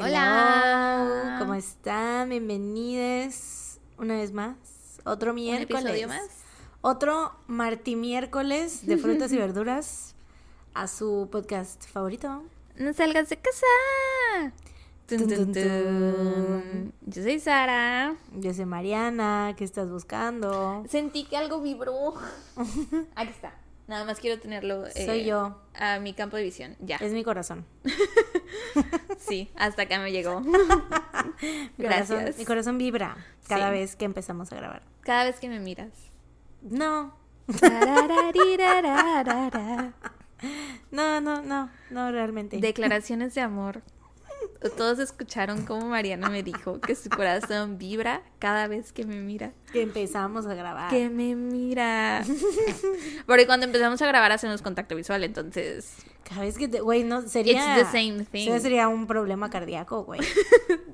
Hola. ¿Cómo están? Bienvenidos una vez más. Otro miércoles. ¿Un más? Otro martí miércoles de frutas y verduras a su podcast favorito. No salgas de casa. Tun, tun, tun. Yo soy Sara. Yo soy Mariana. ¿Qué estás buscando? Sentí que algo vibró. Aquí está. Nada más quiero tenerlo. eh, Soy yo. A mi campo de visión. Ya. Es mi corazón. Sí, hasta acá me llegó. Corazón- Gracias. mi corazón vibra cada Sí. vez que empezamos a grabar. Cada vez que me miras. No. No, no, no. No, realmente. Declaraciones de amor. Todos escucharon cómo Mariana me dijo que su corazón vibra cada vez que me mira. Que empezamos a grabar. Que me mira. Porque cuando empezamos a grabar hacemos contacto visual, entonces Cada vez que te, güey, no, sería... It's the same thing. Sería un problema cardíaco, güey.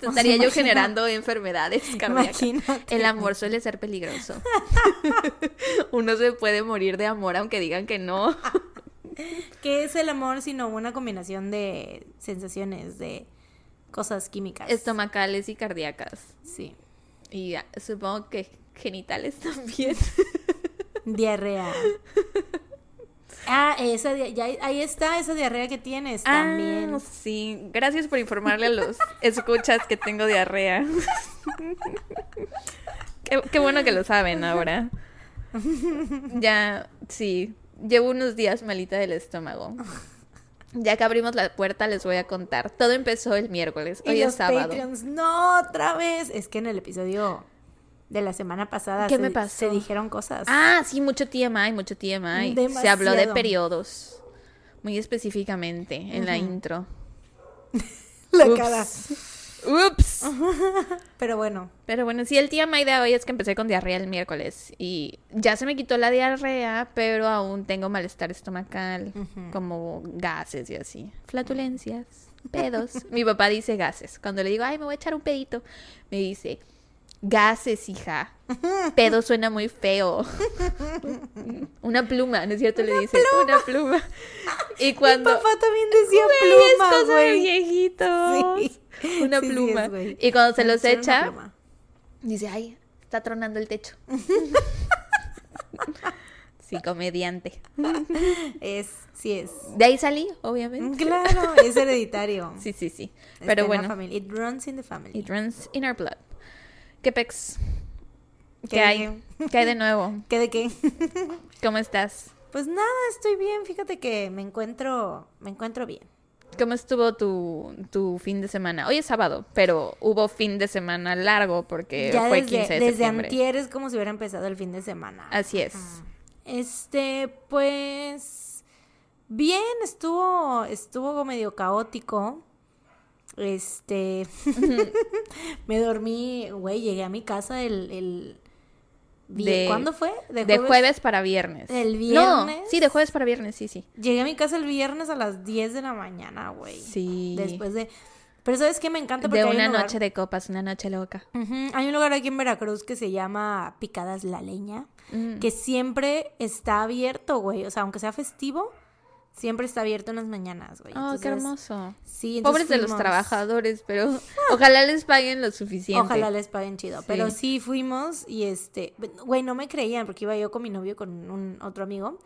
estaría yo generando enfermedades cardíacas. Imagínate. El amor suele ser peligroso. Uno se puede morir de amor aunque digan que no. ¿Qué es el amor sino una combinación de sensaciones, de cosas químicas? Estomacales y cardíacas. Sí. Y supongo que genitales también. Diarrea. Ah, esa, ya, ahí está esa diarrea que tienes también. Ah, sí. Gracias por informarle a los escuchas que tengo diarrea. qué, qué bueno que lo saben ahora. Ya, sí. Llevo unos días malita del estómago. Ya que abrimos la puerta, les voy a contar. Todo empezó el miércoles. y Hoy los es sábado. Patreons, no, otra vez. Es que en el episodio de la semana pasada ¿Qué se, me pasó? se dijeron cosas. Ah, sí, mucho TMI, mucho TMI. Se habló de Demasiado. periodos. Muy específicamente en la intro. la Ups. cara. Ups. Pero bueno, Pero bueno, sí, el TMI de hoy es que empecé con diarrea el miércoles y ya se me quitó la diarrea, pero aún tengo malestar estomacal, como gases y así, flatulencias, pedos. Mi papá dice gases. Cuando le digo, ay, me voy a echar un pedito, me dice, gases, hija. Pedo suena muy feo. Una pluma, ¿no es cierto? Le dice, una pluma. Y cuando... papá también decía es pluma, de güey. viejitos. Sí. Una Sí, sí pluma. es, y cuando se los echa. Dice, ay, está tronando el techo. sí, comediante. Es, sí es. De ahí salí, obviamente. Claro, es hereditario. Sí, sí, sí. Pero bueno. It runs in the family. it runs in our blood. ¿Qué pex? ¿Qué, ¿Qué? hay? ¿Qué hay de nuevo? ¿Qué de qué? ¿Cómo estás? Pues nada, estoy bien. Fíjate que me encuentro, me encuentro bien. ¿Cómo estuvo tu, tu fin de semana? Hoy es sábado, pero hubo fin de semana largo porque ya fue desde, 15 de desde septiembre. antier es como si hubiera empezado el fin de semana. Así es. Este, pues bien, estuvo, estuvo medio caótico. Este, me dormí, güey, llegué a mi casa el, el De- ¿cuándo fue? De jueves para viernes. ¿El No, viernes? sí, de jueves para viernes, sí, sí. Llegué a mi casa el viernes a las 10 de la mañana, güey. Sí. Después de, pero sabes qué me encanta porque De hay un una lugar- noche de copas, una noche loca. Hay un lugar aquí en Veracruz que se llama Picadas La Leña, Mm. que siempre está abierto, güey. O sea, aunque sea festivo, siempre está abierto en las mañanas, güey. Oh, qué hermoso. Sí, Pobres de los trabajadores, pero ojalá les paguen lo suficiente. Ojalá les paguen chido. Sí. Pero sí fuimos y este, güey, no me creían porque iba yo con mi novio con un otro amigo.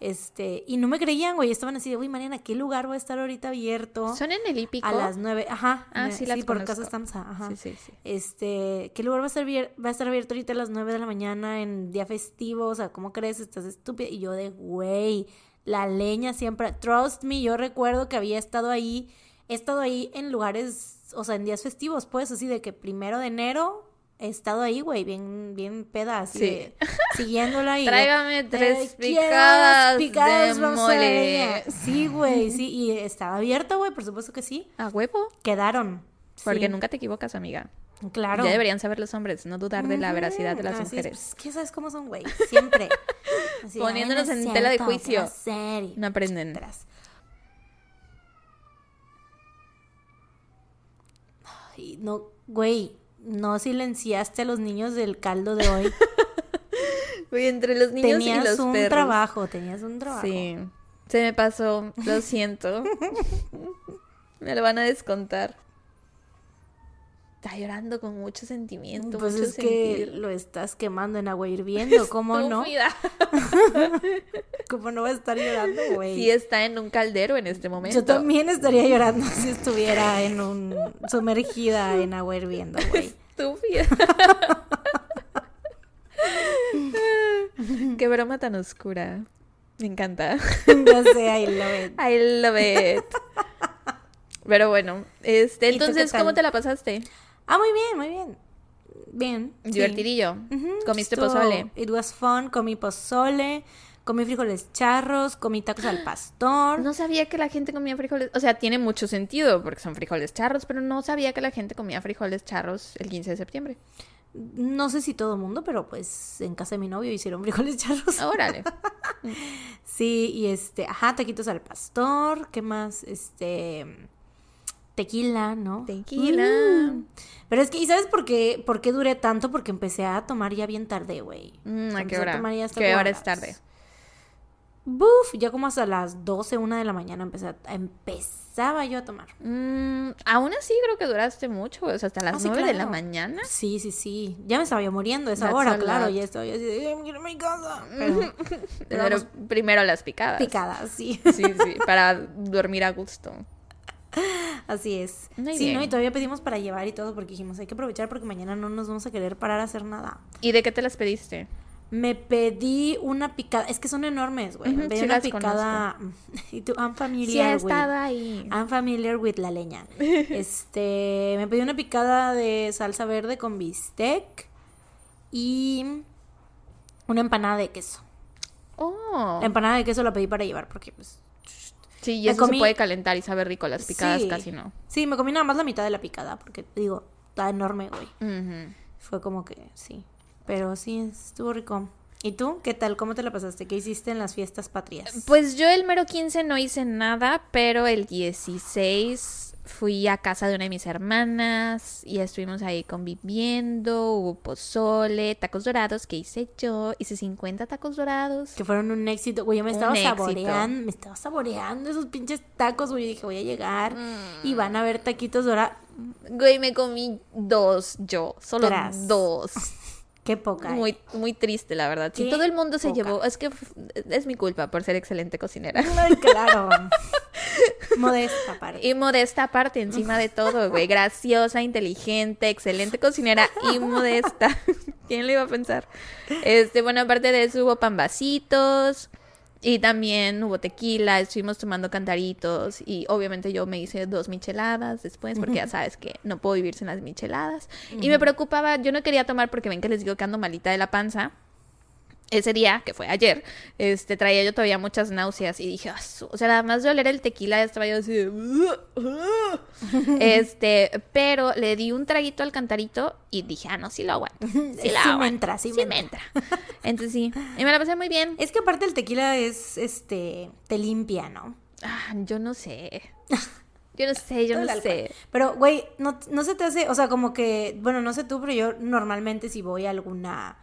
Este, y no me creían, güey. Estaban así de, güey, Mariana, ¿qué lugar va a estar ahorita abierto? ¿Son en el hípico? A las nueve. Ajá. Ah, eh, sí, las por conozco. Casa Estamza. Ajá. Sí, sí, sí. Este, ¿qué lugar va a estar, va a estar abierto ahorita a las 9 de la mañana en día festivo? O sea, ¿cómo crees? Estás estúpida. Y yo de, güey, la leña siempre, trust me, yo recuerdo que había estado ahí, he estado ahí en lugares, o sea, en días festivos, pues, así de que primero de enero he estado ahí, güey, bien, bien peda, así Sí. de, siguiéndola y... Tráigame tres "Eh, ¿quieres picadas, picadas? de Vamos a la leña". mole. Sí, güey, sí, y estaba abierto, güey, por supuesto que sí. ¿A huevo? Quedaron. Porque sí, nunca te equivocas, amiga. Claro. Ya deberían saber los hombres, no dudar de la veracidad de las así es, mujeres. pues, es que sabes cómo son, güey. Siempre. Así, "Ay, Poniéndonos en tela de juicio. ¿qué va a hacer?", y No aprenden. Ay, no, güey, no silenciaste a los niños del caldo de hoy. Güey, entre los niños y tenías los un perros. trabajo, tenías un trabajo. Sí. Se me pasó, lo siento. me lo van a descontar. Está llorando con mucho sentimiento. Pues mucho es que lo estás quemando en agua hirviendo, ¿cómo no? ¿Cómo no va a estar llorando, güey? Sí está en un caldero en este momento. Yo también estaría llorando si estuviera en un sumergida en agua hirviendo, güey. Estúpida. Qué broma tan oscura. Me encanta. Ya sé, I love it. I love it. Pero bueno, este, ¿Y tú qué entonces? ¿cómo te la pasaste? Ah, muy bien, muy bien. Bien. sí. Divertidillo. ¿Comiste pozole? It was fun. Comí pozole, comí frijoles charros, comí tacos al pastor. No sabía que la gente comía frijoles. O sea, tiene mucho sentido porque son frijoles charros, pero no sabía que la gente comía frijoles charros el 15 de septiembre. No sé si todo el mundo, pero pues en casa de mi novio hicieron frijoles charros. Órale. Sí, y este, ajá, taquitos al pastor, ¿qué más? Este, tequila, ¿no? Tequila. Mm. Pero es que, ¿y sabes por qué, por qué duré tanto? Porque empecé a tomar ya bien tarde, güey. Mm, ¿A qué a hora? tomar ya hasta ¿Qué hora es tarde? Buf, ya como hasta las 12, una de la mañana empecé a, empezaba yo a tomar. Mm, aún así creo que duraste mucho, o sea, hasta las Ah, sí, 9 de la mañana. Sí, sí, sí. Ya me estaba yo muriendo a esa That's hora, claro. Ya estaba yo así de, "Ay, me quiero ir a mi casa. Pero, pero Pero vamos, primero las picadas. picadas, sí. Sí, sí, para dormir a gusto. Así es. Muy sí, ¿no? Y todavía pedimos para llevar y todo porque dijimos, hay que aprovechar porque mañana no nos vamos a querer parar a hacer nada. ¿Y de qué te las pediste? Me pedí una picada, es que son enormes, güey. Me pedí sí una picada. Y tú, I'm Sí, he familiar, with. estado ahí. I'm familiar with la leña. Este, me pedí una picada de salsa verde con bistec y una empanada de queso. Oh. La empanada de queso la pedí para llevar porque pues Sí, y me eso comí- se puede calentar y sabe rico. Las picadas Sí. casi no. Sí, me comí nada más la mitad de la picada porque digo, está enorme, güey. Fue como que sí. Pero sí, estuvo rico. ¿Y tú? ¿Qué tal? ¿Cómo te la pasaste? ¿Qué hiciste en las fiestas patrias? Pues yo el mero 15 no hice nada, pero el 16 fui a casa de una de mis hermanas y estuvimos ahí conviviendo, hubo pozole, tacos dorados que hice yo, hice 50 tacos dorados. Que fueron un éxito. Güey, yo me Un estaba éxito. saboreando, me estaba saboreando esos pinches tacos, güey. Yo dije, voy a llegar Mm. y van a ver taquitos dorados. Güey, me comí dos yo, solo Tras. dos. Qué poca. Muy, muy triste, la verdad. Si todo el mundo se poca. llevó, es que es mi culpa por ser excelente cocinera. Ay, claro. Modesta parte. Y modesta aparte, encima de todo, güey. Graciosa, inteligente, excelente cocinera y modesta. ¿Quién le iba a pensar? Este, bueno, aparte de eso hubo pambacitos y también hubo tequila, estuvimos tomando cantaritos y obviamente yo me hice dos micheladas después porque ya sabes que no puedo vivir sin las micheladas. Y me preocupaba, yo no quería tomar porque ven que les digo que ando malita de la panza. Ese día, que fue ayer, este, traía yo todavía muchas náuseas y dije, "Ah, su-". o sea, nada más de oler el tequila estaba yo así de... Este, pero le di un traguito al cantarito y dije, ah, no, sí lo aguanto. Sí, Sí lo me aguanto. entra, sí me me entra. Entonces sí, y me la pasé muy bien. Es que aparte el tequila es, este, te limpia, ¿no? Ah, yo no sé. Yo no sé, yo no sé. Pero, güey, no, no se te hace, o sea, como que, bueno, no sé tú, pero yo normalmente si voy a alguna,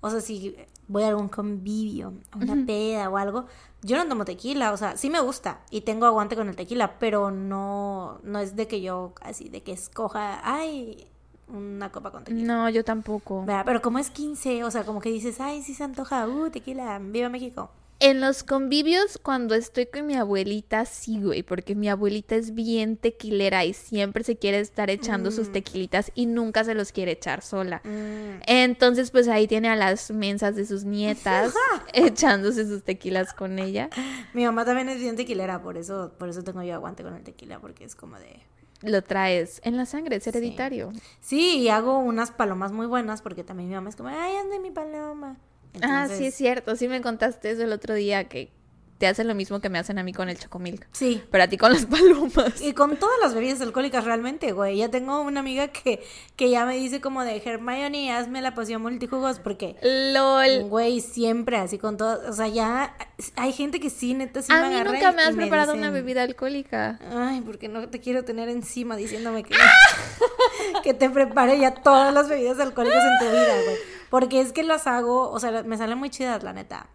o sea, si voy a algún convivio, a una peda o algo, yo no tomo tequila, o sea, sí me gusta y tengo aguante con el tequila, pero no, no es de que yo así, de que escoja, ay, una copa con tequila. No, yo tampoco. ¿Verdad? Pero como es 15, o sea, como que dices, ay, sí se antoja, uh, tequila, viva México. En los convivios, cuando estoy con mi abuelita, sí, güey, porque mi abuelita es bien tequilera y siempre se quiere estar echando sus tequilitas y nunca se los quiere echar sola. Mm. Entonces, pues ahí tiene a las mensas de sus nietas echándose sus tequilas con ella. Mi mamá también es bien tequilera, por eso, por eso tengo yo aguante con el tequila, porque es como de... Lo traes en la sangre, es hereditario. Sí, y hago unas palomas muy buenas porque también mi mamá es como, ay, ande mi paloma. Ah, sí, es cierto. Sí me contaste eso el otro día, que te hacen lo mismo que me hacen a mí con el chocomilk. Sí. Pero a ti con las palomas. Y con todas las bebidas alcohólicas realmente, güey. Ya tengo una amiga que, que ya me dice como de Hermione, hazme la poción multijugos porque, LOL. güey, siempre así con todo. O sea, ya hay gente que sí, neta, sí A me mí nunca me has preparado una bebida alcohólica. Ay, porque no te quiero tener encima diciéndome que, que te prepare ya todas las bebidas alcohólicas en tu vida, güey. Porque es que las hago, o sea, me salen muy chidas, la neta.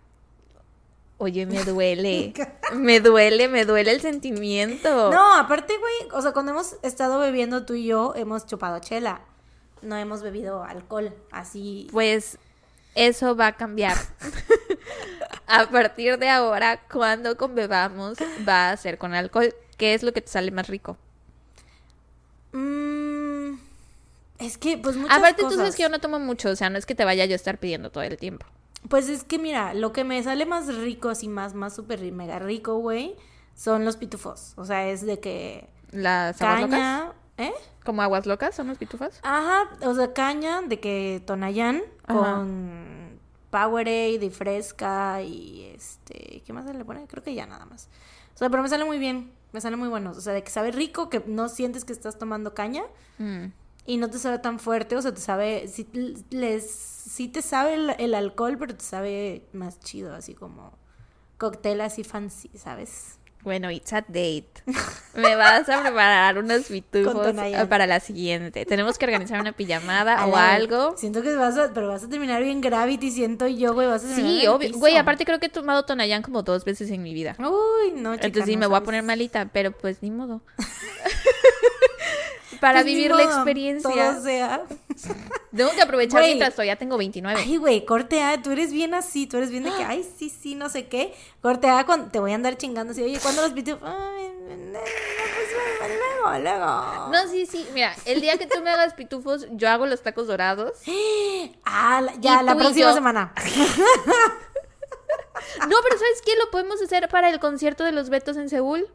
Oye, me duele. me duele, me duele el sentimiento. No, aparte, güey, o sea, cuando hemos estado bebiendo tú y yo, hemos chupado chela. no hemos bebido alcohol así. Pues eso va a cambiar. a partir de ahora, cuando conbebamos, va a ser con alcohol. ¿Qué es lo que te sale más rico? Mm, es que, pues muchas Aparte, tú cosas. sabes que yo no tomo mucho, o sea, no es que te vaya yo a estar pidiendo todo el tiempo. Pues es que mira, lo que me sale más rico, así más, más súper mega rico, güey, son los pitufos. O sea, es de que Las aguas locas. caña, ¿eh? ¿Como aguas locas son los pitufos? Ajá, o sea, caña de que Tonayán con Powerade y fresca y este, ¿qué más se le pone? Creo que ya nada más. O sea, pero me sale muy bien, me sale muy bueno, o sea, de que sabe rico, que no sientes que estás tomando caña Mm. Y no te sabe tan fuerte, o sea, te sabe, sí, les, sí te sabe el, el alcohol, pero te sabe más chido, así como cóctel así fancy, ¿sabes? Bueno, it's a date. Me vas a preparar unos pitufos Tonayán. para la siguiente. Tenemos que organizar una pijamada o algo. Siento que vas a, pero vas a terminar bien Gravity, siento yo, güey, vas a terminar Sí, obvio. Güey, aparte creo que he tomado Tonayán como dos veces en mi vida. Uy, no, chica, Entonces sí, no me voy a sabes. poner malita, pero pues ni modo. Para Pues vivir la experiencia. todo sea. Tengo que aprovechar mientras todavía tengo 29. Ay, güey, corte A, tú eres bien así, tú eres bien de que, ay, sí, sí, no sé qué. Corte A, te voy a andar chingando así, oye, ¿cuándo los pitufos? Ay, no, no, pues luego, luego. No, sí, sí. Mira, el día que tú me hagas pitufos, yo hago los tacos dorados. Ah, ya, la próxima yo. semana. No, pero ¿sabes qué? Lo podemos hacer para el concierto de los Betos en Seúl.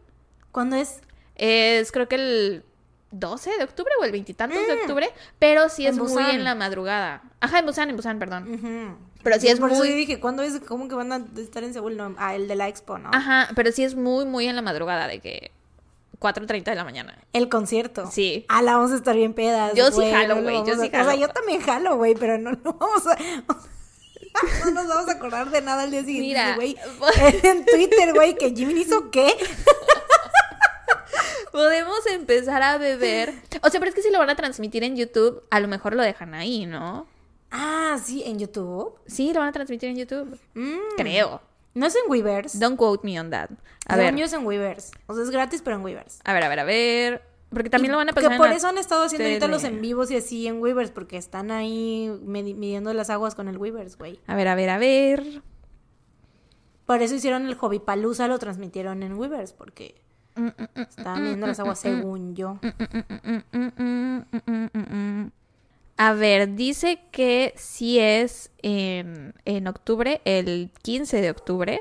¿Cuándo es? Es creo que el 12 de octubre o el veintitantos de octubre, pero sí Mm. En es muy en la madrugada. Ajá, en Busan, en Busan, perdón. Pero sí es Por eso muy- yo dije, ¿cuándo es? ¿Cómo que van a estar en Seúl? No, ah, el de la expo, ¿no? Ajá, pero sí es muy, muy en la madrugada, de que 4.30 de la mañana. El concierto. Sí. Ah, la vamos a estar bien pedas. Yo sí güey, jalo, no güey, yo sí a- O sea, jalo. yo también jalo, güey, pero no lo vamos a. No nos vamos a acordar de nada al día siguiente, Mira, güey. En Twitter, güey, que Jimmy hizo qué. Podemos empezar a beber. O sea, pero es que si lo van a transmitir en YouTube, a lo mejor lo dejan ahí, ¿no? Ah, sí, en YouTube. Sí, lo van a transmitir en YouTube. Mm. Creo. No es en Weavers. Don't quote me on that. A Según ver, yo es en Weavers. O sea, es gratis, pero en Weavers. a ver, a ver, a ver. Porque también Y lo van a Que pasar en por eso han estado haciendo ahorita los en vivos y así en Weavers, porque están ahí midiendo las aguas con el Weavers, güey. A ver, a ver, a ver. Por eso hicieron el Hobby Palooza, lo transmitieron en Weavers, porque estaban midiendo las aguas según yo. A ver, dice que sí es en, en octubre, el 15 de octubre,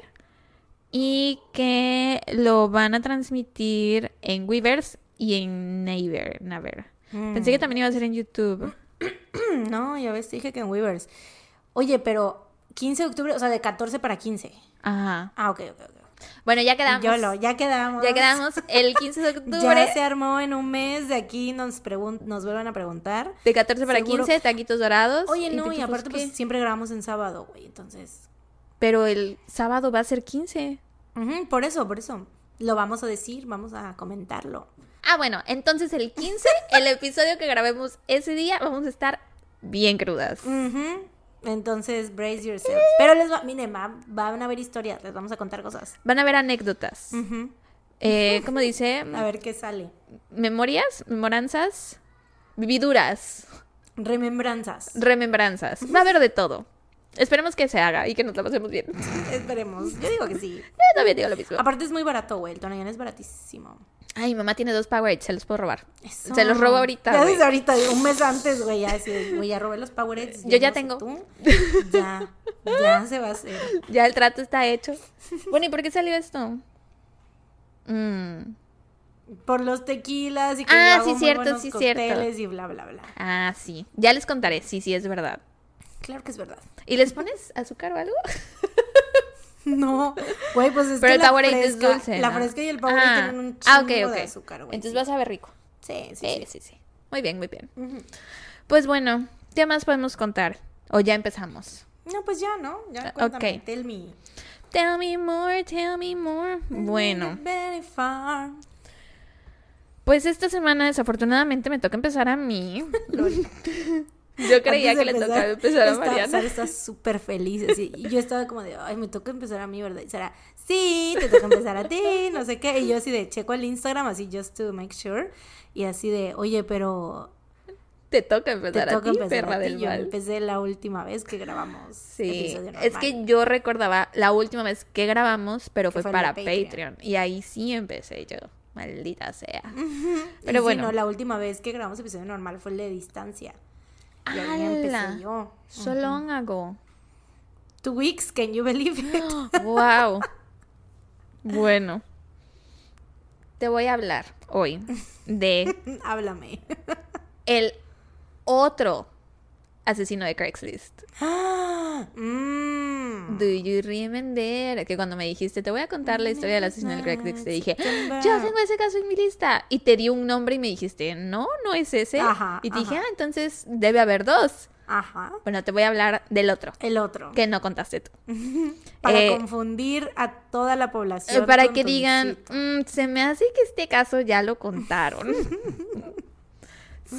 y que lo van a transmitir en Weavers y en Naver. Naver. Pensé que también iba a ser en YouTube. No, ya ves, dije que en Weavers. Oye, pero 15 de octubre, o sea, de 14 para 15. Ajá. Ah, ok, ok, ok. Bueno, ya quedamos. Yolo, ya quedamos. Ya quedamos el 15 de octubre. Ya se armó en un mes, de aquí nos nos vuelven a preguntar. De 14 para Seguro. 15, taquitos dorados. Oye, no, y aparte pues siempre grabamos en sábado, güey, entonces... Pero el sábado va a ser 15. Ujú, por eso, por eso. Lo vamos a decir, vamos a comentarlo. Ah, bueno, entonces el 15, el episodio que grabemos ese día, vamos a estar bien crudas. Ujú. Entonces, brace yourself. Pero les va, miren, va- van a haber historias, les vamos a contar cosas. Van a ver anécdotas. Ujú. Eh, ¿Cómo dice? A ver qué sale. Memorias, memoranzas, vividuras, Remembranzas. remembranzas. Va a haber de todo. Esperemos que se haga y que nos la pasemos bien. Esperemos. Yo digo que sí. Yo también digo lo mismo. Aparte es muy barato, güey. El Tonayán es baratísimo. Ay, mamá tiene dos Powerades, se los puedo robar. Eso. Se los robo ahorita. Ya desde ahorita, un mes antes, güey. Ya, así güey, ya robé los Powerades. Yo ya no tengo. tú. Ya, ya se va a hacer. Ya el trato está hecho. Bueno, ¿y por qué salió esto? Mm. Por los tequilas y que Ah, yo sí, cierto, sí, cierto. y bla, bla, bla. Ah, sí. Ya les contaré. Sí, sí, es verdad. Claro que es verdad. ¿Y les pones azúcar o algo? No, güey, pues es Pero que el la Powerade es fresca, dulce, la ¿no? fresca y el Powerade Ah. tienen un chingo Ah, ok, ok. de azúcar, güey. Entonces sí. va a saber rico. Sí, sí, Sí, sí. sí, sí. Muy bien, muy bien. Pues bueno, ¿qué más podemos contar? O ya empezamos. No, pues ya, ¿no? Ya cuéntame, ok. tell me. Tell me more, tell me more. Bueno, Very far. pues esta semana desafortunadamente me toca empezar a mí. Yo creía que de le tocaba empezar a está- Mariana. Sara está súper feliz. Así, y yo estaba como de, ay, me toca empezar a mí, ¿verdad? Y Sara, sí, te toca empezar a ti, no sé qué. Y yo así de, checo el Instagram, así, just to make sure. Y así de, oye, pero Te toca Te empezar a toca ti, empezar perra a ti. del Yo mal. empecé la última vez que grabamos. Sí, episodio es que yo recordaba la última vez que grabamos, pero fue, para Patreon. Patreon. Y ahí sí empecé yo, maldita sea. Pero bueno. no, la última vez que grabamos episodio normal fue el de distancia. Y ahí empecé yo. So long ago. Two weeks, can you believe it? Wow. Bueno. Te voy a hablar hoy de Háblame. el otro asesino de Craigslist. Mm. Do you remember? Que cuando me dijiste, te voy a contar la historia del asesino de Craigslist, te dije, yo tengo ese caso en mi lista. Y te di un nombre y me dijiste, no, no es ese. Ajá, y te dije, ah, entonces debe haber dos. Ajá. Bueno, te voy a hablar del otro, El otro. que no contaste tú. Para Eh, confundir a toda la población. Para que digan. "Mm, se me hace que este caso ya lo contaron.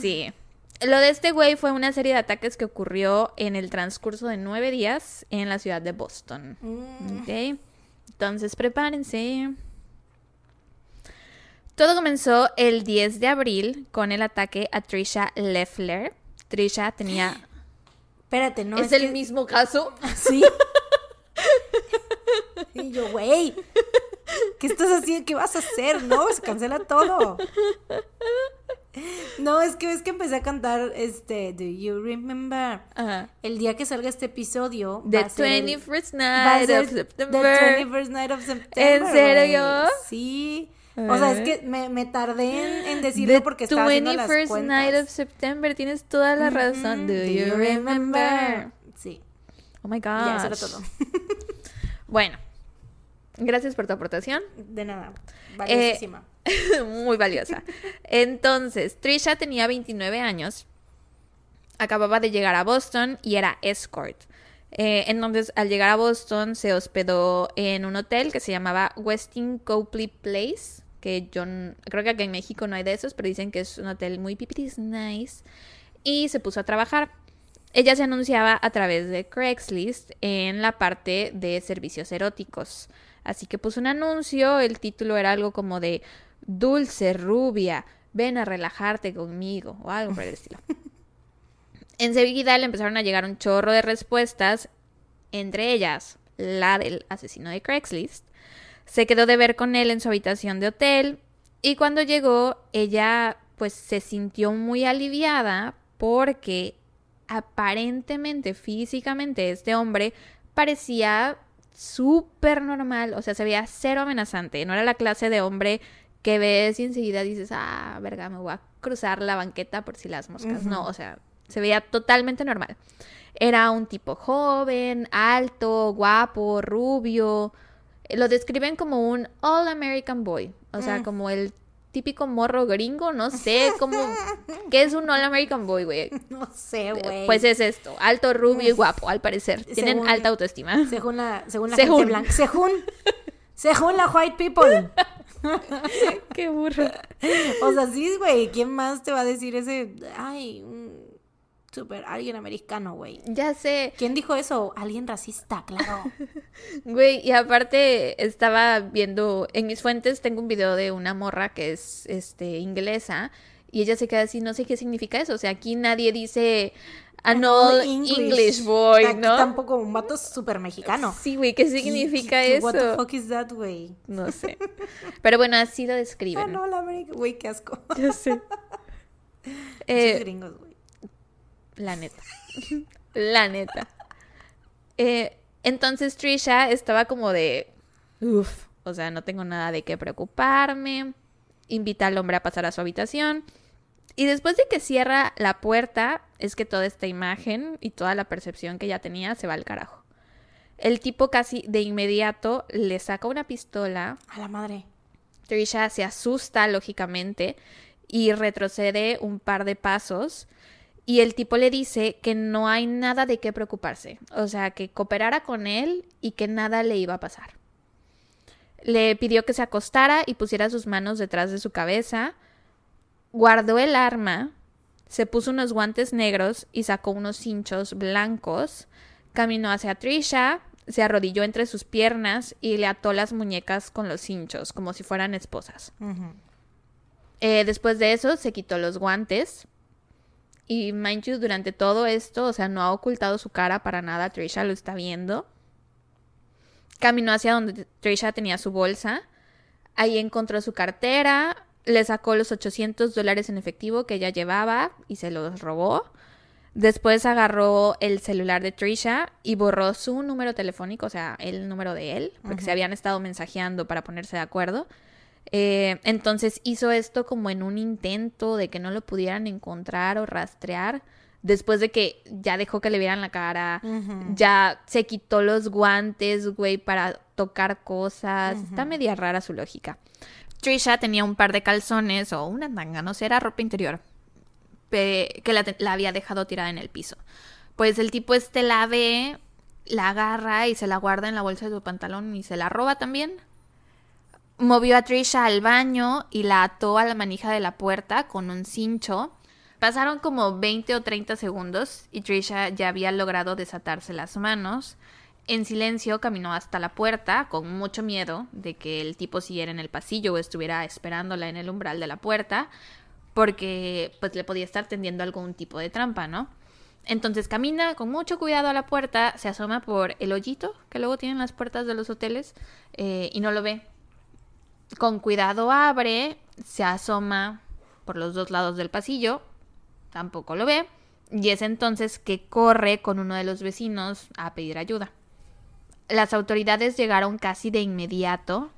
sí. Lo de este güey fue una serie de ataques que ocurrió en el transcurso de nueve días en la ciudad de Boston. Mm. Ok. Entonces prepárense. Todo comenzó el 10 de abril con el ataque a Trisha Leffler. Trisha tenía... Espérate, no. ¿Es, Es, el que- mismo caso? Sí. y yo, güey. ¿Qué estás haciendo? ¿Qué vas a hacer? No, se cancela todo. No, es que ves que empecé a cantar este Do you remember? Ajá. El día que salga este episodio The va a ser el- 21st va a night of The September. 21st night of September. ¿En serio? Sí. O sea, es que me, me tardé en, en decirlo The porque estaba haciendo las 21st cuentas. night of September. Tienes toda la razón. Do you remember? Sí, Oh my ya, eso era todo. Bueno, gracias por tu aportación. De nada. Eh, Valiosísima. Muy valiosa. Entonces, Trisha tenía 29 años. Acababa de llegar a Boston y era escort. Eh, entonces, al llegar a Boston, se hospedó en un hotel que se llamaba Westin Copley Place. Que yo creo que aquí en México no hay de esos, pero dicen que es un hotel muy pipiris nice. Y se puso a trabajar. Ella se anunciaba a través de Craigslist en la parte de servicios eróticos. Así que puso un anuncio, el título era algo como de Dulce rubia, ven a relajarte conmigo o algo por el estilo. Enseguida le empezaron a llegar un chorro de respuestas, entre ellas la del asesino de Craigslist. Se quedó de ver con él en su habitación de hotel y cuando llegó ella pues se sintió muy aliviada porque aparentemente físicamente este hombre parecía súper normal, o sea, se veía cero amenazante, no era la clase de hombre que ves y enseguida dices, ah, verga, me voy a cruzar la banqueta por si las moscas. No, o sea, se veía totalmente normal. Era un tipo joven, alto, guapo, rubio. Eh, Lo describen como un All American Boy, o sea, Mm. como el típico morro gringo, no sé, como ¿qué es un All American Boy, güey? No sé, güey. Pues es esto, alto, rubio y guapo, al parecer. Tienen Según- alta autoestima. Según la, según la Según. gente blanca. Según. Según la white people. Qué burro. O sea, sí, güey. ¿Quién más te va a decir ese? Ay, un alguien americano, güey. Ya sé, ¿Quién dijo eso? Alguien racista, claro. güey, y aparte estaba viendo, en mis fuentes tengo un video de una morra que es este inglesa y ella se queda así, no sé qué significa eso, o sea, aquí nadie dice an all English, boy, Aquí ¿no? Tampoco un vato súper mexicano. Sí, güey, ¿qué significa ¿Qué- qué- eso? What the fuck is that, güey? No sé. Pero bueno, así lo Ah, describen. no, la América. Güey, qué asco. Ya sé. Eh, gringos, güey. La neta. La neta. Eh, entonces Trisha estaba como de. Uf. O sea, no tengo nada de qué preocuparme. Invita al hombre a pasar a su habitación. Y después de que cierra la puerta, es que toda esta imagen y toda la percepción que ella tenía se va al carajo. El tipo casi de inmediato le saca una pistola. A la madre. Trisha se asusta, lógicamente, y retrocede un par de pasos. Y el tipo le dice que no hay nada de qué preocuparse. O sea, que cooperara con él y que nada le iba a pasar. Le pidió que se acostara y pusiera sus manos detrás de su cabeza. Guardó el arma, se puso unos guantes negros y sacó unos cinchos blancos. Caminó hacia Trisha, se arrodilló entre sus piernas y le ató las muñecas con los cinchos, como si fueran esposas. Eh, después de eso, se quitó los guantes Y mind you, durante todo esto, o sea, no ha ocultado su cara para nada. Trisha lo está viendo. Caminó hacia donde Trisha tenía su bolsa. Ahí encontró su cartera. Le sacó los 800 dólares en efectivo que ella llevaba y se los robó. Después agarró el celular de Trisha y borró su número telefónico, o sea, el número de él, porque se habían estado mensajeando para ponerse de acuerdo. Eh, entonces hizo esto como en un intento de que no lo pudieran encontrar o rastrear. Después de que ya dejó que le vieran la cara, ya se quitó los guantes, güey, para tocar cosas. Está media rara su lógica. Trisha tenía un par de calzones o una tanga, no sé, era ropa interior, que la, la, había dejado tirada en el piso. Pues el tipo este la ve, la agarra y se la guarda en la bolsa de su pantalón y se la roba también. Movió a Trisha al baño y la ató a la manija de la puerta con un cincho. Pasaron como 20 o 30 segundos y Trisha ya había logrado desatarse las manos. En silencio caminó hasta la puerta, con mucho miedo de que el tipo siguiera en el pasillo o estuviera esperándola en el umbral de la puerta, porque pues le podía estar tendiendo algún tipo de trampa, ¿no? Entonces camina con mucho cuidado a la puerta, se asoma por el hoyito que luego tienen las puertas de los hoteles eh, y no lo ve. Con cuidado abre, se asoma por los dos lados del pasillo, tampoco lo ve, y es entonces que corre con uno de los vecinos a pedir ayuda. Las autoridades llegaron casi de inmediato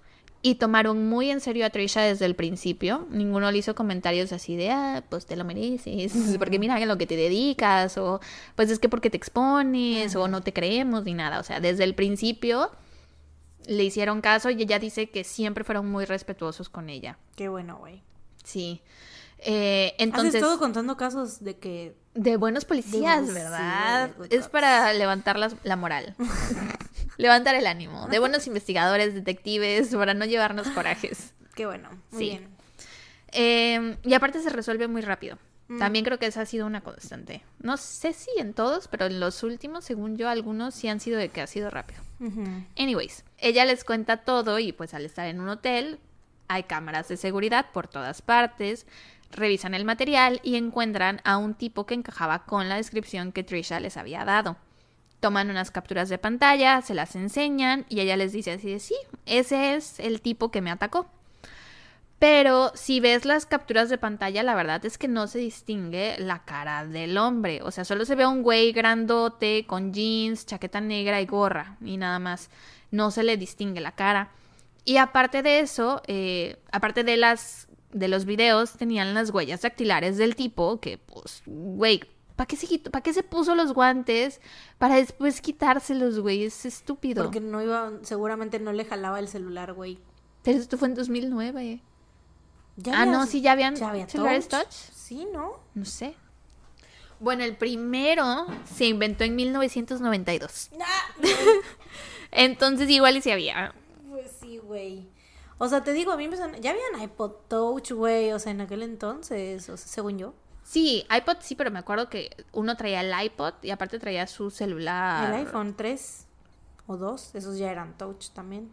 y tomaron muy en serio a Trisha desde el principio. Ninguno le hizo comentarios así de, ah, pues te lo mereces, porque mira a lo que te dedicas, o pues es que porque te expones, o no te creemos, ni nada. O sea, desde el principio le hicieron caso y ella dice que siempre fueron muy respetuosos con ella. Qué bueno, güey. Sí. Eh, entonces... Has estado contando casos de que... De buenos policías, ¿verdad? es para levantar la, moral. levantar el ánimo. De buenos investigadores, detectives, para no llevarnos corajes. Qué bueno. Muy bien. Eh, y aparte se resuelve muy rápido. Mm. También creo que esa ha sido una constante. No sé si en todos, pero en los últimos, según yo, algunos sí han sido de que ha sido rápido. Anyways, ella les cuenta todo y pues al estar en un hotel hay cámaras de seguridad por todas partes, revisan el material y encuentran a un tipo que encajaba con la descripción que Trisha les había dado. Toman unas capturas de pantalla, se las enseñan y ella les dice así de sí, ese es el tipo que me atacó. Pero si ves las capturas de pantalla, la verdad es que no se distingue la cara del hombre. O sea, solo se ve a un güey grandote con jeans, chaqueta negra y gorra y nada más. No se le distingue la cara. Y aparte de eso, eh, aparte de las de los videos, tenían las huellas dactilares del tipo que, pues, güey, ¿para qué, se ¿para qué se puso los guantes? Para después quitárselos, güey, es estúpido. Porque no iba, seguramente no le jalaba el celular, güey. Pero esto fue en 2009 ah, no, sí, ya habían ¿ya touch? Sí, ¿no? No sé. Bueno, el primero se inventó en 1992. Entonces igual y si había. Pues sí, güey. O sea, te digo, a mí me son... Ya habían iPod Touch, güey, o sea, en aquel entonces, o sea, según yo. Sí, iPod sí, pero me acuerdo que uno traía el iPod y aparte traía su celular. El iPhone 3 o 2, esos ya eran touch también.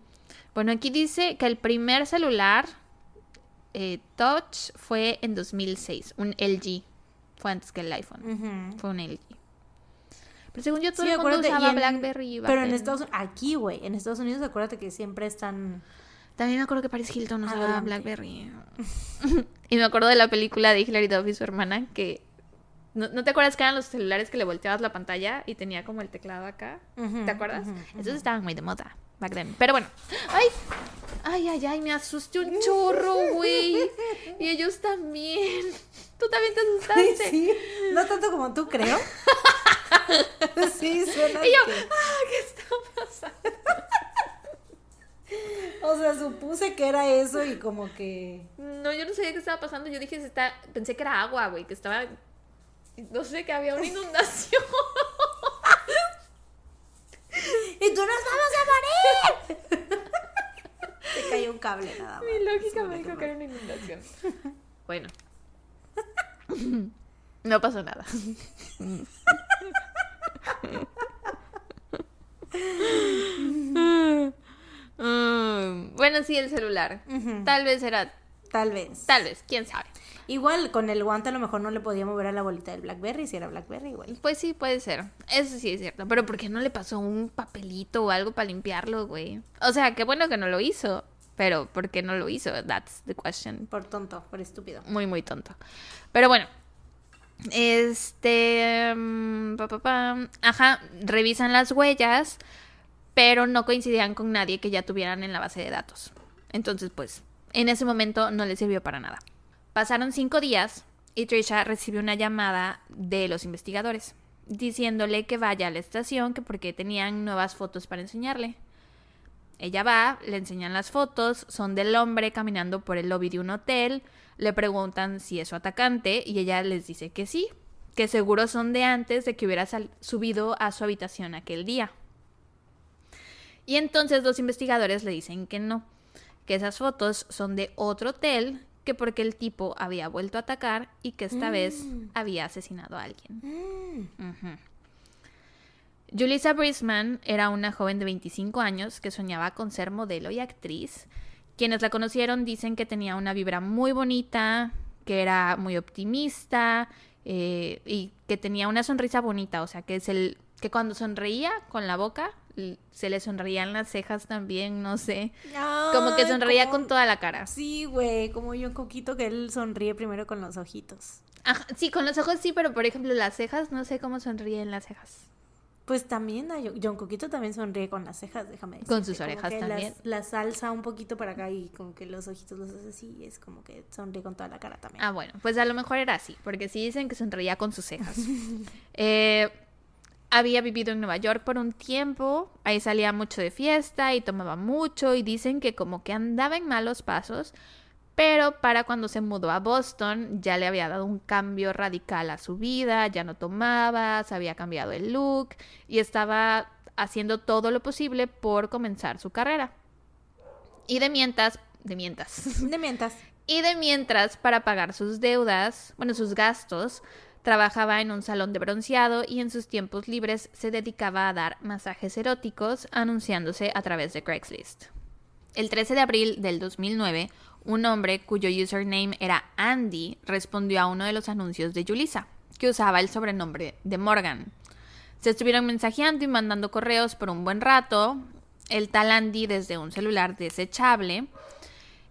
Bueno, aquí dice que el primer celular eh, Touch fue en 2006, un LG. Fue antes que el iPhone. Fue un LG. Pero según yo, todo el mundo usaba BlackBerry. Pero en Estados Unidos, aquí, güey, en Estados Unidos, acuérdate que siempre están... También me acuerdo que Paris Hilton usaba BlackBerry. y me acuerdo de la película de Hilary Duff y su hermana, que... ¿No, te acuerdas que eran los celulares que le volteabas la pantalla y tenía como el teclado acá? ¿Te acuerdas? Esos estaban muy de moda back then. Pero bueno. ¡Ay! Ay, ay, ay, me asusté un chorro, güey. Y ellos también. Tú también te asustaste. Sí, no tanto como tú, creo. sí, suena. Y yo, ah, ¿qué está pasando? O sea, supuse que era eso y como que. No, yo no sabía qué estaba pasando. Yo dije, está... pensé que era agua, güey, que estaba. No sé, que había una inundación. ¡Y tú nos vamos a morir! Se cayó un cable nada más. Mi lógica me dijo que era una inundación. Bueno. No pasó nada. bueno, sí, el celular. Tal vez era Tal vez. Tal vez, quién sabe. Igual con el guante a lo mejor no le podía mover a la bolita del Blackberry si era Blackberry igual. Pues sí, puede ser. Eso sí es cierto. Pero ¿por qué no le pasó un papelito o algo para limpiarlo, güey? O sea, qué bueno que no lo hizo. Pero ¿por qué no lo hizo? That's the question. Por tonto, por estúpido. Muy, muy tonto. Pero bueno. Este... mm, pa, pa, pa. Ajá, revisan las huellas, pero no coincidían con nadie que ya tuvieran en la base de datos. Entonces, pues, en ese momento no le sirvió para nada. Pasaron cinco días y Trisha recibió una llamada de los investigadores diciéndole que vaya a la estación, que porque tenían nuevas fotos para enseñarle. Ella va, le enseñan las fotos, son del hombre caminando por el lobby de un hotel, le preguntan si es su atacante y ella les dice que sí, que seguro son de antes de que hubiera subido a su habitación aquel día. Y entonces los investigadores le dicen que no, que esas fotos son de otro hotel, que porque el tipo había vuelto a atacar y que esta vez había asesinado a alguien. Ujú. Julissa Brisman era una joven de 25 años que soñaba con ser modelo y actriz. Quienes la conocieron dicen que tenía una vibra muy bonita, que era muy optimista eh, y que tenía una sonrisa bonita, o sea, que es el que cuando sonreía con la boca se le sonreían las cejas también, no sé, como que Ay, sonreía como- con toda la cara. Sí, güey, como yo un coquito que él sonríe primero con los ojitos. Ajá, sí, con los ojos sí, pero por ejemplo las cejas, no sé cómo sonríen las cejas. Pues también a John Coquito también sonríe con las cejas, déjame decirte. Con sus Como orejas que también. Las alza un poquito para acá y como que los ojitos los hace así es como que sonríe con toda la cara también. Ah, bueno, pues a lo mejor era así, porque sí dicen que sonreía con sus cejas. Eh, había vivido en Nueva York por un tiempo, ahí salía mucho de fiesta y tomaba mucho y dicen que como que andaba en malos pasos, pero para cuando se mudó a Boston ya le había dado un cambio radical a su vida, ya no tomaba, se había cambiado el look y estaba haciendo todo lo posible por comenzar su carrera. Y de mientras, de mientras, De mientas. y de mientras, para pagar sus deudas, bueno, sus gastos, trabajaba en un salón de bronceado y en sus tiempos libres se dedicaba a dar masajes eróticos anunciándose a través de Craigslist. El 13 de abril del 2009, un hombre cuyo username era Andy respondió a uno de los anuncios de Julissa, que usaba el sobrenombre de Morgan. Se estuvieron mensajeando y mandando correos por un buen rato. El tal Andy desde un celular desechable.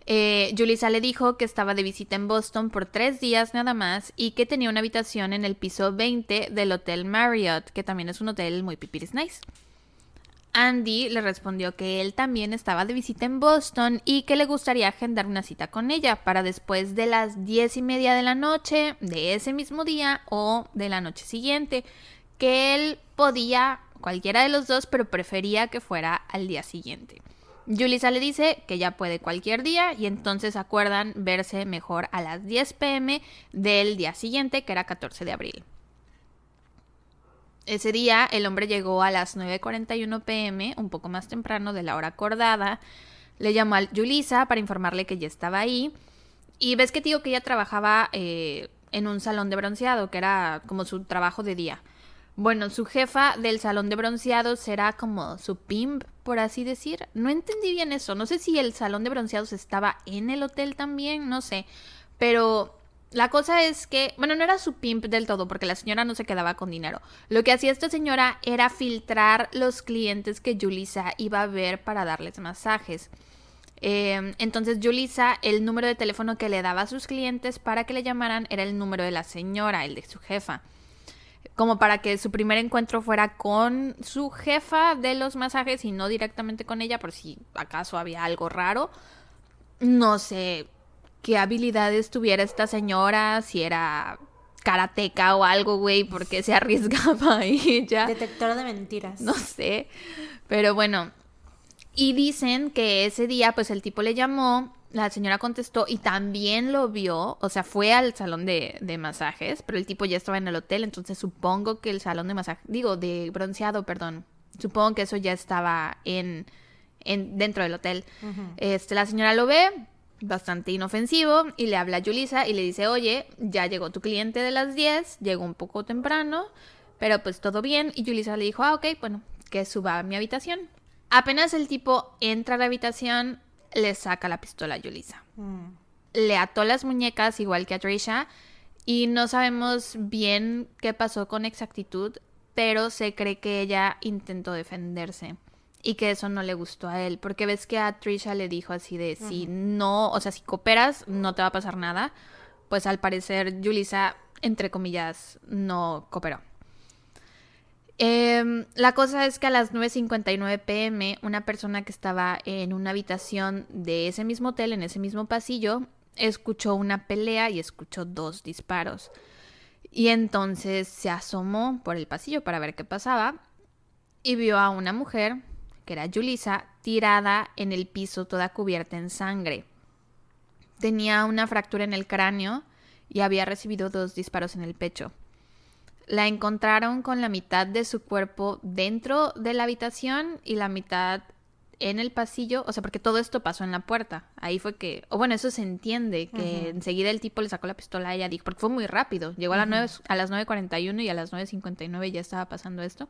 Eh, Julissa le dijo que estaba de visita en Boston por tres días nada más y que tenía una habitación en el piso 20 del Hotel Marriott, que también es un hotel muy pipiris nice. Andy le respondió que él también estaba de visita en Boston y que le gustaría agendar una cita con ella para después de las diez y media de la noche de ese mismo día o de la noche siguiente, que él podía cualquiera de los dos, pero prefería que fuera al día siguiente. Julissa le dice que ya puede cualquier día y entonces acuerdan verse mejor a las 10 pm del día siguiente, que era 14 de abril. Ese día el hombre llegó a las 9.41 pm, un poco más temprano de la hora acordada. Le llamó a Julissa para informarle que ya estaba ahí. Y ves que digo que ella trabajaba eh, en un salón de bronceado, que era como su trabajo de día. Bueno, su jefa del salón de bronceado será como su pimp, por así decir. No entendí bien eso. No sé si el salón de bronceados estaba en el hotel también, no sé. Pero la cosa es que, bueno, no era su pimp del todo, porque la señora no se quedaba con dinero. Lo que hacía esta señora era filtrar los clientes que Julissa iba a ver para darles masajes. Eh, entonces Julissa, el número de teléfono que le daba a sus clientes para que le llamaran era el número de la señora, el de su jefa. Como para que su primer encuentro fuera con su jefa de los masajes y no directamente con ella, por si acaso había algo raro. No sé qué habilidades tuviera esta señora, si era karateca o algo, güey, porque se arriesgaba ella. Detector de mentiras. No sé. Pero bueno. Y dicen que ese día, pues el tipo le llamó, la señora contestó y también lo vio, o sea, fue al salón de, de masajes, pero el tipo ya estaba en el hotel, entonces supongo que el salón de masaje, digo, de bronceado, perdón, supongo que eso ya estaba en, en dentro del hotel. Este, la señora lo ve, bastante inofensivo, y le habla a Julissa y le dice, oye, ya llegó tu cliente de las 10, llegó un poco temprano, pero pues todo bien, y Julissa le dijo, ah, ok, bueno, que suba a mi habitación. Apenas el tipo entra a la habitación, le saca la pistola a Julissa. Mm. le ató las muñecas igual que a Trisha y no sabemos bien qué pasó con exactitud, pero se cree que ella intentó defenderse y que eso no le gustó a él, porque ves que a Trisha le dijo así de si no, o sea, si cooperas no te va a pasar nada, pues al parecer Julissa, entre comillas, no cooperó. Em, la cosa es que a las 9.59 pm, una persona que estaba en una habitación de ese mismo hotel, en ese mismo pasillo, escuchó una pelea y escuchó dos disparos. Y entonces se asomó por el pasillo para ver qué pasaba y vio a una mujer, que era Julissa, tirada en el piso toda cubierta en sangre. Tenía una fractura en el cráneo y había recibido dos disparos en el pecho. La encontraron con la mitad de su cuerpo dentro de la habitación y la mitad en el pasillo, o sea, porque todo esto pasó en la puerta. Ahí fue que, o bueno, eso se entiende, que enseguida el tipo le sacó la pistola a ella, dijo, porque fue muy rápido. Llegó a, las nueve, a las 9.41 y a las 9.59 ya estaba pasando esto.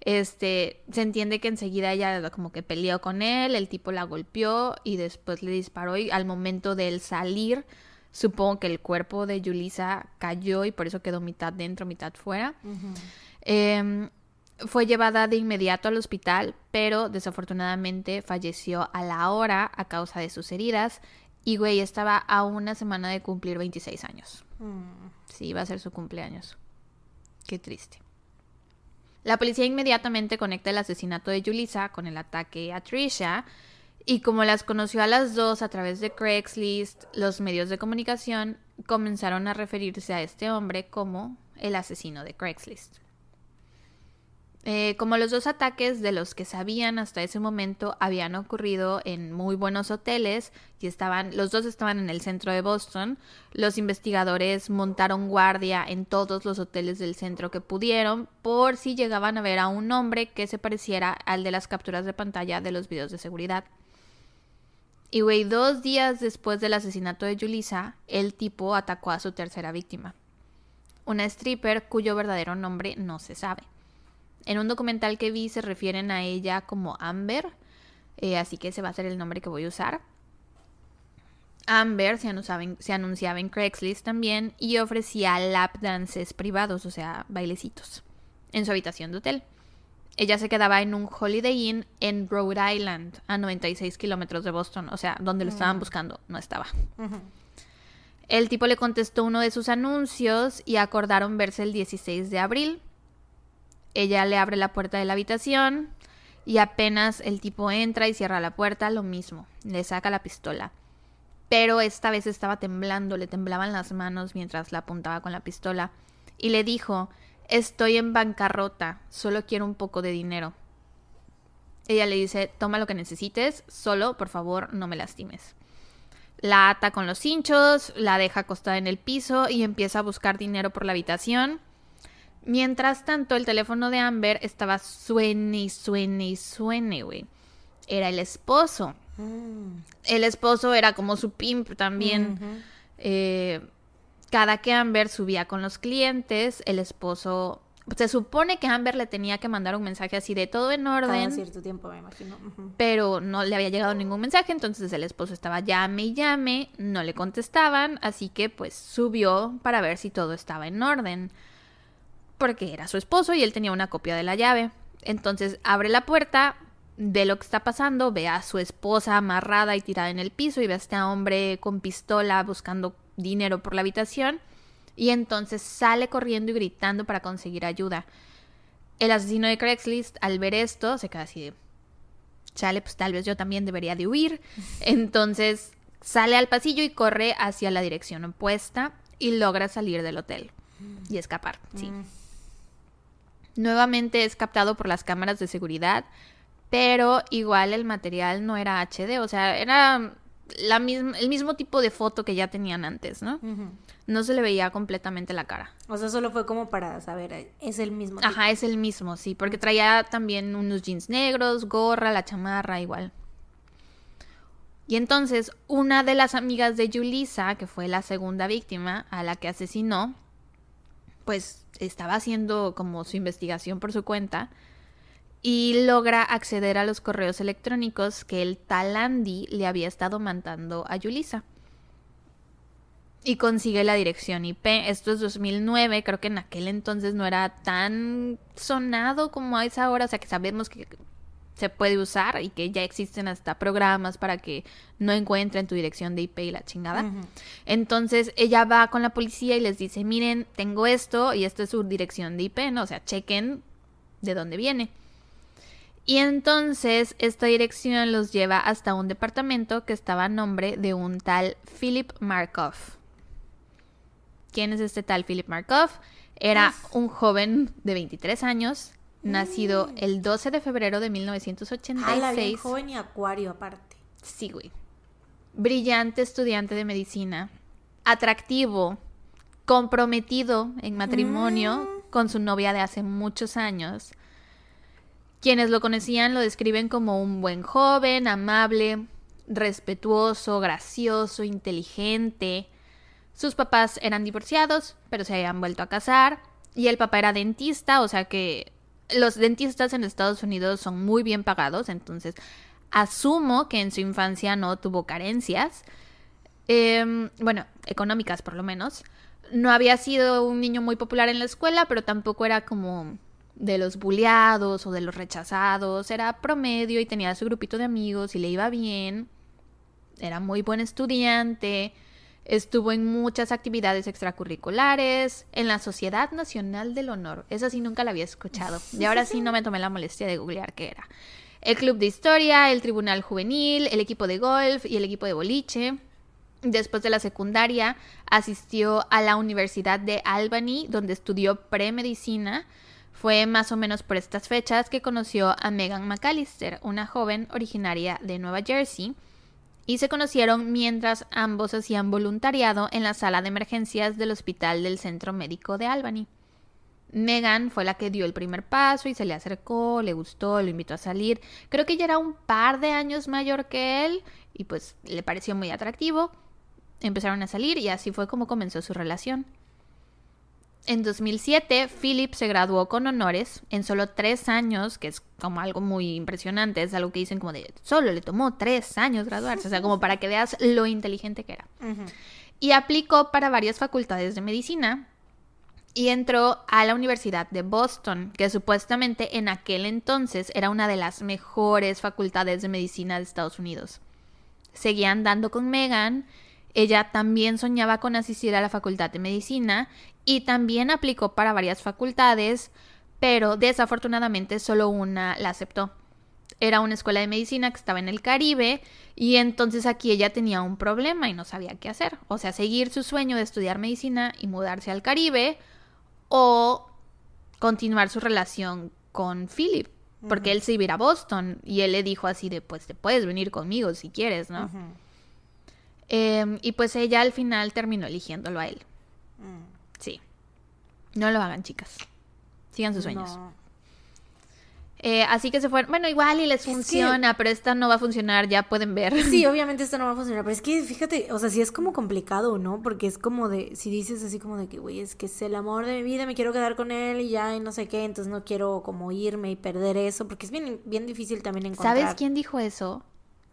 Este, se entiende que enseguida ella como que peleó con él, el tipo la golpeó y después le disparó y al momento de él salir, supongo que el cuerpo de Yulisa cayó y por eso quedó mitad dentro, mitad fuera. eh, fue llevada de inmediato al hospital, pero desafortunadamente falleció a la hora a causa de sus heridas. Y güey, estaba a una semana de cumplir 26 años. Mm. Sí, iba a ser su cumpleaños. Qué triste. La policía inmediatamente conecta el asesinato de Julissa con el ataque a Trisha. Y como las conoció a las dos a través de Craigslist, los medios de comunicación comenzaron a referirse a este hombre como el asesino de Craigslist. Eh, como los dos ataques de los que sabían hasta ese momento habían ocurrido en muy buenos hoteles y estaban, los dos estaban en el centro de Boston, los investigadores montaron guardia en todos los hoteles del centro que pudieron por si llegaban a ver a un hombre que se pareciera al de las capturas de pantalla de los videos de seguridad. Y güey, dos días después del asesinato de Julissa, el tipo atacó a su tercera víctima, una stripper cuyo verdadero nombre no se sabe. En un documental que vi se refieren a ella como Amber, eh, así que ese va a ser el nombre que voy a usar. Amber se anunciaba, en, se anunciaba en Craigslist también y ofrecía lap dances privados, o sea, bailecitos, en su habitación de hotel. Ella se quedaba en un Holiday Inn en Rhode Island, a 96 kilómetros de Boston, o sea, donde lo estaban buscando, no estaba. El tipo le contestó uno de sus anuncios y acordaron verse el 16 de abril. Ella le abre la puerta de la habitación y apenas el tipo entra y cierra la puerta, lo mismo, le saca la pistola. Pero esta vez estaba temblando, le temblaban las manos mientras la apuntaba con la pistola y le dijo, estoy en bancarrota, solo quiero un poco de dinero. Ella le dice, toma lo que necesites, solo por favor no me lastimes. La ata con los hinchos, la deja acostada en el piso y empieza a buscar dinero por la habitación. Mientras tanto, el teléfono de Amber estaba suene y suene y suene, güey. Era el esposo. Mm. El esposo era como su pimp también. Eh, cada que Amber subía con los clientes, el esposo... Se supone que Amber le tenía que mandar un mensaje así de todo en orden. Cada cierto tiempo, me imagino. Pero no le había llegado ningún mensaje, entonces el esposo estaba llame y llame, no le contestaban, así que pues subió para ver si todo estaba en orden porque era su esposo y él tenía una copia de la llave. Entonces abre la puerta, ve lo que está pasando, ve a su esposa amarrada y tirada en el piso y ve a este hombre con pistola buscando dinero por la habitación y entonces sale corriendo y gritando para conseguir ayuda. El asesino de Craigslist al ver esto se queda así de, chale, pues tal vez yo también debería de huir. Entonces sale al pasillo y corre hacia la dirección opuesta y logra salir del hotel y escapar, sí. Mm. Nuevamente es captado por las cámaras de seguridad, pero igual el material no era HD, o sea, era la misma, el mismo tipo de foto que ya tenían antes, ¿no? No se le veía completamente la cara. O sea, solo fue como para saber, es el mismo. Ajá, es el mismo, sí, porque traía también unos jeans negros, gorra, la chamarra, igual. Y entonces, una de las amigas de Julissa, que fue la segunda víctima a la que asesinó, pues estaba haciendo como su investigación por su cuenta y logra acceder a los correos electrónicos que el tal Andy le había estado mandando a Yulisa. y consigue la dirección IP. Esto es 2009, creo que en aquel entonces no era tan sonado como es ahora, o sea que sabemos que se puede usar y que ya existen hasta programas para que no encuentren tu dirección de IP y la chingada. Entonces ella va con la policía y les dice, miren, tengo esto y esta es su dirección de IP, ¿no? O sea, chequen de dónde viene. Y entonces esta dirección los lleva hasta un departamento que estaba a nombre de un tal Philip Markov. ¿Quién es este tal Philip Markov? Era un joven de 23 años, nacido Mm. el 12 de febrero de 1986. Ala, bien joven y acuario aparte. Sí, güey. Brillante estudiante de medicina, atractivo, comprometido en matrimonio con su novia de hace muchos años. Quienes lo conocían lo describen como un buen joven, amable, respetuoso, gracioso, inteligente. Sus papás eran divorciados, pero se habían vuelto a casar. Y el papá era dentista, o sea que los dentistas en Estados Unidos son muy bien pagados, entonces asumo que en su infancia no tuvo carencias. Em, bueno, económicas por lo menos. No había sido un niño muy popular en la escuela, pero tampoco era como de los bulleados o de los rechazados. Era promedio y tenía su grupito de amigos y le iba bien. Era muy buen estudiante. Estuvo en muchas actividades extracurriculares, en la Sociedad Nacional del Honor. Esa sí nunca la había escuchado. Y ahora sí no me tomé la molestia de googlear qué era. El Club de Historia, el Tribunal Juvenil, el equipo de golf y el equipo de boliche. Después de la secundaria, asistió a la Universidad de Albany, donde estudió premedicina. Fue más o menos por estas fechas que conoció a Megan McAllister, una joven originaria de Nueva Jersey, y se conocieron mientras ambos hacían voluntariado en la sala de emergencias del Hospital del Centro Médico de Albany. Megan fue la que dio el primer paso y se le acercó, le gustó, lo invitó a salir. Creo que ella era un par de años mayor que él y pues le pareció muy atractivo. Empezaron a salir y así fue como comenzó su relación. En 2007, Philip se graduó con honores en solo tres años, que es como algo muy impresionante, es algo que dicen como de solo le tomó tres años graduarse, o sea, como para que veas lo inteligente que era. Y aplicó para varias facultades de medicina y entró a la Universidad de Boston, que supuestamente en aquel entonces era una de las mejores facultades de medicina de Estados Unidos. Seguía andando con Megan, ella también soñaba con asistir a la Facultad de Medicina y también aplicó para varias facultades, pero desafortunadamente solo una la aceptó. Era una escuela de medicina que estaba en el Caribe y entonces aquí ella tenía un problema y no sabía qué hacer. O sea, seguir su sueño de estudiar medicina y mudarse al Caribe o continuar su relación con Philip, porque él se iba a ir a Boston y él le dijo así de, pues te puedes venir conmigo si quieres, ¿no? Eh, y pues ella al final terminó eligiéndolo a él. Sí. No lo hagan, chicas. Sigan sus sueños. No. Eh, así que se fueron. Bueno, igual y les funciona, pero esta no va a funcionar, ya pueden ver. Sí, obviamente esto no va a funcionar, pero es que fíjate, o sea, sí es como complicado, ¿no? Porque es como de, si dices así como de que, güey, es que es el amor de mi vida, me quiero quedar con él y ya, y no sé qué, entonces no quiero como irme y perder eso, porque es bien, bien difícil también encontrar. ¿Sabes quién dijo eso?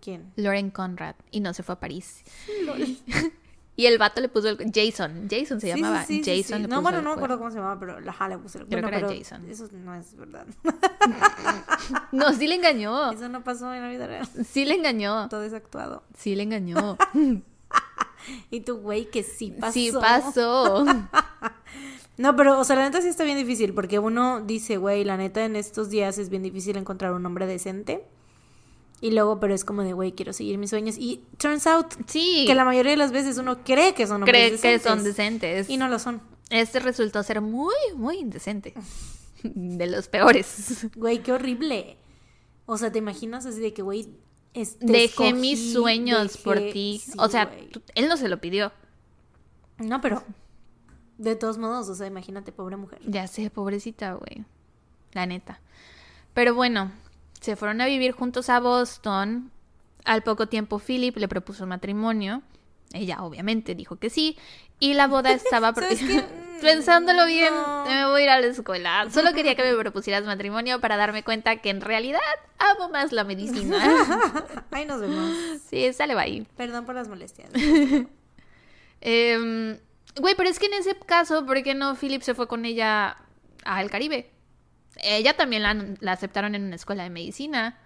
¿Quién? Lauren Conrad. Y no se fue a París. Y el vato le puso el. Jason. Jason se Sí, llamaba. sí, sí, Jason le No, puso bueno, el no me acuerdo cómo se llamaba, pero la jale puse el Creo bueno, que era pero Jason. Eso no es verdad. No, sí le engañó. Eso no pasó en la vida real. Sí le engañó. Todo es actuado. Sí le engañó. Y tu güey que sí pasó. Sí pasó. No, pero, o sea, la neta sí está bien difícil, porque uno dice, güey, la neta en estos días es bien difícil encontrar un hombre decente. Y luego, pero es como de, güey, quiero seguir mis sueños. Y turns out Sí. que la mayoría de las veces uno cree que son hombres cree que decentes. son decentes. Y no lo son. Este resultó ser muy, muy indecente. De los peores. Güey, qué horrible. O sea, ¿te imaginas así de que, güey, es- te Dejé mis sueños por ti. Sí, o sea, tú- él no se lo pidió. No, pero de todos modos, o sea, imagínate, pobre mujer. Ya sé, pobrecita, güey. La neta. Pero bueno, se fueron a vivir juntos a Boston. Al poco tiempo Philip le propuso matrimonio. Ella obviamente dijo que sí. Y la boda estaba... por- ¿Sabes qué? Pensándolo bien, No. me voy a ir a la escuela. Solo quería que me propusieras matrimonio para darme cuenta que en realidad amo más la medicina. Ahí nos vemos. sí, sale va ahí. Perdón por las molestias. Em, güey, pero es que en ese caso, ¿por qué no Philip se fue con ella al Caribe? Ella también la, la aceptaron en una escuela de medicina.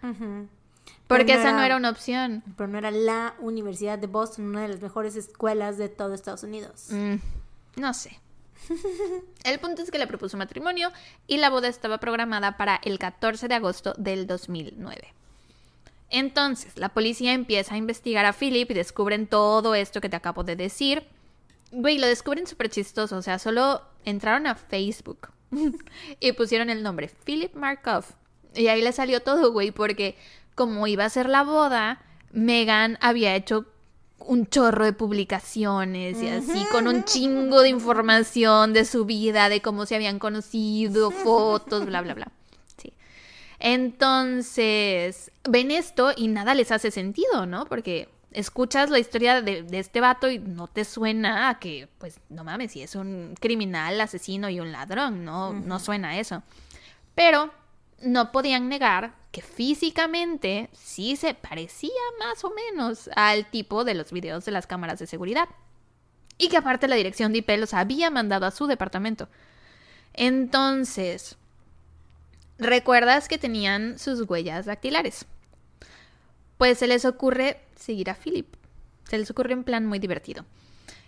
Porque no esa no era- era una opción. Pero no era la Universidad de Boston, una de las mejores escuelas de todo Estados Unidos. Mm, no sé. El punto es que le propuso matrimonio y la boda estaba programada para el 14 de agosto del 2009. Entonces, la policía empieza a investigar a Philip y descubren todo esto que te acabo de decir. Güey, lo descubren súper chistoso. O sea, solo entraron a Facebook y pusieron el nombre Philip Markov. Y ahí le salió todo, güey, porque como iba a ser la boda, Megan había hecho un chorro de publicaciones y así, con un chingo de información de su vida, de cómo se habían conocido, fotos, bla, bla, bla. Sí. Entonces, ven esto y nada les hace sentido, ¿no? Porque escuchas la historia de, de este vato y no te suena a que, pues, no mames, si es un criminal, asesino y un ladrón, no, no suena a eso. Pero no podían negar que físicamente sí se parecía más o menos al tipo de los videos de las cámaras de seguridad. Y que aparte la dirección de IP los había mandado a su departamento. Entonces, ¿recuerdas que tenían sus huellas dactilares? Pues se les ocurre seguir a Philip. Se les ocurre un plan muy divertido.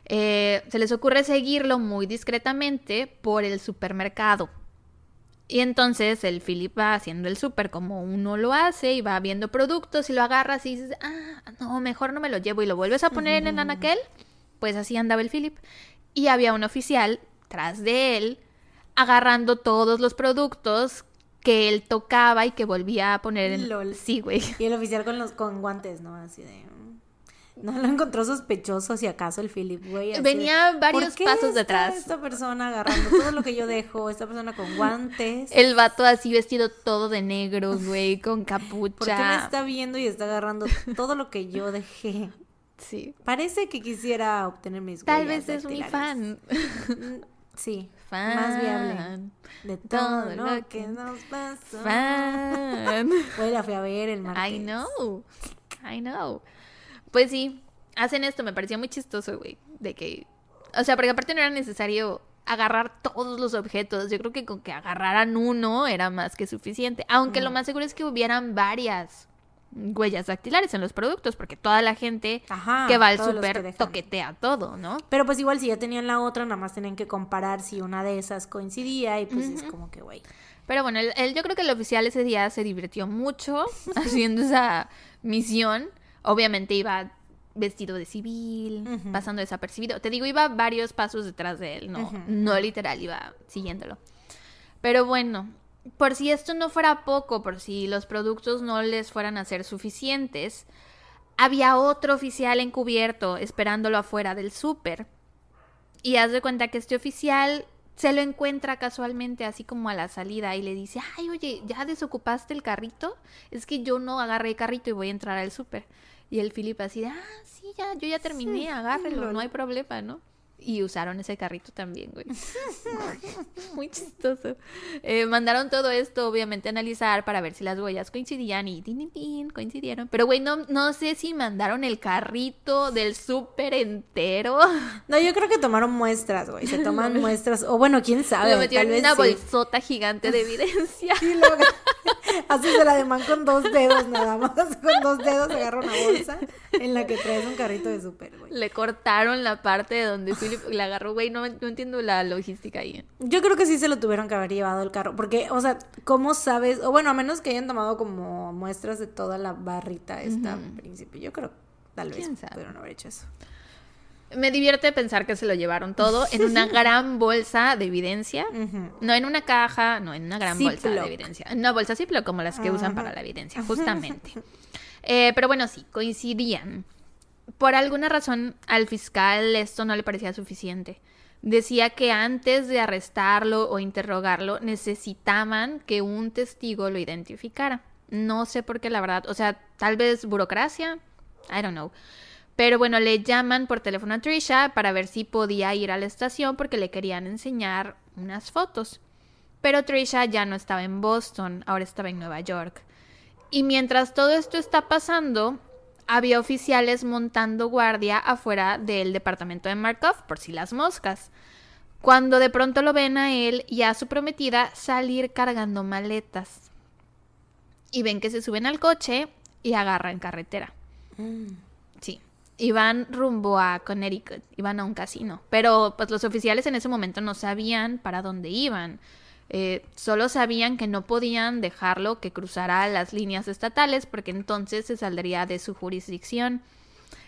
Eh, se les ocurre seguirlo muy discretamente por el supermercado. Y entonces el Philip va haciendo el súper como uno lo hace y va viendo productos y lo agarras y dices, ah, no, mejor no me lo llevo y lo vuelves a poner en el anaquel. Pues así andaba el Philip. Y había un oficial tras de él agarrando todos los productos que él tocaba y que volvía a poner en... Lol. Sí, güey. Y el oficial con los con guantes, ¿no? Así de. mm. No lo encontró sospechoso, si acaso, el Philip, güey. de, Venía ¿por varios qué pasos está detrás. Esta persona agarrando todo lo que yo dejo, esta persona con guantes. El vato así vestido todo de negro, güey, con capucha. ¿Por qué me está viendo y está agarrando todo lo que yo dejé? Sí. Parece que quisiera obtener mis Tal vez es mi fan. Mm, Sí, Fan. más viable de todo, Todo lo lo que nos pasó. Fan. Güey, la fui a ver el martes. I know. I know. Pues sí, hacen esto, me pareció muy chistoso, güey. De que. O sea, porque aparte no era necesario agarrar todos los objetos. Yo creo que con que agarraran uno era más que suficiente. Aunque lo más seguro es que hubieran varias huellas dactilares en los productos, porque toda la gente Ajá, que va al súper toquetea todo, ¿no? Pero pues igual si ya tenían la otra, nada más tenían que comparar si una de esas coincidía y pues es como que, güey. Pero bueno, el, el- yo creo que el oficial ese día se divirtió mucho haciendo esa misión. Obviamente iba vestido de civil, pasando desapercibido. Te digo, iba varios pasos detrás de él, no, no literal, iba siguiéndolo. Pero bueno, por si esto no fuera poco, por si los productos no les fueran a ser suficientes, había otro oficial encubierto esperándolo afuera del súper. Y haz de cuenta que este oficial se lo encuentra casualmente así como a la salida y le dice, ay, oye, ¿ya desocupaste el carrito? Es que yo no agarré el carrito y voy a entrar al súper. Y el Philip así de, ah, sí, ya, yo ya terminé, agárrelo, lol. no hay problema, ¿no? Y usaron ese carrito también, güey. Muy chistoso. Eh, mandaron todo esto, obviamente, a analizar para ver si las huellas coincidían y tin, tin, tin, coincidieron. Pero, güey, no, no sé si mandaron el carrito del súper entero. No, yo creo que tomaron muestras, güey. Se toman muestras. O bueno, quién sabe. Lo metieron en una sí. bolsota gigante de evidencia. Y luego así se la deman con dos dedos nada más. Con dos dedos agarra una bolsa en la que traes un carrito de súper, güey. Le cortaron la parte de donde Philip le agarró, güey. No, no entiendo la logística ahí. Yo creo que sí se lo tuvieron que haber llevado el carro. Porque, o sea, ¿cómo sabes? O bueno, a menos que hayan tomado como muestras de toda la barrita esta al principio. Yo creo tal vez ¿Quién sabe? pudieron haber hecho eso. Me divierte pensar que se lo llevaron todo en una gran bolsa de evidencia. No en una caja, no en una gran bolsa de evidencia. Una bolsa Ziploc como las que usan para la evidencia, justamente. Eh, pero bueno, sí, coincidían. Por alguna razón al fiscal esto no le parecía suficiente. Decía que antes de arrestarlo o interrogarlo necesitaban que un testigo lo identificara. No sé por qué, la verdad. O sea, tal vez burocracia. I don't know. Pero bueno, le llaman por teléfono a Trisha para ver si podía ir a la estación porque le querían enseñar unas fotos. Pero Trisha ya no estaba en Boston, ahora estaba en Nueva York. Y mientras todo esto está pasando, había oficiales montando guardia afuera del departamento de Markov por si las moscas. Cuando de pronto lo ven a él y a su prometida salir cargando maletas. Y ven que se suben al coche y agarran carretera. Mm. Sí. Iban rumbo a Connecticut, iban a un casino. Pero pues los oficiales en ese momento no sabían para dónde iban. Eh, solo sabían que no podían dejarlo que cruzara las líneas estatales porque entonces se saldría de su jurisdicción.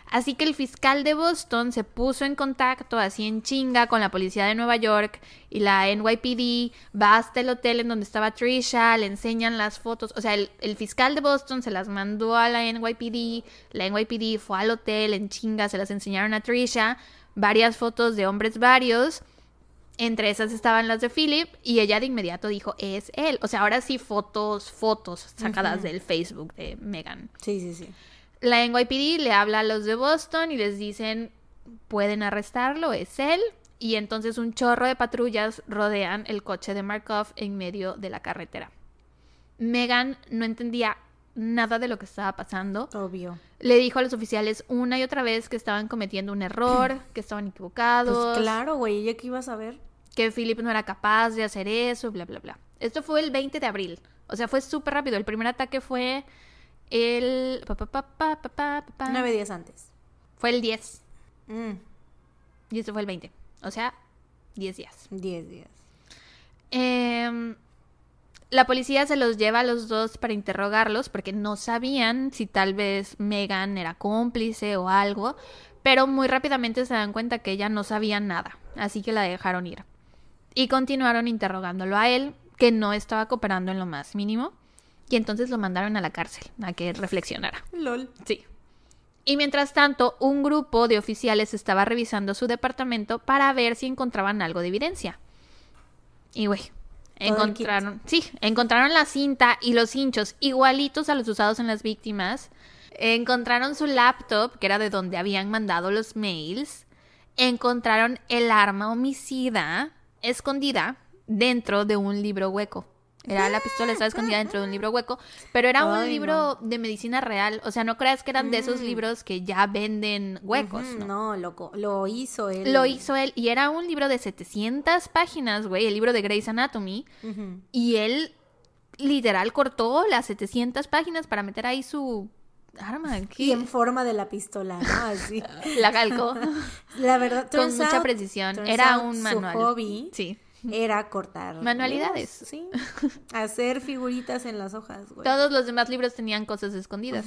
Así que el fiscal de Boston se puso en contacto así en chinga con la policía de Nueva York y la NYPD, va hasta el hotel en donde estaba Trisha, le enseñan las fotos, o sea, el, el fiscal de Boston se las mandó a la NYPD, la NYPD fue al hotel en chinga, se las enseñaron a Trisha, varias fotos de hombres varios, entre esas estaban las de Philip y ella de inmediato dijo, es él, o sea, ahora sí fotos, fotos sacadas del Facebook de Megan. Sí, sí, sí. La NYPD le habla a los de Boston y les dicen, pueden arrestarlo, es él. Y entonces un chorro de patrullas rodean el coche de Markov en medio de la carretera. Megan no entendía nada de lo que estaba pasando. Obvio. Le dijo a los oficiales una y otra vez que estaban cometiendo un error, que estaban equivocados, Pues claro, güey, ¿ella qué iba a saber? que Philip no era capaz de hacer eso, bla, bla, bla. Esto fue el 20 de abril. O sea, fue súper rápido. El primer ataque fue el... Nueve días antes. Fue el 10. Mm, Y este fue el 20. O sea, 10 días. diez días. Em, la policía se los lleva a los dos para interrogarlos porque no sabían si tal vez Megan era cómplice o algo, pero muy rápidamente se dan cuenta que ella no sabía nada, así que la dejaron ir. Y continuaron interrogándolo a él, que no estaba cooperando en lo más mínimo, y entonces lo mandaron a la cárcel, a que reflexionara. LOL. Sí. Y mientras tanto, un grupo de oficiales estaba revisando su departamento para ver si encontraban algo de evidencia. Y güey, encontraron, sí, encontraron la cinta y los hinchos igualitos a los usados en las víctimas. Encontraron su laptop, que era de donde habían mandado los mails. Encontraron el arma homicida escondida dentro de un libro hueco. Era la pistola, estaba escondida dentro de un libro hueco, pero era un libro de medicina real. O sea, no creas que eran de esos libros que ya venden huecos, ¿no? No, loco. Lo hizo él. Lo hizo él y era un libro de 700 páginas, güey, el libro de Grey's Anatomy. Y él literal cortó las 700 páginas para meter ahí su arma. ¿qué? Y en forma de la pistola, ¿no? Así. La calcó La verdad, con mucha out- precisión. Era un su manual. hobby Sí. Era cortar. Manualidades. Sí. Hacer figuritas en las hojas, güey. Todos los demás libros tenían cosas escondidas.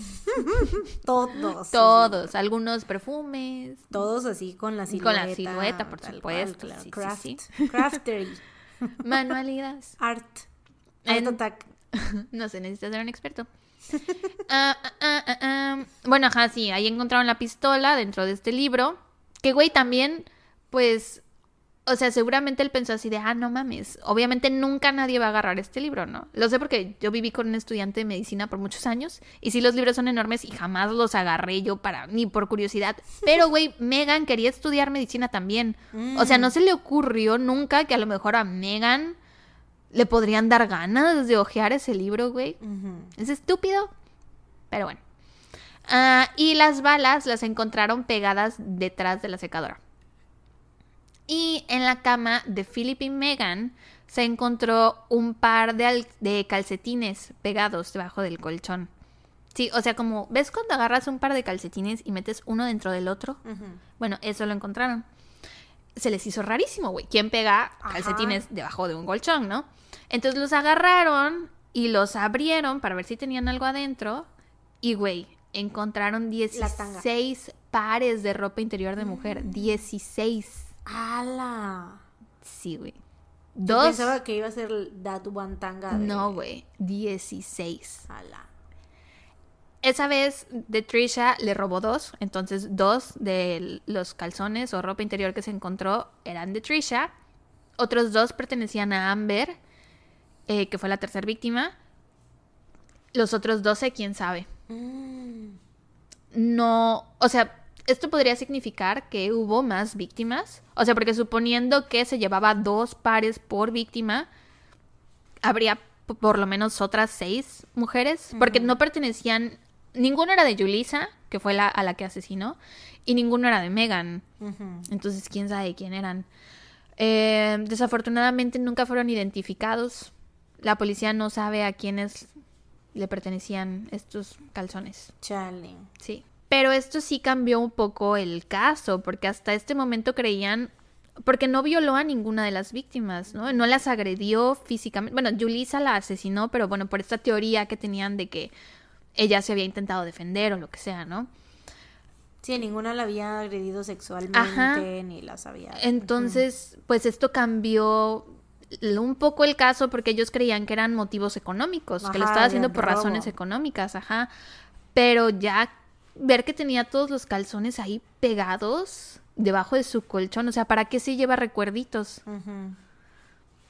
Todos. Todos. Algunos perfumes. Todos así con la Con silueta. la silueta, por supuesto, cual, claro. sí, sí, Craft. sí. Craftery. Manualidades. Art. Art En- attack. no se necesita ser un experto. Ah, ah, ah. Bueno, ajá, sí, ahí encontraron la pistola dentro de este libro. Que, güey, también, pues, o sea, seguramente él pensó así de, ah, no mames, obviamente nunca nadie va a agarrar este libro, ¿no? Lo sé porque yo viví con un estudiante de medicina por muchos años y sí, los libros son enormes y jamás los agarré yo para, ni por curiosidad. Pero, güey, Megan quería estudiar medicina también. O sea, no se le ocurrió nunca que a lo mejor a Megan le podrían dar ganas de hojear ese libro, güey. Es estúpido. Pero bueno. Ah, y las balas las encontraron pegadas detrás de la secadora. Y en la cama de Philip y Megan se encontró un par de, al- de calcetines pegados debajo del colchón. Sí, o sea, como, ¿ves cuando agarras un par de calcetines y metes uno dentro del otro? Bueno, eso lo encontraron. Se les hizo rarísimo, güey. ¿Quién pega Ajá. calcetines debajo de un colchón, no? Entonces los agarraron y los abrieron para ver si tenían algo adentro. Y, güey, encontraron La tanga. 16 pares de ropa interior de mujer. 16. ¡Hala! Sí, güey. Yo Dos. pensaba que iba a ser That One Tanga. de- No, güey. 16. ¡Hala! Esa vez de Trisha le robó dos, entonces dos de los calzones o ropa interior que se encontró eran de Trisha. Otros dos pertenecían a Amber, eh, que fue la tercera víctima. Los otros 12, quién sabe. Mm. No, o sea, esto podría significar que hubo más víctimas. O sea, porque suponiendo que se llevaba dos pares por víctima, habría por lo menos otras seis mujeres, porque no pertenecían, ninguno era de Yulisa, que fue la, a la que asesinó, y ninguno era de Megan. Entonces, quién sabe quién eran. Eh, desafortunadamente nunca fueron identificados. La policía no sabe a quiénes le pertenecían estos calzones. Chale. Sí. Pero esto sí cambió un poco el caso, porque hasta este momento creían, porque no violó a ninguna de las víctimas, ¿no? No las agredió físicamente. Bueno, Julissa la asesinó, pero bueno, por esta teoría que tenían de que ella se había intentado defender o lo que sea, ¿no? Sí, ninguna la había agredido sexualmente, Ajá. ni las había... Entonces, pues esto cambió un poco el caso porque ellos creían que eran motivos económicos, que lo estaba haciendo por robo. razones económicas, ajá. Pero ya ver que tenía todos los calzones ahí pegados debajo de su colchón, o sea, ¿para qué se lleva recuerditos?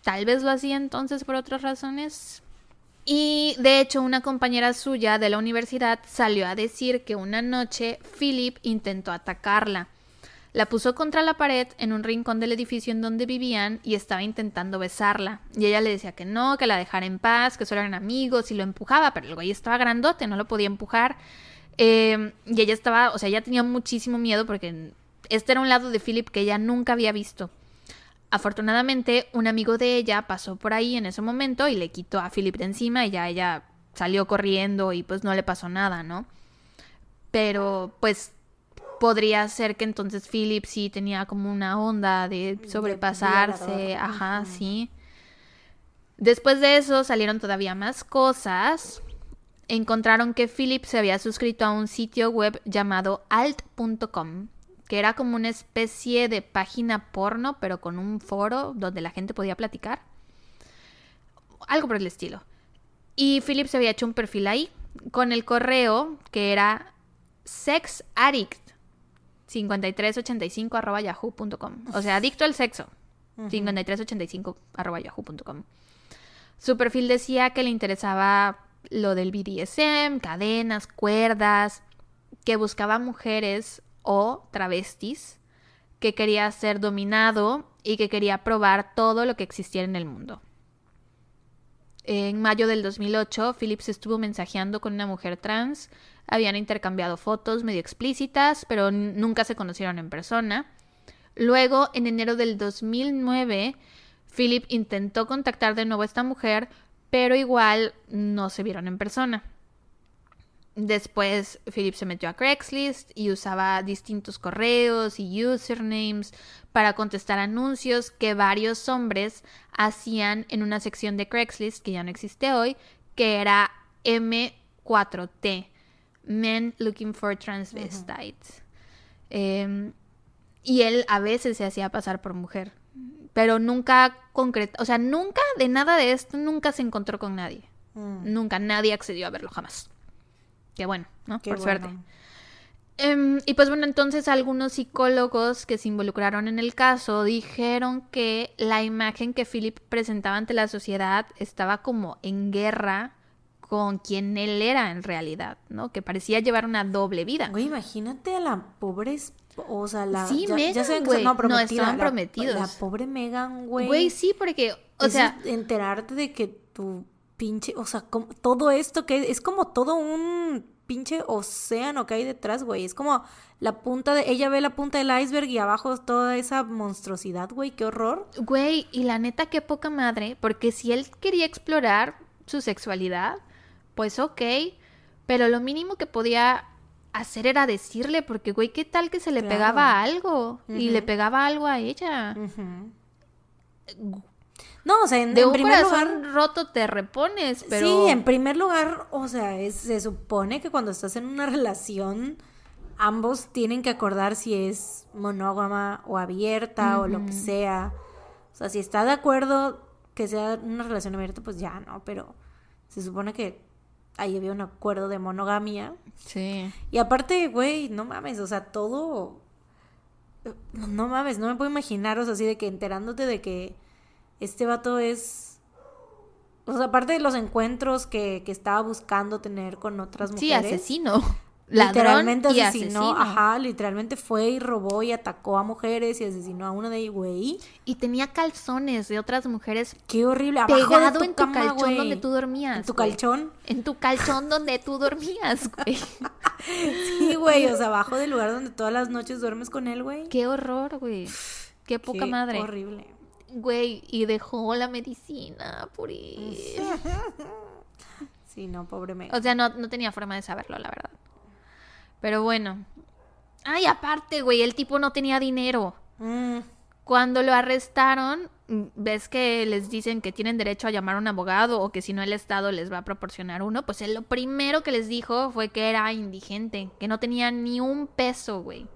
Tal vez lo hacía entonces por otras razones. Y de hecho, una compañera suya de la universidad salió a decir que una noche Philip intentó atacarla. La puso contra la pared en un rincón del edificio en donde vivían y estaba intentando besarla. Y ella le decía que no, que la dejara en paz, que solo eran amigos y lo empujaba, pero el güey estaba grandote, no lo podía empujar. Eh, y ella estaba, o sea, ella tenía muchísimo miedo porque este era un lado de Philip que ella nunca había visto. Afortunadamente, un amigo de ella pasó por ahí en ese momento y le quitó a Philip de encima y ya ella salió corriendo y pues no le pasó nada, ¿no? Pero pues podría ser que entonces Philip sí tenía como una onda de sobrepasarse, ajá, sí. Después de eso salieron todavía más cosas. Encontraron que Philip se había suscrito a un sitio web llamado alt.com, que era como una especie de página porno, pero con un foro donde la gente podía platicar. Algo por el estilo. Y Philip se había hecho un perfil ahí con el correo que era sexaddict 5385 arroba yahoo.com. O sea, adicto al sexo. 5385 arroba yahoo.com. Su perfil decía que le interesaba lo del BDSM, cadenas, cuerdas, que buscaba mujeres o travestis, que quería ser dominado y que quería probar todo lo que existiera en el mundo. En mayo del 2008, Phillips estuvo mensajeando con una mujer trans. Habían intercambiado fotos medio explícitas, pero nunca se conocieron en persona. Luego, en enero del 2009, Philip intentó contactar de nuevo a esta mujer, pero igual no se vieron en persona. Después, Philip se metió a Craigslist y usaba distintos correos y usernames para contestar anuncios que varios hombres hacían en una sección de Craigslist que ya no existe hoy, que era M4T, Men Looking for Transvestites. Em, y él a veces se hacía pasar por mujer, pero nunca concreta, o sea, nunca de nada de esto, nunca se encontró con nadie. Mm, Nunca nadie accedió a verlo jamás. Qué bueno, ¿no? qué Por bueno. suerte. Em, y pues bueno, entonces algunos psicólogos que se involucraron en el caso dijeron que la imagen que Philip presentaba ante la sociedad estaba como en guerra con quien él era en realidad, ¿no? Que parecía llevar una doble vida. Güey, imagínate a la pobre esposa, la... Sí, ya, Megan, ya que güey. no, No, estaban la- prometidos. La, pobre Megan, güey. Güey, sí, porque, o Eso sea, enterarte de que tu pinche, o sea, como- todo esto que es como todo un pinche océano que hay detrás, güey. Es como la punta de, ella ve la punta del iceberg y abajo toda esa monstruosidad, güey, qué horror. Güey, y la neta, qué poca madre, porque si él quería explorar su sexualidad, pues ok, pero lo mínimo que podía hacer era decirle, porque güey, ¿qué tal que se le Claro. pegaba algo? Y le pegaba algo a ella. No, o sea, en, De en un primer corazón lugar... roto te repones, pero... Sí, en primer lugar, o sea, es- se supone que cuando estás en una relación, ambos tienen que acordar si es monógama o abierta o lo que sea. O sea, si está de acuerdo que sea una relación abierta, pues ya no, pero se supone que ahí había un acuerdo de monogamia. Sí. Y aparte, güey, no mames, o sea, todo... No, mames, no me puedo imaginar, o sea, así de que enterándote de que este vato es... O sea, aparte de los encuentros que, que estaba buscando tener con otras Sí, mujeres. asesino. Literalmente y asesinó, asesino. ajá, literalmente fue y robó y atacó a mujeres y asesinó a una de ellas, güey. Y tenía calzones de otras mujeres Qué horrible, abajo pegado de tu en tu cama, calzón güey. donde tú dormías. En tu güey. calzón. En tu calzón donde tú dormías, güey. Sí, güey, o sea, abajo del lugar donde todas las noches duermes con él, güey. Qué horror, güey. Qué poca Qué madre. Horrible. Güey, y dejó la medicina por ir. Sí, no, pobre me. O sea, no, no tenía forma de saberlo, la verdad. Pero bueno. Ay, aparte, güey, el tipo no tenía dinero. Mm, Cuando lo arrestaron, ves que les dicen que tienen derecho a llamar a un abogado o que si no el Estado les va a proporcionar uno. Pues él lo primero que les dijo fue que era indigente, que no tenía ni un peso, güey.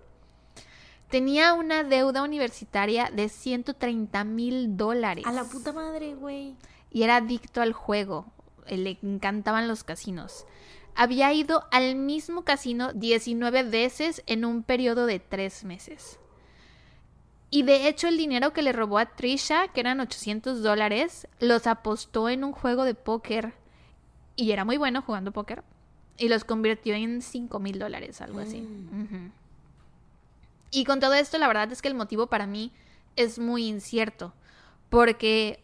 Tenía una deuda universitaria de 130 mil dólares. a la puta madre, güey. y era adicto al juego. eh, Le encantaban los casinos. Había ido al mismo casino 19 veces en un periodo de tres meses. Y de hecho el dinero que le robó a Trisha, que eran 800 dólares, los apostó en un juego de póker. Y era muy bueno jugando póker. Y los convirtió en 5 mil dólares, algo así. Ujú. Y con todo esto, la verdad es que el motivo para mí es muy incierto. Porque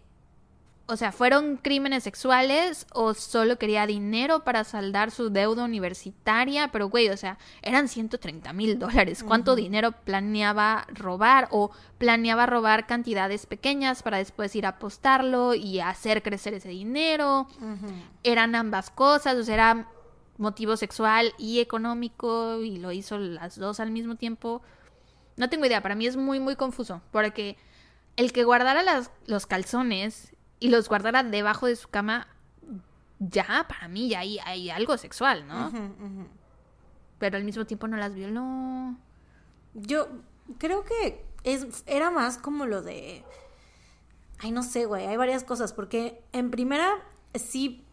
o sea, ¿fueron crímenes sexuales o solo quería dinero para saldar su deuda universitaria? Pero, güey, o sea, eran 130 mil dólares. ¿Cuánto dinero planeaba robar? ¿O planeaba robar cantidades pequeñas para después ir a apostarlo y hacer crecer ese dinero? Eran ambas cosas, o sea, era motivo sexual y económico y lo hizo las dos al mismo tiempo. No tengo idea, para mí es muy, muy confuso, porque el que guardara las- los calzones y los guardara debajo de su cama, ya, para mí ya hay, hay algo sexual, ¿no? Pero al mismo tiempo no las violó. Yo creo que es, era más como lo de. Ay, no sé, güey. Hay varias cosas. Porque en primera, sí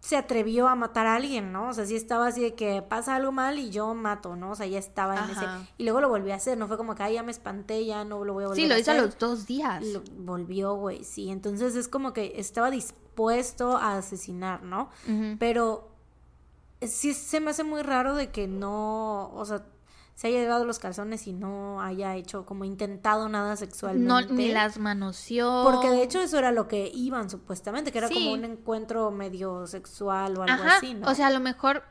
se atrevió a matar a alguien, ¿no? O sea, sí estaba así de que pasa algo mal y yo mato, ¿no? O sea, ya estaba en Ajá. ese. Y luego lo volvió a hacer. No fue como que, ay, ya me espanté, ya no lo voy a volver Sí, lo a hizo a los dos días. Lo volvió, güey, sí. Entonces es como que estaba dispuesto a asesinar, ¿no? Pero sí se me hace muy raro de que no, o sea, se haya llevado los calzones y no haya hecho como intentado nada No, sexualmente. ni las manoseó. Porque de hecho eso era lo que iban supuestamente, que era Sí. como un encuentro medio sexual o algo Ajá, así, ¿no? o sea, a lo mejor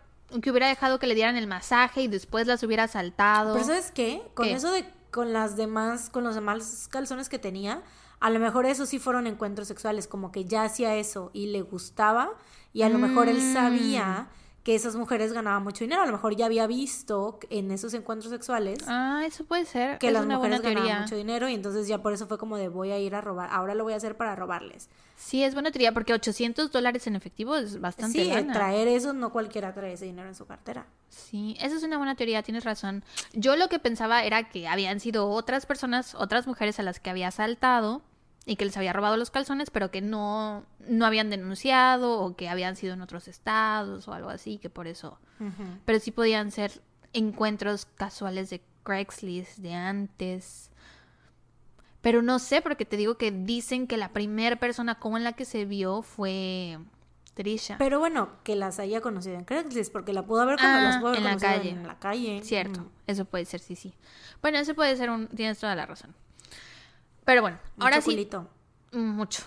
que hubiera dejado que le dieran el masaje y después las hubiera saltado. Pero ¿sabes qué? Con ¿Qué? eso de con las demás, con los demás calzones que tenía, a lo mejor esos sí fueron encuentros sexuales, como que ya hacía eso y le gustaba y a lo mejor él Mm. sabía que esas mujeres ganaban mucho dinero, a lo mejor ya había visto en esos encuentros sexuales Ah, eso puede ser. que es las una buena mujeres ganaban mucho dinero y entonces ya por eso fue como de voy a ir a robar, ahora lo voy a hacer para robarles. Sí, es buena teoría porque 800 dólares en efectivo es bastante Sí, lana. traer eso, no cualquiera trae ese dinero en su cartera. Sí, esa es una buena teoría, tienes razón. Yo lo que pensaba era que habían sido otras personas, otras mujeres a las que había asaltado y que les había robado los calzones, pero que no, no habían denunciado o que habían sido en otros estados o algo así, que por eso. Pero sí podían ser encuentros casuales de Craigslist de antes. Pero no sé, porque te digo que dicen que la primera persona con la que se vio fue Trisha. Pero bueno, que las haya conocido en Craigslist, porque la pudo haber, con- Ah, las pudo haber en la calle. en la calle. Cierto, Ujú. eso puede ser, sí, sí. Bueno, eso puede ser un... Tienes toda la razón. Pero bueno, ahora Mucho sí... culito. Mucho.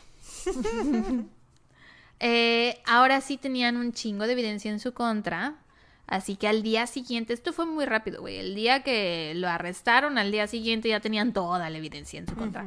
Eh, ahora sí tenían un chingo de evidencia en su contra. Así que al día siguiente, esto fue muy rápido, güey. El día que lo arrestaron, al día siguiente ya tenían toda la evidencia en su contra.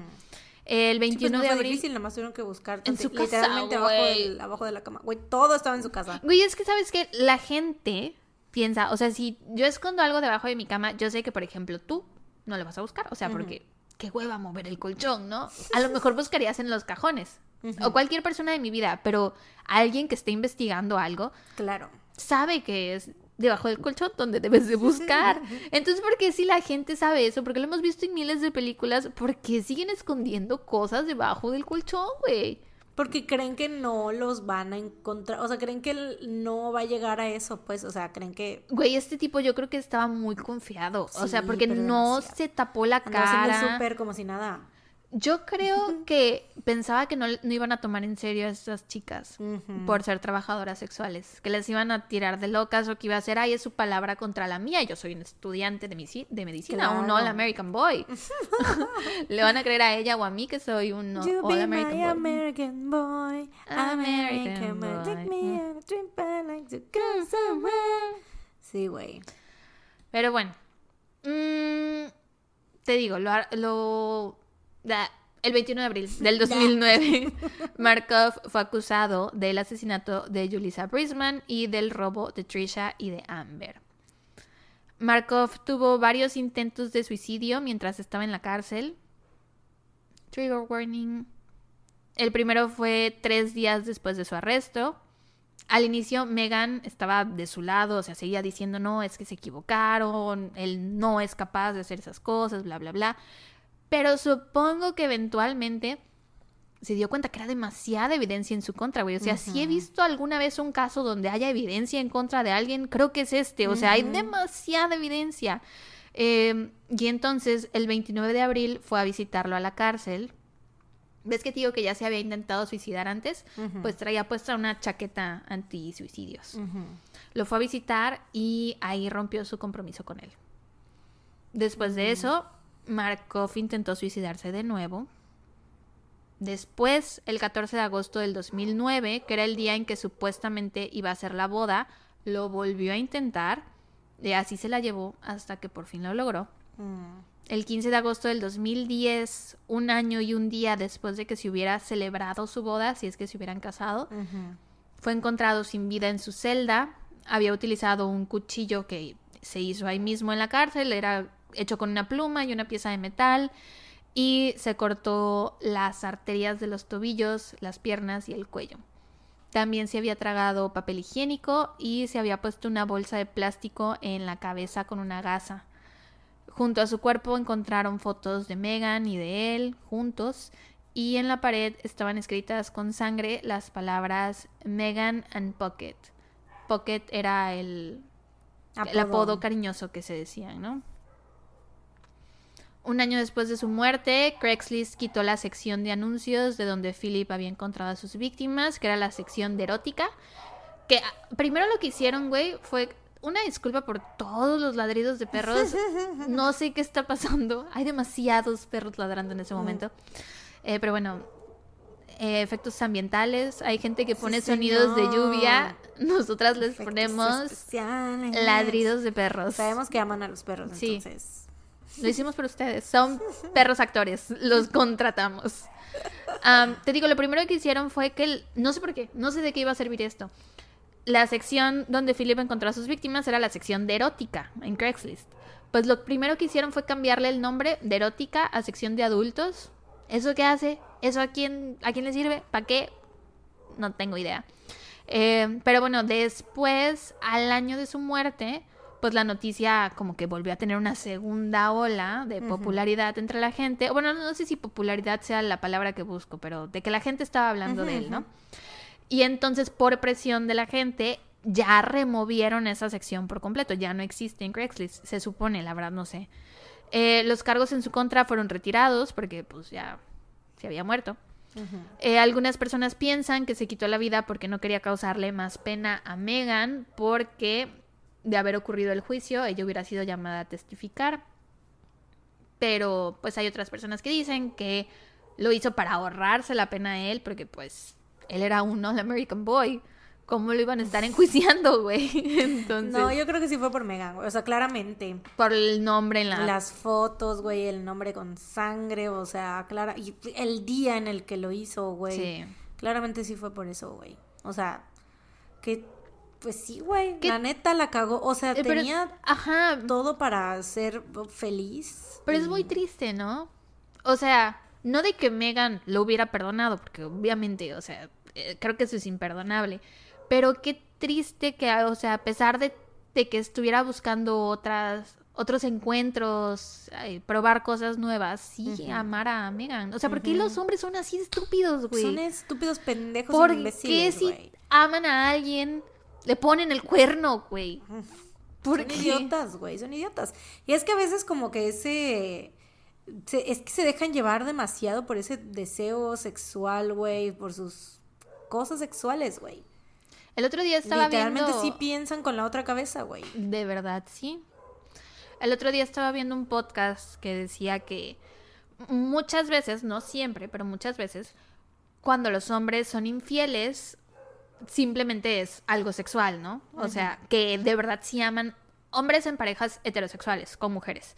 El Sí, pues 21 no de fue abril. difícil, nomás tuvieron que buscar En su casa, literalmente abajo, güey. del- abajo de la cama. Güey, todo estaba en su casa. Güey, es que sabes que la gente piensa, o sea, si yo escondo algo debajo de mi cama, yo sé que, por ejemplo, tú no lo vas a buscar. O sea, porque qué hueva mover el colchón, ¿no? A lo mejor buscarías en los cajones. O cualquier persona de mi vida, pero alguien que esté investigando algo Claro. sabe que es debajo del colchón donde debes de buscar. Entonces, ¿por qué si la gente sabe eso? Porque lo hemos visto en miles de películas, ¿por qué siguen escondiendo cosas debajo del colchón, güey? Porque creen que no los van a encontrar. O sea, creen que él no va a llegar a eso, pues. O sea, creen que Güey, este tipo yo creo que estaba muy confiado. o sea, porque no demasiado. se tapó la cara. súper como si nada. Yo creo que pensaba que no, no iban a tomar en serio a estas chicas Ujú. por ser trabajadoras sexuales, que les iban a tirar de locas o que iba a ser, ay, es su palabra contra la mía, yo soy un estudiante de, misi- de medicina, un Claro. All American Boy. Le van a creer a ella o a mí que soy un All American Boy. American boy, American American boy. Take me on a trip I like to go somewhere. Sí, güey. Pero bueno. mm, te digo, lo, lo- el 21 de abril del 2009, Markov fue acusado del asesinato de Julissa Brisman y del robo de Trisha y de Amber. Markov tuvo varios intentos de suicidio mientras estaba en la cárcel. Trigger warning. El primero fue tres días después de su arresto. Al inicio, Megan estaba de su lado, o sea, seguía diciendo, no, es que se equivocaron, él no es capaz de hacer esas cosas, bla, bla, bla. Pero supongo que eventualmente se dio cuenta que era demasiada evidencia en su contra, güey. O sea, si he visto alguna vez un caso donde haya evidencia en contra de alguien, creo que es este. O sea, hay demasiada evidencia. Eh, y entonces, el 29 de abril fue a visitarlo a la cárcel. ¿Ves que digo que ya se había intentado suicidar antes? Pues traía puesta una chaqueta anti-suicidios. Lo fue a visitar y ahí rompió su compromiso con él. Después de eso, Markov intentó suicidarse de nuevo. Después, el 14 de agosto del 2009, que era el día en que supuestamente iba a ser la boda, lo volvió a intentar y así se la llevó hasta que por fin lo logró. Mm. El 15 de agosto del 2010, un año y un día después de que se hubiera celebrado su boda, si es que se hubieran casado, fue encontrado sin vida en su celda. Había utilizado un cuchillo que se hizo ahí mismo en la cárcel, era hecho con una pluma y una pieza de metal, y se cortó las arterias de los tobillos, las piernas y el cuello. También se había tragado papel higiénico y se había puesto una bolsa de plástico en la cabeza con una gasa. Junto a su cuerpo encontraron fotos de Megan y de él juntos y en la pared estaban escritas con sangre las palabras Megan and Pocket. Pocket era el, el apodo cariñoso que se decían, ¿no? Un año después de su muerte, Craigslist quitó la sección de anuncios de donde Philip había encontrado a sus víctimas, que era la sección de erótica. Que ah, primero lo que hicieron, güey, fue una disculpa por todos los ladridos de perros. No sé qué está pasando. Hay demasiados perros ladrando en ese momento. Eh, pero bueno, eh, efectos ambientales. Hay gente que pone sonidos de lluvia. Nosotras les Efectos ponemos especiales. ladridos de perros. Sabemos que aman a los perros, Sí. entonces. Lo hicimos por ustedes. Son perros actores. Los contratamos. Am, te digo, lo primero que hicieron fue que... el- no sé por qué. No sé de qué iba a servir esto. La sección donde Philip encontró a sus víctimas era la sección de erótica en Craigslist. Pues lo primero que hicieron fue cambiarle el nombre de erótica a sección de adultos. ¿Eso qué hace? ¿Eso a quién, a quién le sirve? ¿Para qué? No tengo idea. Eh, pero bueno, después, al año de su muerte, pues la noticia como que volvió a tener una segunda ola de popularidad entre la gente. Bueno, no sé si popularidad sea la palabra que busco, pero de que la gente estaba hablando de él, ¿no? Y entonces, por presión de la gente, ya removieron esa sección por completo. Ya no existe en Craigslist, se supone, la verdad no sé. Eh, los cargos en su contra fueron retirados porque pues ya se había muerto. Eh, algunas personas piensan que se quitó la vida porque no quería causarle más pena a Megan porque de haber ocurrido el juicio ella hubiera sido llamada a testificar. Pero pues hay otras personas que dicen que lo hizo para ahorrarse la pena a él porque pues él era un All American Boy. ¿Cómo lo iban a estar enjuiciando, güey? Entonces, No, yo creo que sí fue por Megan, güey. O sea, claramente. por el nombre en la... Las fotos, güey, el nombre con sangre, o sea, clara. Y el día en el que lo hizo, güey. Sí. Claramente sí fue por eso, güey. O sea, que. Pues sí, güey. ¿Qué- La neta la cagó. O sea, Eh, pero- tenía Ajá, todo para ser feliz. Pero es muy triste, ¿no? O sea, no de que Megan lo hubiera perdonado, porque obviamente, o sea, eh, creo que eso es imperdonable. Pero qué triste que, o sea, a pesar de, de que estuviera buscando otras, otros encuentros, ay, probar cosas nuevas, sí Ujú. amara a Megan. O sea, ¿por qué los hombres son así estúpidos, güey? Son estúpidos pendejos ¿Por qué imbéciles, si güey. aman a alguien, le ponen el cuerno, güey? ¿Por Son qué? idiotas, güey, son idiotas. Y es que a veces como que ese... se- es que se dejan llevar demasiado por ese deseo sexual, güey, por sus cosas sexuales, güey. El otro día estaba Literalmente viendo... sí piensan con la otra cabeza, güey. De verdad, sí. El otro día estaba viendo un podcast que decía que muchas veces, no siempre, pero muchas veces, cuando los hombres son infieles, simplemente es algo sexual, ¿no? O sea, que de verdad sí aman hombres en parejas heterosexuales con mujeres.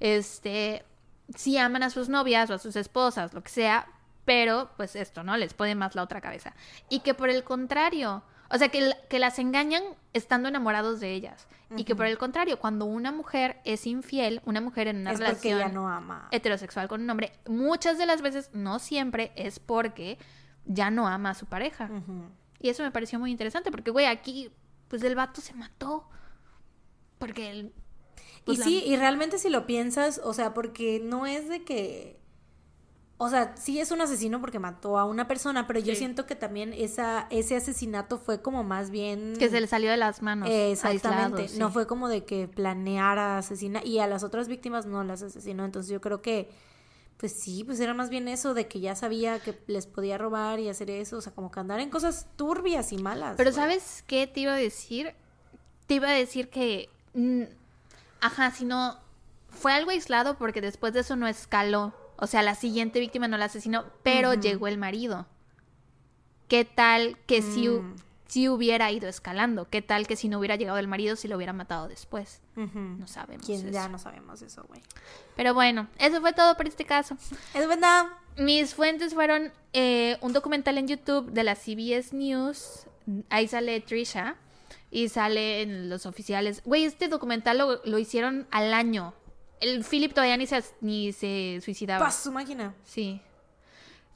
Este, sí aman a sus novias o a sus esposas, lo que sea, pero pues esto, ¿no? Les pone más la otra cabeza. Y que por el contrario, o sea, que, que las engañan estando enamorados de ellas. Y que por el contrario, cuando una mujer es infiel, una mujer en una Es relación ella no ama. heterosexual con un hombre, muchas de las veces, no siempre, es porque ya no ama a su pareja. Y eso me pareció muy interesante, porque, güey, aquí, pues el vato se mató. Porque él... pues, y la- sí, y realmente si lo piensas, o sea, porque no es de que... O sea, sí es un asesino porque mató a una persona, pero yo siento que también esa, ese asesinato fue como más bien... Que se le salió de las manos. Eh, Exactamente, aislado, sí. no fue como de que planeara asesinar y a las otras víctimas no las asesinó, entonces yo creo que pues sí, pues era más bien eso de que ya sabía que les podía robar y hacer eso, o sea, como que andar en cosas turbias y malas. Pero güey. ¿sabes qué te iba a decir? Te iba a decir que... mm, ajá, si no... Fue algo aislado porque después de eso no escaló. O sea, la siguiente víctima no la asesinó, pero llegó el marido. ¿Qué tal que si, Mm. si hubiera ido escalando? ¿Qué tal que si no hubiera llegado el marido, si lo hubiera matado después? No sabemos. Eso. Ya no sabemos eso, güey. Pero bueno, eso fue todo por este caso. Es verdad. Mis fuentes fueron eh, un documental en YouTube de la CBS News. Ahí sale Trisha. Y salen los oficiales. Güey, este documental lo, lo hicieron al año. El Philip todavía ni se, ni se suicidaba. Paz su máquina. Sí.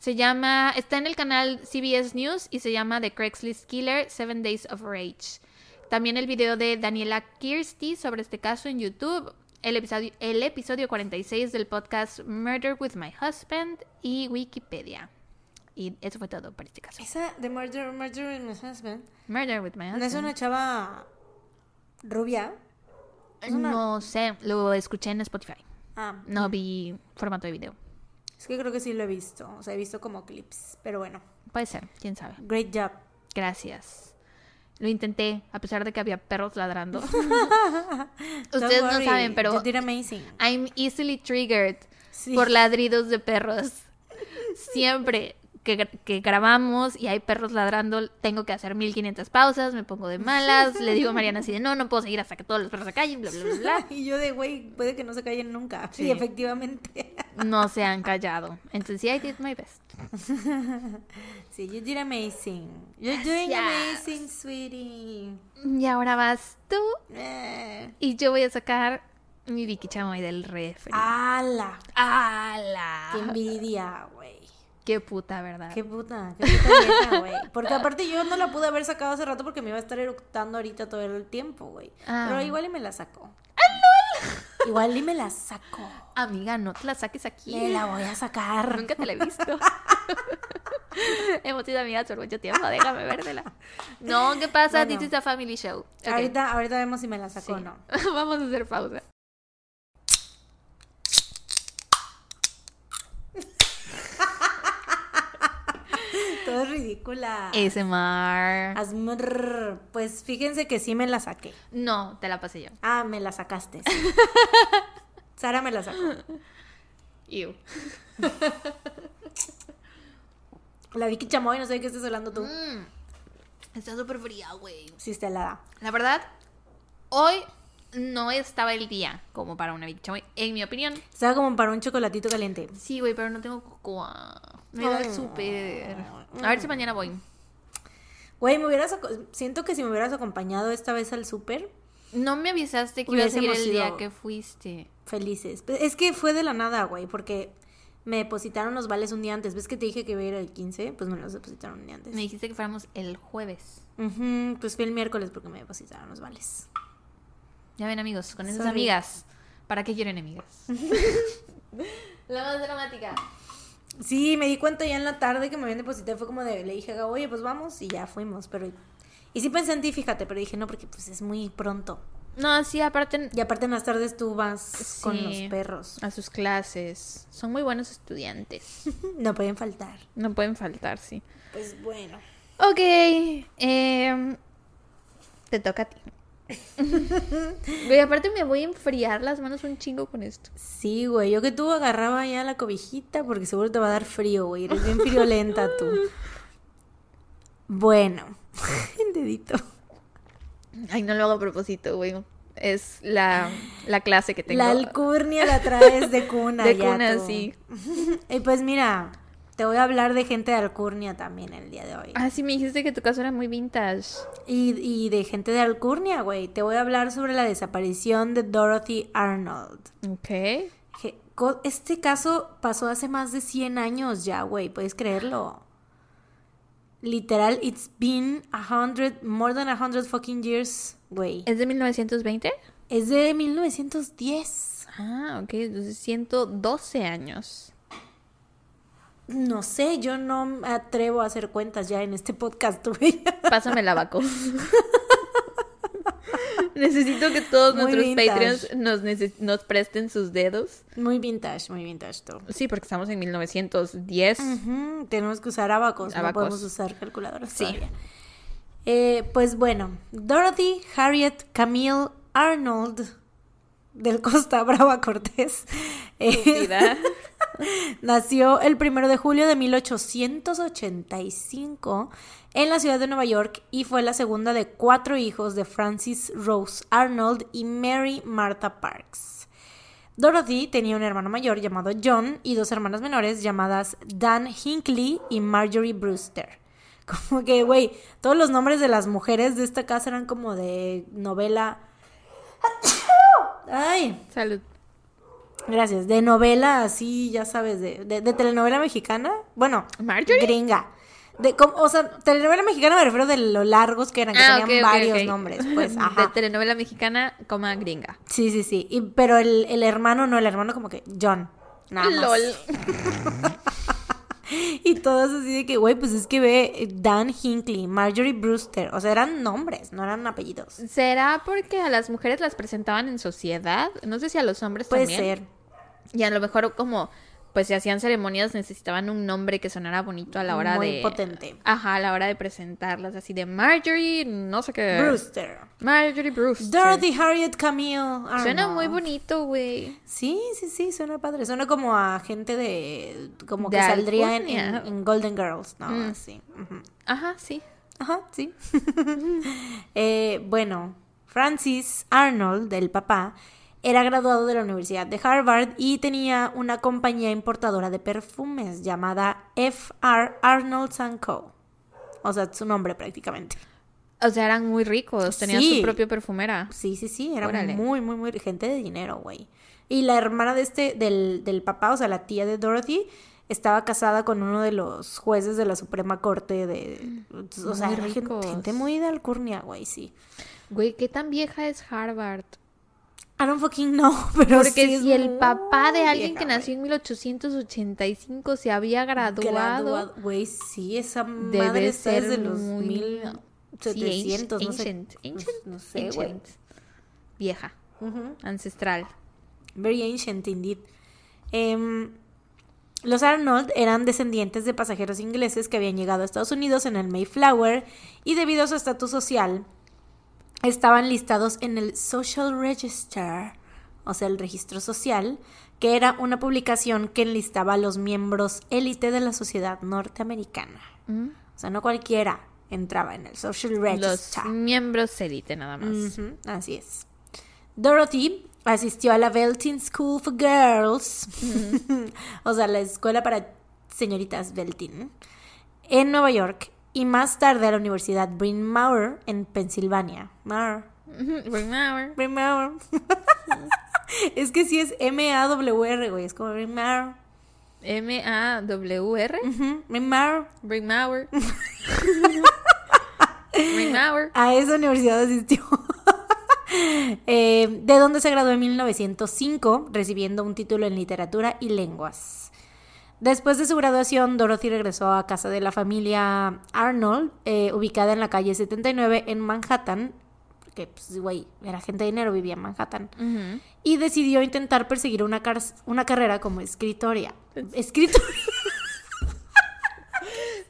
Se llama. Está en el canal CBS News y se llama The Craigslist Killer: Seven Days of Rage. También el video de Daniela Kirsty sobre este caso en YouTube. El episodio, el episodio 46 del podcast Murder with My Husband y Wikipedia. Y eso fue todo por este caso. Esa de Murder, Murder in My Husband. Murder with My ¿No Husband. es una chava rubia? una- No sé, lo escuché en Spotify. Ah, No vi formato de video. Es que creo que sí lo he visto. O sea, he visto como clips. Pero bueno, Puede ser, quién sabe. great job. Gracias. Lo intenté, a pesar de que había perros ladrando. Ustedes no saben, pero You did amazing. I'm easily triggered Sí. por ladridos de perros. Siempre que, gra- que grabamos y hay perros ladrando, tengo que hacer 1500 pausas, me pongo de malas, le digo a Mariana así de no, no puedo seguir hasta que todos los perros se callen, bla, bla, bla, bla. Y yo de, güey, puede que no se callen nunca. Sí, Sí. efectivamente. No se han callado. Entonces, sí, I did my best. Sí, you did amazing. You're doing Gracias. amazing, sweetie. Y ahora vas tú Eh. y yo voy a sacar mi Vicky Chamoy del refri. ¡Hala! ¡Hala! ¡Qué envidia, güey! Qué puta, ¿verdad? ¡Qué puta! ¡Qué puta güey! Porque aparte yo no la pude haber sacado hace rato porque me iba a estar eructando ahorita todo el tiempo, güey. Ah. Pero igual y me la sacó. Igual y me la saco. Amiga, no te la saques aquí. Me la voy a sacar. Nunca te la he visto. Hemos sido amigas por mucho tiempo, déjame vértela. No, ¿qué pasa? Bueno. This is a family show. Ahorita, ahorita vemos si me la sacó Sí. o no. Vamos a hacer pausa. Todo es ridícula. ASMR. Asmr. Pues fíjense que sí me la saqué. No, te la pasé yo. Ah, me la sacaste. Sara me la sacó. Ew. La Vicky Chamoy, no sé de qué estás hablando tú. Mm. Está súper fría, güey. Sí, te la da. La verdad, hoy no estaba el día como para una Vicky Chamoy, en mi opinión. Estaba como para un chocolatito caliente. Sí, güey, pero no tengo cocoa. Me da el Ay. súper. A ver si mañana voy. Güey, me hubieras... Siento que si me hubieras acompañado esta vez al súper, No me avisaste que iba a el día que fuiste. felices. Es que fue de la nada, güey, porque me depositaron los vales un día antes. ¿Ves que te dije que iba a ir el 15? Pues me los depositaron un día antes. Me dijiste que fuéramos el jueves. Ujú, pues fue el miércoles porque me depositaron los vales. Ya ven, amigos, con esas Sorry. amigas. ¿Para qué quieren amigas? La más dramática. Sí, me di cuenta ya en la tarde que me habían depositado. Fue como de, le dije, oye, pues vamos y ya fuimos. Pero, y sí pensé en ti, fíjate, pero dije, no, porque pues es muy pronto. No, sí, aparte Y aparte en las tardes tú vas con los perros. a sus clases. Son muy buenos estudiantes. No pueden faltar. No pueden faltar, sí. Pues bueno. Ok. em, te toca a ti. Güey, aparte me voy a enfriar las manos un chingo con esto. Sí, güey, yo que tú agarraba ya la cobijita porque seguro te va a dar frío, güey. Eres bien friolenta tú. Bueno, el dedito. Ay, no lo hago a propósito, güey. es la, la clase que tengo. La alcurnia la traes de cuna. de ya cuna, tú. sí. Y pues mira, te voy a hablar de gente de alcurnia también el día de hoy. Ah, sí, me dijiste que tu caso era muy vintage. Y, y de gente de alcurnia, güey. Te voy a hablar sobre la desaparición de Dorothy Arnold. Ok. Este caso pasó hace más de 100 años ya, güey. ¿Puedes creerlo? Literal, it's been a hundred, more than a hundred fucking years, güey. ¿Es de 1920? Es de 1910. Ah, ok, entonces 112 años. No sé, yo no me atrevo a hacer cuentas ya en este podcast. Pásame el abaco. Necesito que todos Muy nuestros vintage. Patreons nos, presten sus dedos. Muy vintage, muy vintage tú. Sí, porque estamos en 1910. Ujú, Tenemos que usar abacos, no podemos usar calculadoras Sí. todavía. Eh, pues bueno, Dorothy Harriet Camille Arnold del Costa Brava Cortés eh, nació el primero de julio de 1885 en la ciudad de Nueva York y fue la segunda de cuatro hijos de Francis Rose Arnold y Mary Martha Parks. Dorothy tenía un hermano mayor llamado John y dos hermanas menores llamadas Dan Hinckley y Marjorie Brewster. Como que, güey, todos los nombres de las mujeres de esta casa eran como de novela. Ay, Salud. gracias. De novela así, ya sabes, de, de, de telenovela mexicana. Bueno, ¿Marjorie? gringa. De, como- o sea, telenovela mexicana me refiero de lo largos que eran, que Ah, tenían varios nombres, pues, De ajá. telenovela mexicana, coma gringa. Sí, sí, sí. Y- pero el, el hermano no, el hermano como que John. Nada más. LOL. Y todos así de que, güey, pues es que ve eh, Dan Hinckley, Marjorie Brewster. O sea, eran nombres, no eran apellidos. ¿Será porque a las mujeres las presentaban en sociedad? No sé si a los hombres Puede también. ser. Y a lo mejor como, pues si hacían ceremonias necesitaban un nombre que sonara bonito a la hora Muy de... potente. Ajá, a la hora de presentarlas, así de Marjorie, no sé qué. Brewster. Marjorie Brewster. Dorothy Harriet Camille. Arnold. Suena muy bonito, güey. Sí, sí, sí, suena padre. Suena como a gente de. como De que saldría en, alcurnia. en- en Golden Girls, ¿no? Mm. Así. Ajá, sí. Ajá, sí. Eh, bueno, Francis Arnold, el papá, era graduado de la Universidad de Harvard y tenía una compañía importadora de perfumes llamada F.R. Arnold Co. O sea, su nombre prácticamente. O sea, eran muy ricos, tenían Sí. su propia perfumera. Sí, sí, sí, era Órale. muy, muy, muy gente de dinero, güey. Y la hermana de este, del, del papá, o sea, la tía de Dorothy, estaba casada con uno de los jueces de la Suprema Corte de... O sea, era gen- ricos. gente muy de alcurnia, güey, sí. Güey, ¿qué tan vieja es Harvard? I don't fucking know, pero Porque sí si el papá de alguien vieja, que nació en 1885 se había graduado, Güey, sí, esa debe madre está ser desde los muy... 1700, sí, no sé. ancient, No sé, güey. ancient. Vieja, ancestral. Very ancient indeed. Em, los Arnold eran descendientes de pasajeros ingleses que habían llegado a Estados Unidos en el Mayflower y debido a su estatus social estaban listados en el Social Register, o sea, el registro social, que era una publicación que enlistaba a los miembros élite de la sociedad norteamericana. Mm. O sea, no cualquiera entraba en el Social Los Register. miembros élite nada más. Así es. Dorothy asistió a la Beltin School for Girls, o sea, la escuela para señoritas Beltin, en Nueva York y más tarde a la Universidad Bryn Mawr en Pensilvania. Mawr. Bryn Mawr. Bryn Mawr. es que sí es M-A-W-R, güey, es como Bryn Mawr. M-A-W-R. Ujú, Bryn Mawr. Bryn Mawr. Bryn Mawr. A esa universidad asistió. Eh, de donde se graduó en 1905, recibiendo un título en literatura y lenguas. Después de su graduación, Dorothy regresó a casa de la familia Arnold, eh, ubicada en la calle 79 en Manhattan, porque, pues, güey, era gente de dinero, vivía en Manhattan, y decidió intentar perseguir una, car- una carrera como escritoria. Escritoria.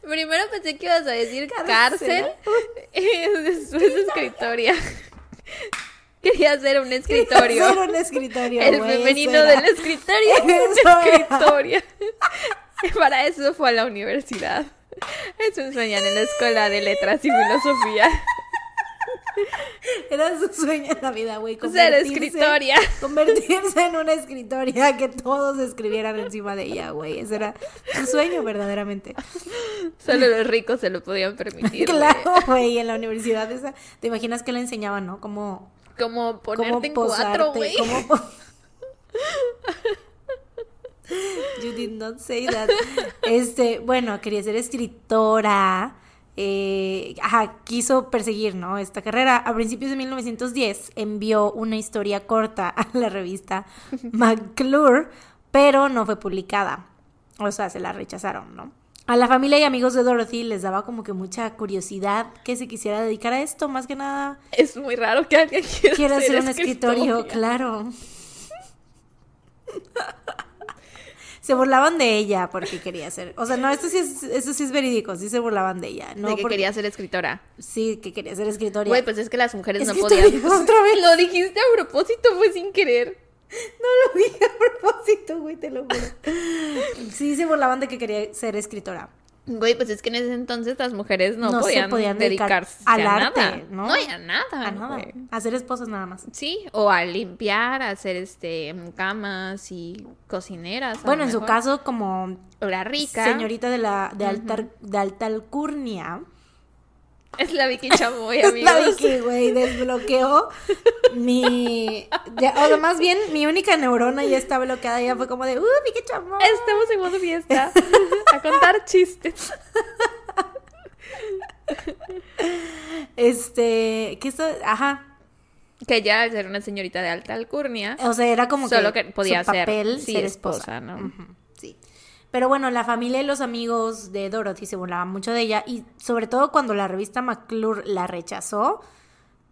Primero pensé que ibas a decir Cárcel. cárcel. y después escritoria. Quería hacer un escritorio. Un escritorio. El femenino del escritorio. Escritoria. Para eso fue a la universidad. Eso enseñan en la escuela de letras y filosofía. Era su sueño en la vida, güey. Ser escritoria. Convertirse en una escritoria que todos escribieran encima de ella, güey. Ese era su sueño verdaderamente. Solo los ricos se lo podían permitir. Claro, güey. En la universidad esa, te imaginas que le enseñaban, ¿no? Cómo, Como cómo ponerte en cuatro, güey. cómo po- You did not say that. Este, bueno, quería ser escritora. eh, ajá, quiso perseguir, ¿no? Esta carrera. A principios de 1910 envió una historia corta a la revista McClure, pero no fue publicada. O sea, se la rechazaron, ¿no? A la familia y amigos de Dorothy les daba como que mucha curiosidad que se quisiera dedicar a esto, más que nada Es muy raro que alguien quiera, quiere ser hacer un escritorio, claro. Se burlaban de ella porque quería hacer. O sea, no, esto sí es, esto sí es verídico, sí se burlaban de ella. No de que porque- quería ser escritora. Sí, que quería ser escritoria. Güey, pues es que las mujeres no podían. otra vez. Lo dijiste a propósito, fue sin querer. No lo dije a propósito, güey, te lo juro. Sí, se burlaban de que quería ser escritora. Güey, pues es que en ese entonces las mujeres no, No se podían, podían dedicar dedicarse al a arte, nada. ¿no? No, y a nada. A nada. güey. A ser esposas nada más. Sí, o a limpiar, a hacer este camas y cocineras. Bueno, en su caso, como la rica. señorita de la de alta, de alta alcurnia, Es la Vicky Chamoy, amigos. La Vicky, güey, desbloqueó mi... ya, o sea, más bien, mi única neurona ya está bloqueada. Ya fue como de, ¡uh, Vicky Chamoy! Estamos en modo fiesta. a contar chistes. Este, ¿qué está? Ajá. Que ya al ser una señorita de alta alcurnia, O sea, era como Solo que, que podía su ser, papel sí, ser esposa, esposa, ¿no? Sí. Pero bueno, la familia y los amigos de Dorothy se burlaban mucho de ella y sobre todo cuando la revista McClure la rechazó,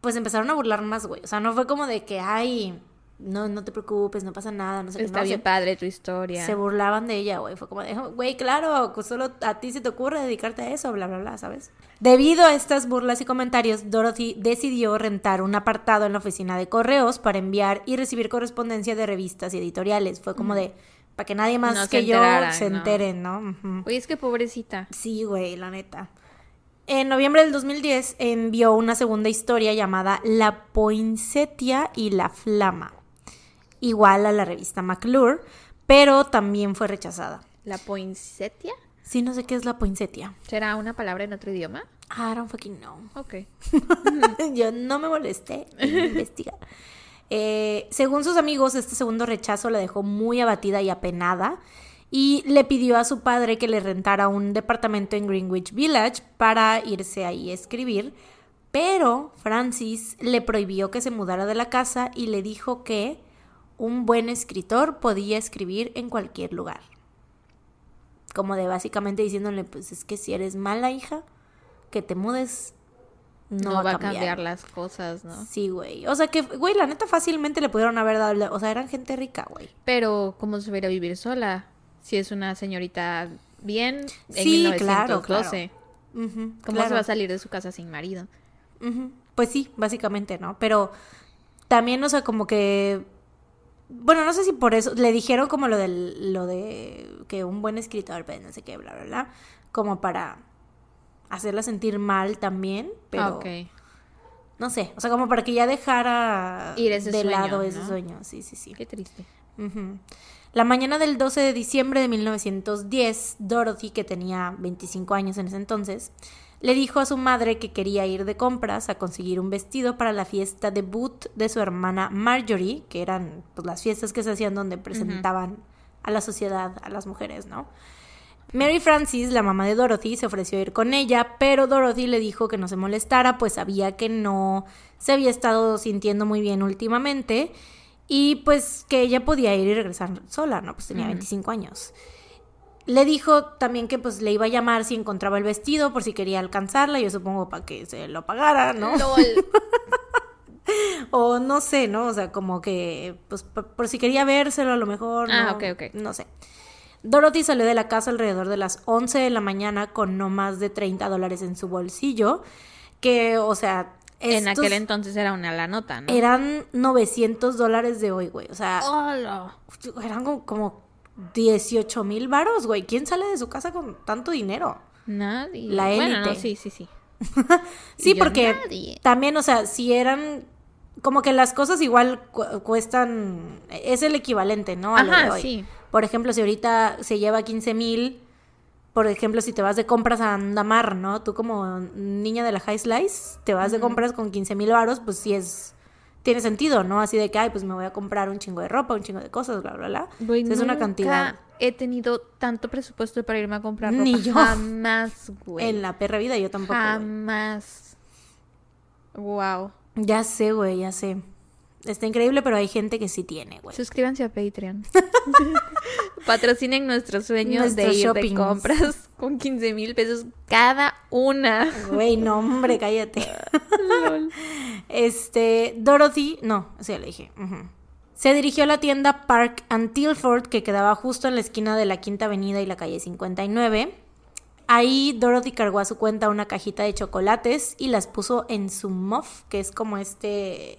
pues empezaron a burlar más, güey. O sea, no fue como de que, ay, no, no te preocupes, no pasa nada, no sé qué. está bien padre tu historia. Se burlaban de ella, güey. Fue como de, güey, claro, pues solo a ti se te ocurre dedicarte a eso, bla, bla, bla, ¿sabes? Debido a estas burlas y comentarios, Dorothy decidió rentar un apartado en la oficina de correos para enviar y recibir correspondencia de revistas y editoriales. Fue como de, para que nadie más No que yo se ¿no? enteren, ¿no? Ujú. Oye, es que pobrecita. Sí, güey, la neta. En noviembre del 2010 envió una segunda historia llamada La Poinsettia y la Flama, igual a la revista McClure, pero también fue rechazada. ¿La poinsettia? Sí, no sé qué es la poinsettia. ¿Será una palabra en otro idioma? I don't fucking know. Ok. Yo no me molesté en investigar. Eh, según sus amigos, este segundo rechazo la dejó muy abatida y apenada y le pidió a su padre que le rentara un departamento en Greenwich Village para irse ahí a escribir, pero Francis le prohibió que se mudara de la casa y le dijo que un buen escritor podía escribir en cualquier lugar. Como de básicamente diciéndole, pues es que si eres mala hija, que te mudes no, No, va, a cambiar. las cosas, ¿no? Sí, güey. O sea que, güey, la neta fácilmente le pudieron haber dado. O sea, eran gente rica, güey. Pero, ¿cómo se va a ir a vivir sola? Si es una señorita bien en Sí, claro, 1912. Ujú, ¿Cómo claro. se va a salir de su casa sin marido? Pues sí, básicamente, ¿no? Pero también, o sea, como que. Bueno, no sé si por eso. Le dijeron como lo del. Lo de que un buen escritor, pues no sé qué, bla, bla, bla. Como para hacerla sentir mal también. Pero. Ah. No sé. O sea, como para que ya dejara Ir ese de sueño, lado ese ¿no? sueño. Sí, sí, sí. Qué triste. La mañana del 12 de diciembre de 1910, Dorothy, que tenía 25 años en ese entonces, le dijo a su madre que quería ir de compras a conseguir un vestido para la fiesta debut de su hermana Marjorie, que eran pues, las fiestas que se hacían donde presentaban a la sociedad, a las mujeres, ¿no? Mary Francis, la mamá de Dorothy, se ofreció a ir con ella, pero Dorothy le dijo que no se molestara, pues sabía que no se había estado sintiendo muy bien últimamente y pues que ella podía ir y regresar sola, ¿no? Pues tenía 25 años. Le dijo también que pues le iba a llamar si encontraba el vestido por si quería alcanzarla, yo supongo para que se lo pagara, ¿no? LOL. O no sé, ¿no? O sea, como que, pues, por, por si quería vérselo a lo mejor. Ah, no, ok, ok. No sé. Dorothy salió de la casa alrededor de las 11 de la mañana con no más de 30 dólares en su bolsillo, que, o sea... En aquel entonces era una la nota, ¿no? Eran 900 dólares de hoy, güey. O sea, Hola. eran como, como 18 mil varos, güey. ¿Quién sale de su casa con tanto dinero? Nadie. La Bueno, no, élite. sí, sí, sí. sí, yo, porque nadie. también, o sea, si eran como que las cosas igual cu- cuestan, es el equivalente, ¿no? A lo de Ajá, hoy. sí. Por ejemplo, si ahorita se lleva 15 mil, por ejemplo, si te vas de compras a Andamar, ¿no? Tú como niña de la High Slice, te vas de compras con 15 mil varos, pues sí es, tiene sentido, ¿no? Así de que, ay, pues me voy a comprar un chingo de ropa, un chingo de cosas, bla, bla, bla. Es una cantidad he tenido tanto presupuesto para irme a comprar ropa. Ni yo. Jamás, güey. en la perra vida, yo tampoco. Jamás. Wow. Ya sé, güey, ya sé. Está increíble, pero hay gente que sí tiene, güey. Suscríbanse a Patreon. Patrocinen nuestros sueños de ir de compras con 15 mil pesos cada una. Güey, no, hombre, cállate. Lol. Este, Dorothy, no, sí, ya le dije. Se dirigió a la tienda Park and Tilford, que quedaba justo en la esquina de la Quinta Avenida y la calle 59. Ahí Dorothy cargó a su cuenta una cajita de chocolates y las puso en su muff, que es como este.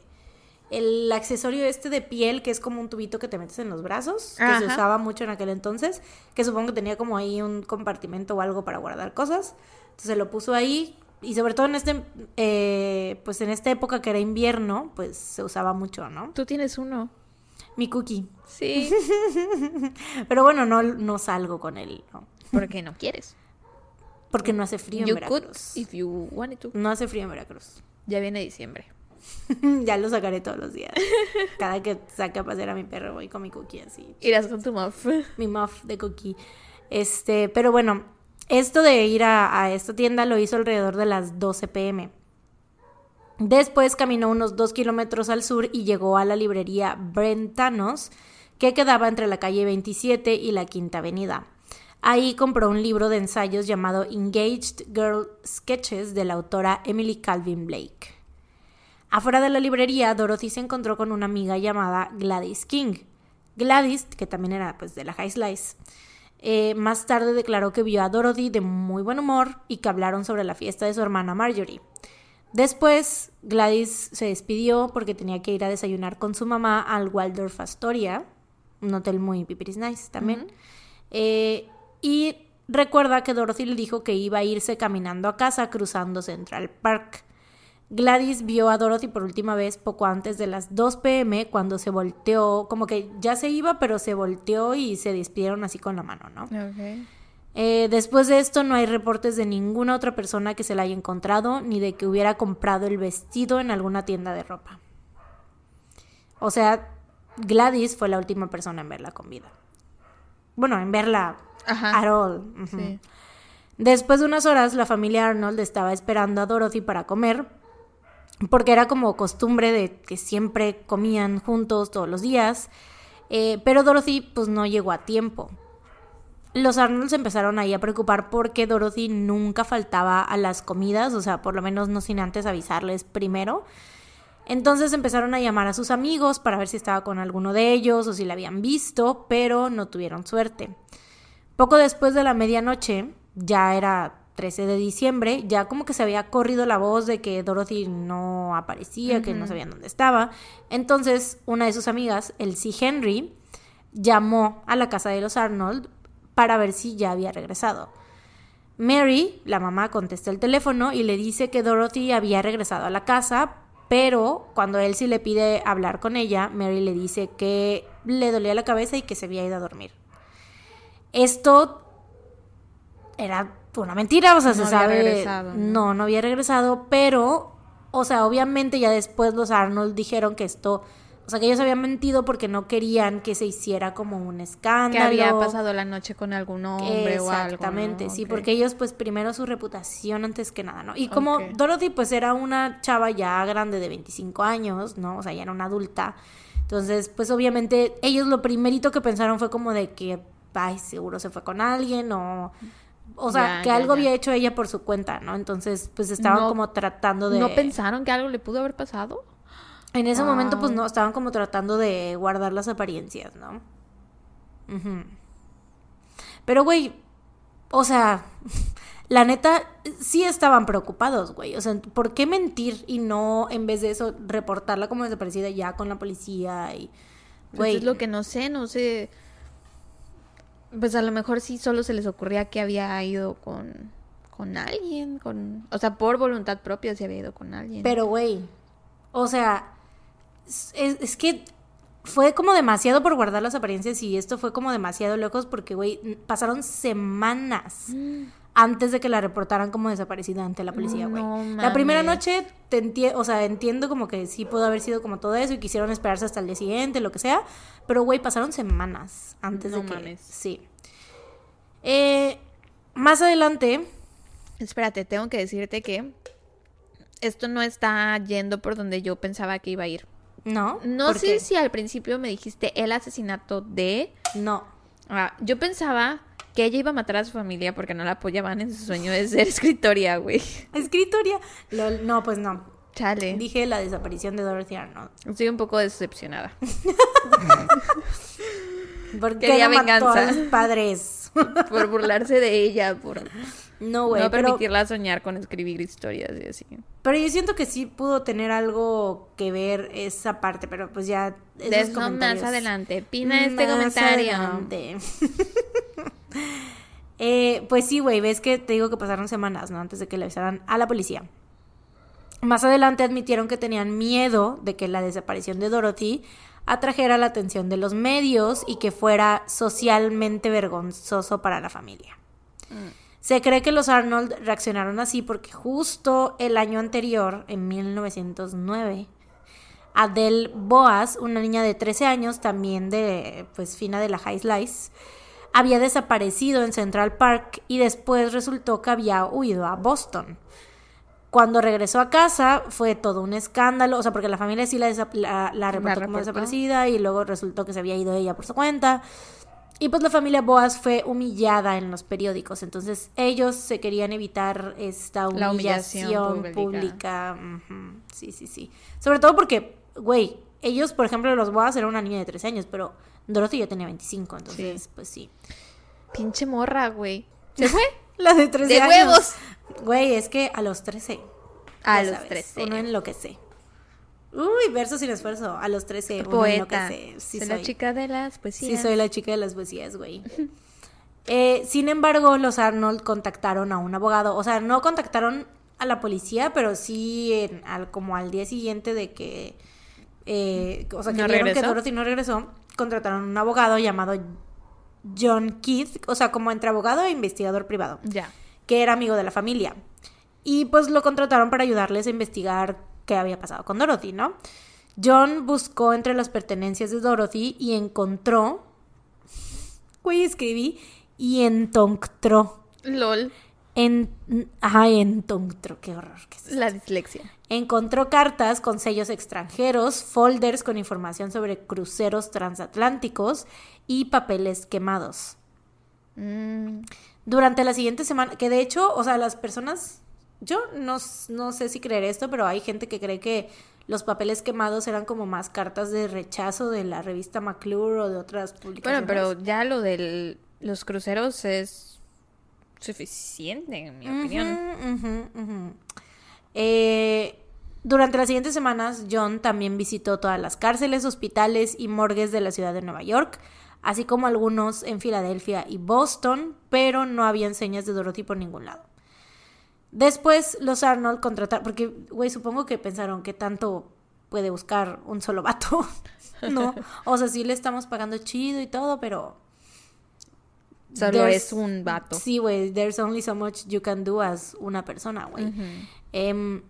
El accesorio este de piel, que es como un tubito que te metes en los brazos, que se usaba mucho en aquel entonces, que supongo que tenía como ahí un compartimento o algo para guardar cosas. Entonces lo puso ahí y sobre todo en este, eh, pues en esta época que era invierno, pues se usaba mucho, ¿no? Tú tienes uno. Mi cookie. Sí. Pero bueno, no, no salgo con él, ¿no? Porque no quieres. Porque no hace frío en You could Veracruz. if you wanted to. No hace frío en Veracruz. Ya viene diciembre. ya lo sacaré todos los días. Cada que saque a pasear a mi perro voy con mi cookie así. Irás con tu muff. mi muff de cookie. Este, pero bueno, esto de ir a, a esta tienda lo hizo alrededor de las 12 pm. Después caminó unos dos kilómetros al sur y llegó a la librería Brentanos, que quedaba entre la calle 27 y la Quinta Avenida. Ahí compró un libro de ensayos llamado Engaged Girl Sketches de la autora Emily Calvin Blake. Afuera de la librería, Dorothy se encontró con una amiga llamada Gladys King. Gladys, que también era pues de la High Slice, eh, más tarde declaró que vio a Dorothy de muy buen humor y que hablaron sobre la fiesta de su hermana Marjorie. Después, Gladys se despidió porque tenía que ir a desayunar con su mamá al Waldorf Astoria, un hotel muy pipiris nice también. Eh, y recuerda que Dorothy le dijo que iba a irse caminando a casa cruzando Central Park. Gladys vio a Dorothy por última vez poco antes de las 2 pm cuando se volteó, como que ya se iba, pero se volteó y se despidieron así con la mano, ¿no? Ok. Eh, después de esto no hay reportes de ninguna otra persona que se la haya encontrado ni de que hubiera comprado el vestido en alguna tienda de ropa. O sea, Gladys fue la última persona en verla con vida. Bueno, en verla Ajá. at all. Sí. Después de unas horas, la familia Arnold estaba esperando a Dorothy para comer, porque era como costumbre de que siempre comían juntos todos los días, eh, pero Dorothy pues no llegó a tiempo. Los Arnolds empezaron ahí a preocupar porque Dorothy nunca faltaba a las comidas, o sea, por lo menos no sin antes avisarles primero. Entonces empezaron a llamar a sus amigos para ver si estaba con alguno de ellos o si la habían visto, pero no tuvieron suerte. Poco después de la medianoche, ya era 13 de diciembre, ya como que se había corrido la voz de que Dorothy no aparecía, que no sabían dónde estaba. Entonces, una de sus amigas, Elsie Henry, llamó a la casa de los Arnold para ver si ya había regresado. Mary, la mamá, contesta el teléfono y le dice que Dorothy había regresado a la casa, pero cuando Elsie le pide hablar con ella, Mary le dice que le dolía la cabeza y que se había ido a dormir. Esto era una mentira, o sea, No se había sabe. regresado, ¿no? no, no había regresado, pero, o sea, obviamente ya después los Arnold dijeron que esto, o sea, que ellos habían mentido porque no querían que se hiciera como un escándalo. Que había pasado la noche con algún hombre o algo. Exactamente, ¿no? sí, porque ellos pues primero su reputación antes que nada, ¿no? Y como. Dorothy pues era una chava ya grande de 25 años, ¿no? O sea, ya era una adulta. Entonces, pues obviamente ellos lo primerito que pensaron fue como de que, ay, seguro se fue con alguien o... O sea, Ya, que ya, algo ya. había hecho ella por su cuenta, ¿no? Entonces, pues estaban No- como tratando de... ¿No pensaron que algo le pudo haber pasado? En ese momento, pues no, estaban como tratando de guardar las apariencias, ¿no? Pero, güey, o sea, la neta, sí estaban preocupados, güey. O sea, ¿por qué mentir y no, en vez de eso, reportarla como desaparecida ya con la policía y... Pues Güey, es lo que no sé, no sé. Pues a lo mejor sí solo se les ocurría que había ido con, con alguien, con, o sea, por voluntad propia se había ido con alguien. Pero, güey, o sea, es, es que fue como demasiado por guardar las apariencias y esto fue como demasiado lejos porque, güey, pasaron semanas antes de que la reportaran como desaparecida ante la policía, güey. la primera noche, te o sea, entiendo como que sí pudo haber sido como todo eso y quisieron esperarse hasta el día siguiente, lo que sea, pero, güey, pasaron semanas antes de que... Sí. Eh, más adelante... Espérate, tengo que decirte que esto no está yendo por donde yo pensaba que iba a ir. No. No sé si al principio me dijiste el asesinato de. No. Ah, yo pensaba que ella iba a matar a su familia porque no la apoyaban en su sueño de ser escritoria, güey. ¿Escritoria? No, pues no. Chale. Dije la desaparición de Dorothy Arnold. Estoy un poco decepcionada. porque Quería venganza. a los padres. por burlarse de ella, por no, güey. No permitirla soñar con escribir historias y así. Pero yo siento que sí pudo tener algo que ver esa parte, pero pues ya. Esos más adelante. Pina este comentario. eh, pues sí, güey. Ves que te digo que pasaron semanas, ¿no? Antes de que le avisaran a la policía. Más adelante admitieron que tenían miedo de que la desaparición de Dorothy atrajera la atención de los medios y que fuera socialmente vergonzoso para la familia. Mm. Se cree que los Arnold reaccionaron así porque justo el año anterior, en 1909, Adele Boas, una niña de 13 años, también de pues fina de la High Slice, había desaparecido en Central Park y después resultó que había huido a Boston. Cuando regresó a casa fue todo un escándalo, o sea, porque la familia sí la, la, reportó como desaparecida y luego resultó que se había ido ella por su cuenta. Y pues la familia Boas fue humillada en los periódicos, entonces ellos se querían evitar esta humillación, pública. Sí, sí, sí. Sobre todo porque, güey, ellos, por ejemplo, los Boas eran una niña de 13 años, pero Dorothy ya tenía 25, entonces, pues sí. Pinche morra, güey. ¿Se fue? la de 13 años. De huevos. Güey, es que a los 13. A los 13. Uno enloquece. Uy, verso sin esfuerzo. A los 13. Poeta. Sí, soy la chica de las poesías. Sí, soy la chica de las poesías, güey. eh, sin embargo, los Arnold contactaron a un abogado. O sea, no contactaron a la policía, pero sí al, como al día siguiente de que... Eh, o sea, que vieron que Dorothy no regresó, contrataron a un abogado llamado John Keith, o sea, como entre abogado e investigador privado. Ya. Que era amigo de la familia. Y pues lo contrataron para ayudarles a investigar qué había pasado con Dorothy, ¿no? John buscó entre las pertenencias de Dorothy y encontró. Güey, escribí. Y encontró. LOL. En, ajá, encontró. Qué horror. La dislexia. Encontró cartas con sellos extranjeros, folders con información sobre cruceros transatlánticos y papeles quemados. Mm. Durante la siguiente semana, que de hecho, o sea, las personas yo no, no sé si creer esto, pero hay gente que cree que los papeles quemados eran como más cartas de rechazo de la revista McClure o de otras publicaciones. Bueno, pero ya lo de los cruceros es suficiente, en mi opinión. Eh, durante las siguientes semanas, John también visitó todas las cárceles, hospitales y morgues de la ciudad de Nueva York, así como algunos en Filadelfia y Boston, pero no había señas de Dorothy por ningún lado. Después los Arnold contrataron, porque, güey, supongo que pensaron que tanto puede buscar un solo vato, ¿no? O sea, sí le estamos pagando chido y todo, pero... Solo es un vato. Sí, güey, there's only so much you can do as una persona, güey. Em,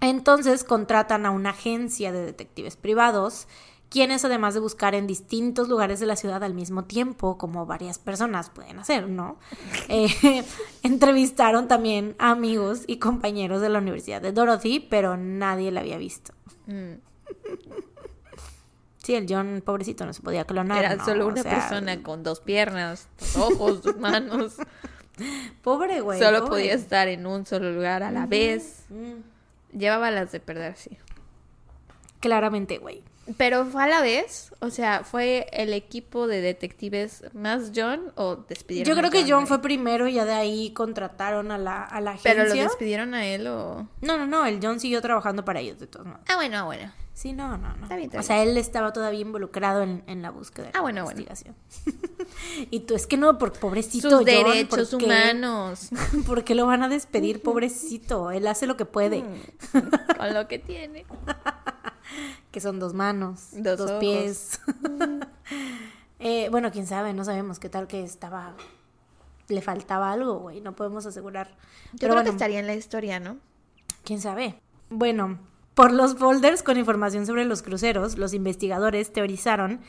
entonces contratan a una agencia de detectives privados quienes además de buscar en distintos lugares de la ciudad al mismo tiempo, como varias personas pueden hacer, ¿no? Eh, entrevistaron también a amigos y compañeros de la Universidad de Dorothy, pero nadie la había visto. Mm. Sí, el John, pobrecito, no se podía clonar. Era solo una persona con dos piernas, dos ojos, dos manos. Pobre güey. Solo podía estar en un solo lugar a la vez. Llevaba las de perder, sí. Claramente, güey. Pero fue a la vez, o sea, fue el equipo de detectives más John o despidieron Yo creo a que John fue primero y ya de ahí contrataron a la, a la agencia. Pero lo despidieron a él o... No, no, no, el John siguió trabajando para ellos de todos modos. Ah, bueno, ah, bueno. Sí, no, no, no. Está bien, está o sea, él estaba todavía involucrado en, en la búsqueda. Ah, la bueno, bueno. investigación. y tú, es que no, por pobrecito Sus John, derechos ¿por qué? humanos. ¿Por qué lo van a despedir, pobrecito? Él hace lo que puede, Mm. Con lo que tiene. que son dos manos, Dos pies. Eh, bueno, quién sabe, no sabemos qué tal que estaba... Le faltaba algo, güey, no podemos asegurar. Yo Pero creo bueno, que estaría en la historia, ¿no? ¿Quién sabe? Bueno, por los folders con información sobre los cruceros, los investigadores teorizaron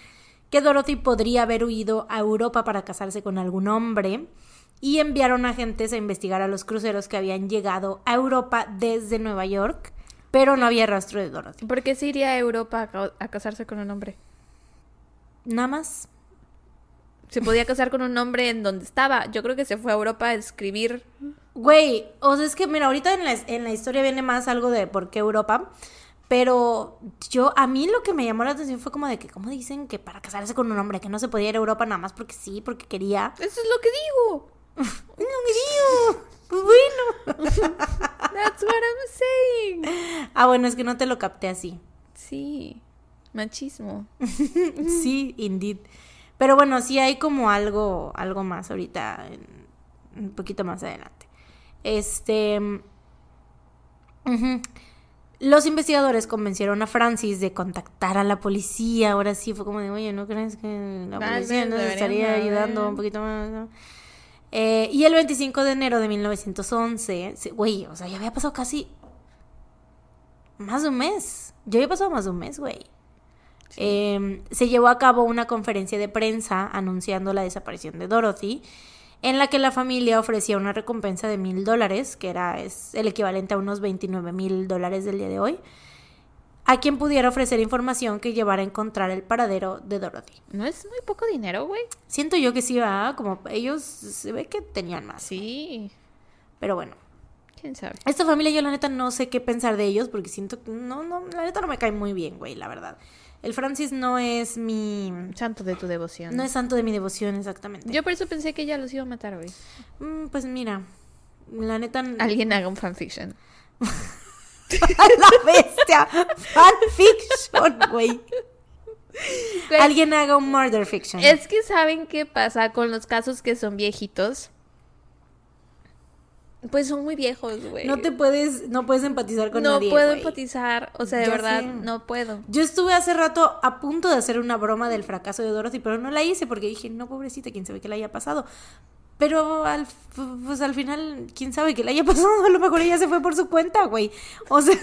que Dorothy podría haber huido a Europa para casarse con algún hombre y enviaron agentes a investigar a los cruceros que habían llegado a Europa desde Nueva York, pero no había rastro de Dorothy. ¿Por qué se iría a Europa a, a casarse con un hombre? Nada más. Se podía casar con un hombre en donde estaba. Yo creo que se fue a Europa a escribir. Güey, o sea, es que mira, ahorita en la, en la historia viene más algo de por qué Europa, pero yo, a mí lo que me llamó la atención fue como de que, ¿cómo dicen que para casarse con un hombre que no se podía ir a Europa nada más porque sí, porque quería? Eso es lo que digo. No me digo. Pues bueno. That's what I'm saying. Ah, bueno, es que no te lo capté así. Sí. Machismo. Sí, indeed. Pero bueno, sí hay como algo, algo más ahorita, un poquito más adelante. Este. Los investigadores convencieron a Francis de contactar a la policía. Ahora sí fue como de, oye, ¿no crees que la policía nos estaría saber". ayudando un poquito más? no? Eh, y el 25 de enero de 1911, se- güey, o sea, ya había pasado casi más de un mes. Ya había pasado más de un mes, güey. Eh, se llevó a cabo una conferencia de prensa anunciando la desaparición de Dorothy, en la que la familia ofrecía una recompensa de mil dólares, que era es el equivalente a unos 29 mil dólares del día de hoy, a quien pudiera ofrecer información que llevara a encontrar el paradero de Dorothy. ¿No es muy poco dinero, güey? Siento yo que sí, va como ellos se ve que tenían más, Sí. pero bueno. ¿Quién sabe? Esta familia yo la neta no sé qué pensar de ellos porque siento que no, no, la neta no me cae muy bien, güey, la verdad. El Francis no es mi... Santo de tu devoción. No es santo de mi devoción, exactamente. Yo por eso pensé que ya los iba a matar, güey. Mm, pues mira, la neta... Alguien haga un fanfiction. la bestia! Fanfiction, güey. Güey, Alguien haga un murder fiction. Es que saben qué pasa con los casos que son viejitos. Pues son muy viejos, güey. No te puedes, no puedes empatizar con no nadie, puedo güey. empatizar, o sea, de verdad, sé. no puedo. Yo estuve hace rato a punto de hacer una broma del fracaso de Dorothy, pero no la hice porque dije, no, pobrecita, quién sabe qué le haya pasado. Pero al, pues al final, quién sabe qué le haya pasado. A lo mejor ella se fue por su cuenta, güey. O sea,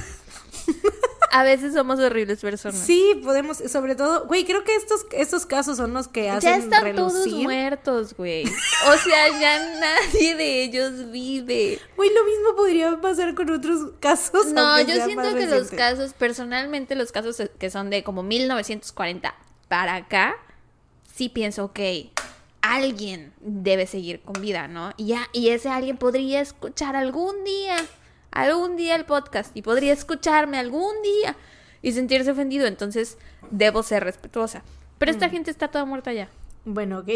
A veces somos horribles personas. sí, podemos, sobre todo, güey, creo que estos, estos casos son los que hacen ya están todos muertos, güey. O sea, ya nadie de ellos vive. Güey, lo mismo podría pasar con otros casos. No, yo siento que los casos, personalmente los casos que son de como 1940 para acá, sí pienso, ok, alguien debe seguir con vida, ¿no? Y ya, y ese alguien podría escuchar algún día, algún día el podcast y podría escucharme algún día y sentirse ofendido, entonces debo ser respetuosa. Pero esta gente está toda muerta ya. Bueno, ok.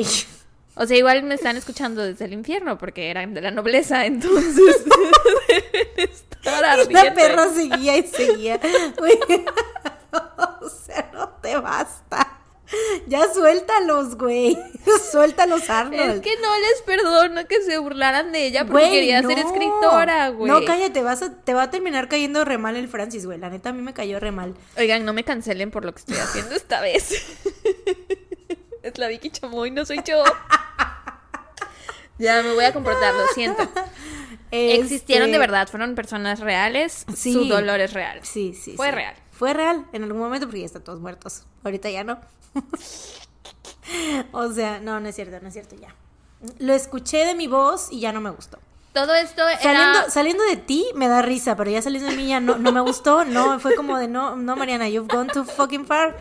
O sea, igual me están escuchando desde el infierno porque eran de la nobleza, entonces deben La perra seguía y seguía. O sea, no te basta. Ya suéltalos, güey. Suéltalos, Arnold. Es que no les perdono que se burlaran de ella porque Güey, quería ser escritora, güey. No, cállate, vas a, te va a terminar cayendo re mal el Francis, güey. La neta a mí me cayó re mal. Oigan, no me cancelen por lo que estoy haciendo esta vez. es la Vicky Chamoy, no soy yo. ya me voy a comportar, lo siento. Existieron de Este, verdad, fueron personas reales, Sí. su dolor es real. Sí, sí. Fue sí. real. Fue real en algún momento porque ya están todos muertos. Ahorita ya no. o sea, no, no es cierto, no es cierto ya. Lo escuché de mi voz y ya no me gustó. Todo esto era... Saliendo, saliendo de ti me da risa, pero ya saliendo de mí ya no, no me gustó. No, fue como de no, no, Mariana, you've gone too fucking far.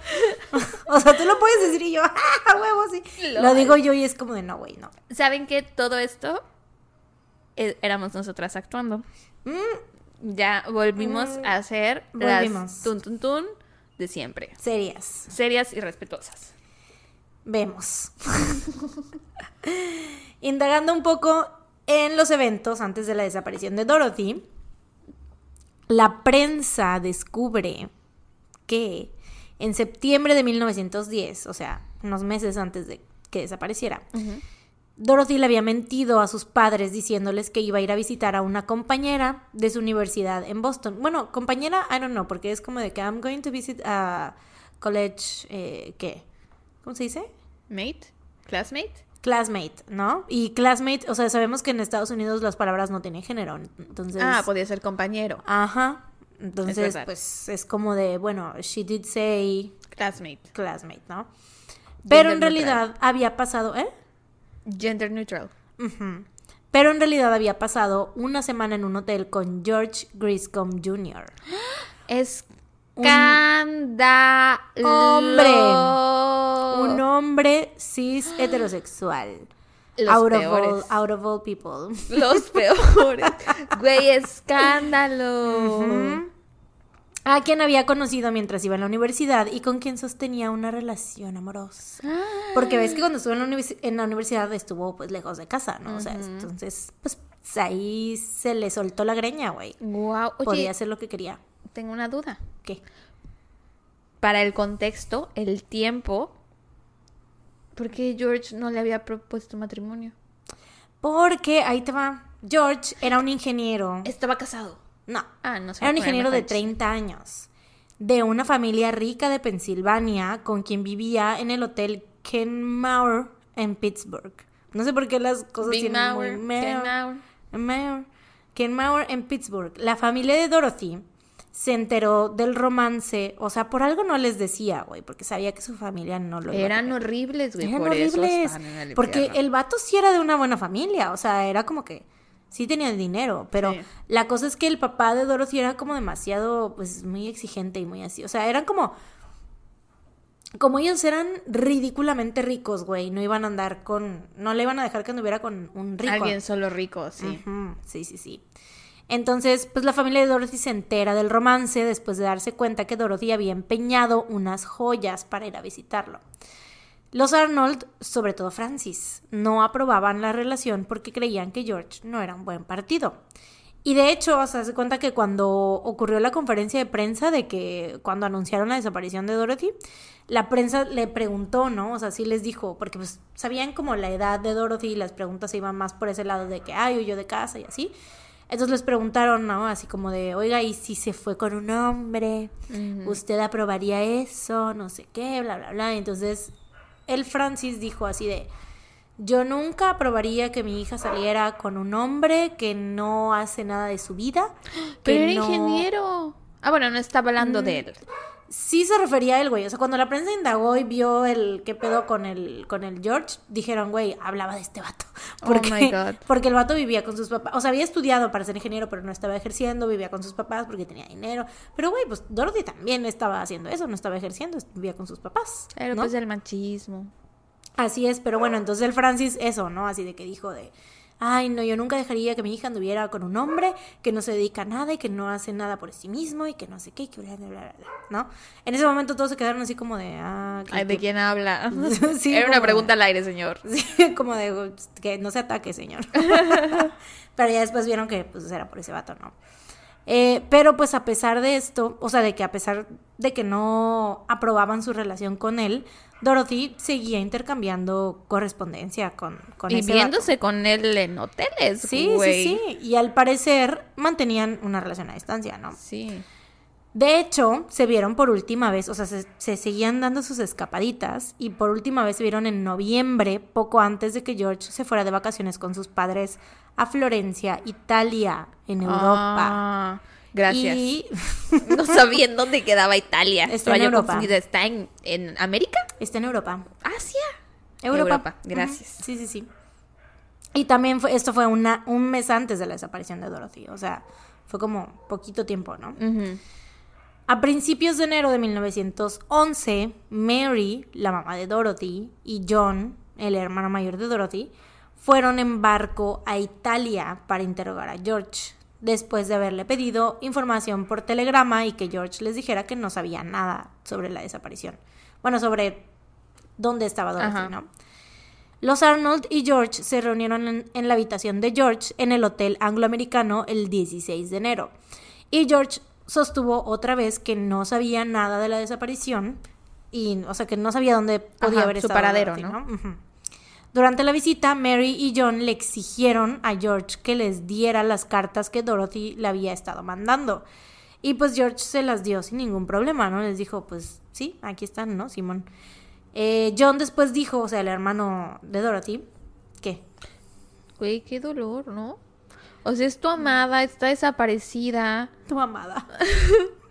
o sea, tú lo puedes decir y yo, ¡ah, huevo! Sí. Lo Lol. digo yo y es como de no, güey, no. ¿Saben qué? Todo esto eh, éramos nosotras actuando. Mm, Ya volvimos Mm, a hacer volvimos. las tun tun tun de siempre. Serias. Serias y respetuosas. Vemos. Indagando un poco en los eventos antes de la desaparición de Dorothy, la prensa descubre que en septiembre de 1910, o sea, unos meses antes de que desapareciera, Dorothy le había mentido a sus padres diciéndoles que iba a ir a visitar a una compañera de su universidad en Boston. Bueno, compañera, I don't know, porque es como de que I'm going to visit a college, eh, ¿qué? ¿Cómo se dice? Mate, classmate. Classmate, ¿no? Y classmate, o sea, sabemos que en Estados Unidos las palabras no tienen género, entonces... Ah, podía ser compañero. Ajá. Entonces, pues es como de, bueno, she did say... Classmate. Classmate, ¿no? Pero en realidad había pasado, ¿eh? Gender neutral. Pero en realidad había pasado una semana en un hotel con George Griscom Jr. Escándalo. Hombre. Un hombre cis heterosexual. Los out, peores. Of all, out of all people. Los peores. Güey, escándalo. A quien había conocido mientras iba en la universidad y con quien sostenía una relación amorosa. Porque ves que cuando estuvo en la, universi- en la universidad estuvo pues lejos de casa, ¿no? O sea, entonces pues ahí se le soltó la greña, güey. Wow. Oye, Podía hacer lo que quería. tengo una duda. ¿Qué? Para el contexto, el tiempo. ¿Por qué George no le había propuesto matrimonio? Porque ahí te va. George era un ingeniero. Estaba casado. No. Ah, no sé. Era un ingeniero de 30 años. De una familia rica de Pensilvania con quien vivía en el hotel Ken Mauer en Pittsburgh. No sé por qué las cosas Big tienen Mauer, muy Ken Mauer. Ken Mauer en Pittsburgh. La familia de Dorothy se enteró del romance. O sea, por algo no les decía, güey, porque sabía que su familia no lo iba Eran horribles, güey. Eran por eso horribles. están en el porque el vato sí era de una buena familia. O sea, era como que sí tenía dinero. Pero Sí. la cosa es que el papá de Dorothy era como demasiado, pues, muy exigente y muy así. O sea, eran como. Como ellos eran ridículamente ricos, güey, no iban a andar con. No le iban a dejar que anduviera con un rico. Alguien solo rico, sí. Sí, sí, sí. Entonces, pues la familia de Dorothy se entera del romance después de darse cuenta que Dorothy había empeñado unas joyas para ir a visitarlo. Los Arnold, sobre todo Francis, no aprobaban la relación porque creían que George no era un buen partido. Y de hecho, o sea, se cuenta que cuando ocurrió la conferencia de prensa de que cuando anunciaron la desaparición de Dorothy, la prensa le preguntó, ¿no? O sea, sí les dijo, porque pues sabían como la edad de Dorothy y las preguntas se iban más por ese lado de que, ay, huyó de casa y así. Entonces les preguntaron, ¿no? Así como de, oiga, ¿y si se fue con un hombre? ¿Usted aprobaría eso? No sé qué, bla, bla, bla. Y entonces el Francis dijo así de, yo nunca aprobaría que mi hija saliera con un hombre que no hace nada de su vida. Pero era no- ingeniero. Ah, bueno, no estaba hablando de él. Sí se refería a él, güey. O sea, cuando la prensa indagó y vio el qué pedo con el, con el George, dijeron, güey, hablaba de este vato. Oh Porque, my God. porque el vato vivía con sus papás. O sea, había estudiado para ser ingeniero, pero no estaba ejerciendo. Vivía con sus papás porque tenía dinero. Pero, güey, pues Dorothy también estaba haciendo eso. No estaba ejerciendo, vivía con sus papás. Pero ¿no? pues el machismo. Así es, pero bueno, entonces el Francis, eso, ¿no? Así de que dijo de, ay, no, yo nunca dejaría que mi hija anduviera con un hombre que no se dedica a nada y que no hace nada por sí mismo y que no sé qué, y que bla, bla, bla, bla, bla", ¿no? En ese momento todos se quedaron así como de, ah, Ay, ¿de quién habla? Sí, Era una pregunta al aire, señor. Sí, como de, que no se ataque, señor. pero ya después vieron que, pues, era por ese vato, ¿no? Eh, pero pues a pesar de esto, o sea, de que a pesar de que no aprobaban su relación con él, Dorothy seguía intercambiando correspondencia con, con Y ese vato. viéndose con él en hoteles, Sí, güey. sí, sí. Y al parecer mantenían una relación a distancia, ¿no? Sí. De hecho, se vieron por última vez, o sea, se, se seguían dando sus escapaditas y por última vez se vieron en noviembre, poco antes de que George se fuera de vacaciones con sus padres a Florencia, Italia, en Europa. Ah, gracias. Y No sabía en dónde quedaba Italia. Está Estaba en Europa. confundida. ¿Está en, en América? está en Europa. ¿Asia? Europa. Europa, gracias. Sí, sí, sí. Y también fue, esto fue una, un mes antes de la desaparición de Dorothy, o sea, fue como poquito tiempo, ¿no? A principios de enero de 1911, Mary, la mamá de Dorothy, y John, el hermano mayor de Dorothy, fueron en barco a Italia para interrogar a George. Después de haberle pedido información por telegrama y que George les dijera que no sabía nada sobre la desaparición. Bueno, sobre dónde estaba Dorothy, ¿no? Los Arnold y George se reunieron en, en, la habitación de George en el Hotel Angloamericano el 16 de enero. Y George sostuvo otra vez que no sabía nada de la desaparición y, o sea, que no sabía dónde podía haber su estado paradero, Dorothy, ¿no? Durante la visita, Mary y John le exigieron a George que les diera las cartas que Dorothy le había estado mandando. Y pues George se las dio sin ningún problema, ¿no? Les dijo, pues sí, aquí están, ¿no, Simón? Eh, John después dijo, o sea, el hermano de Dorothy, ¿qué? Güey, qué dolor, ¿no? O sea, es tu amada, está desaparecida. Tu amada.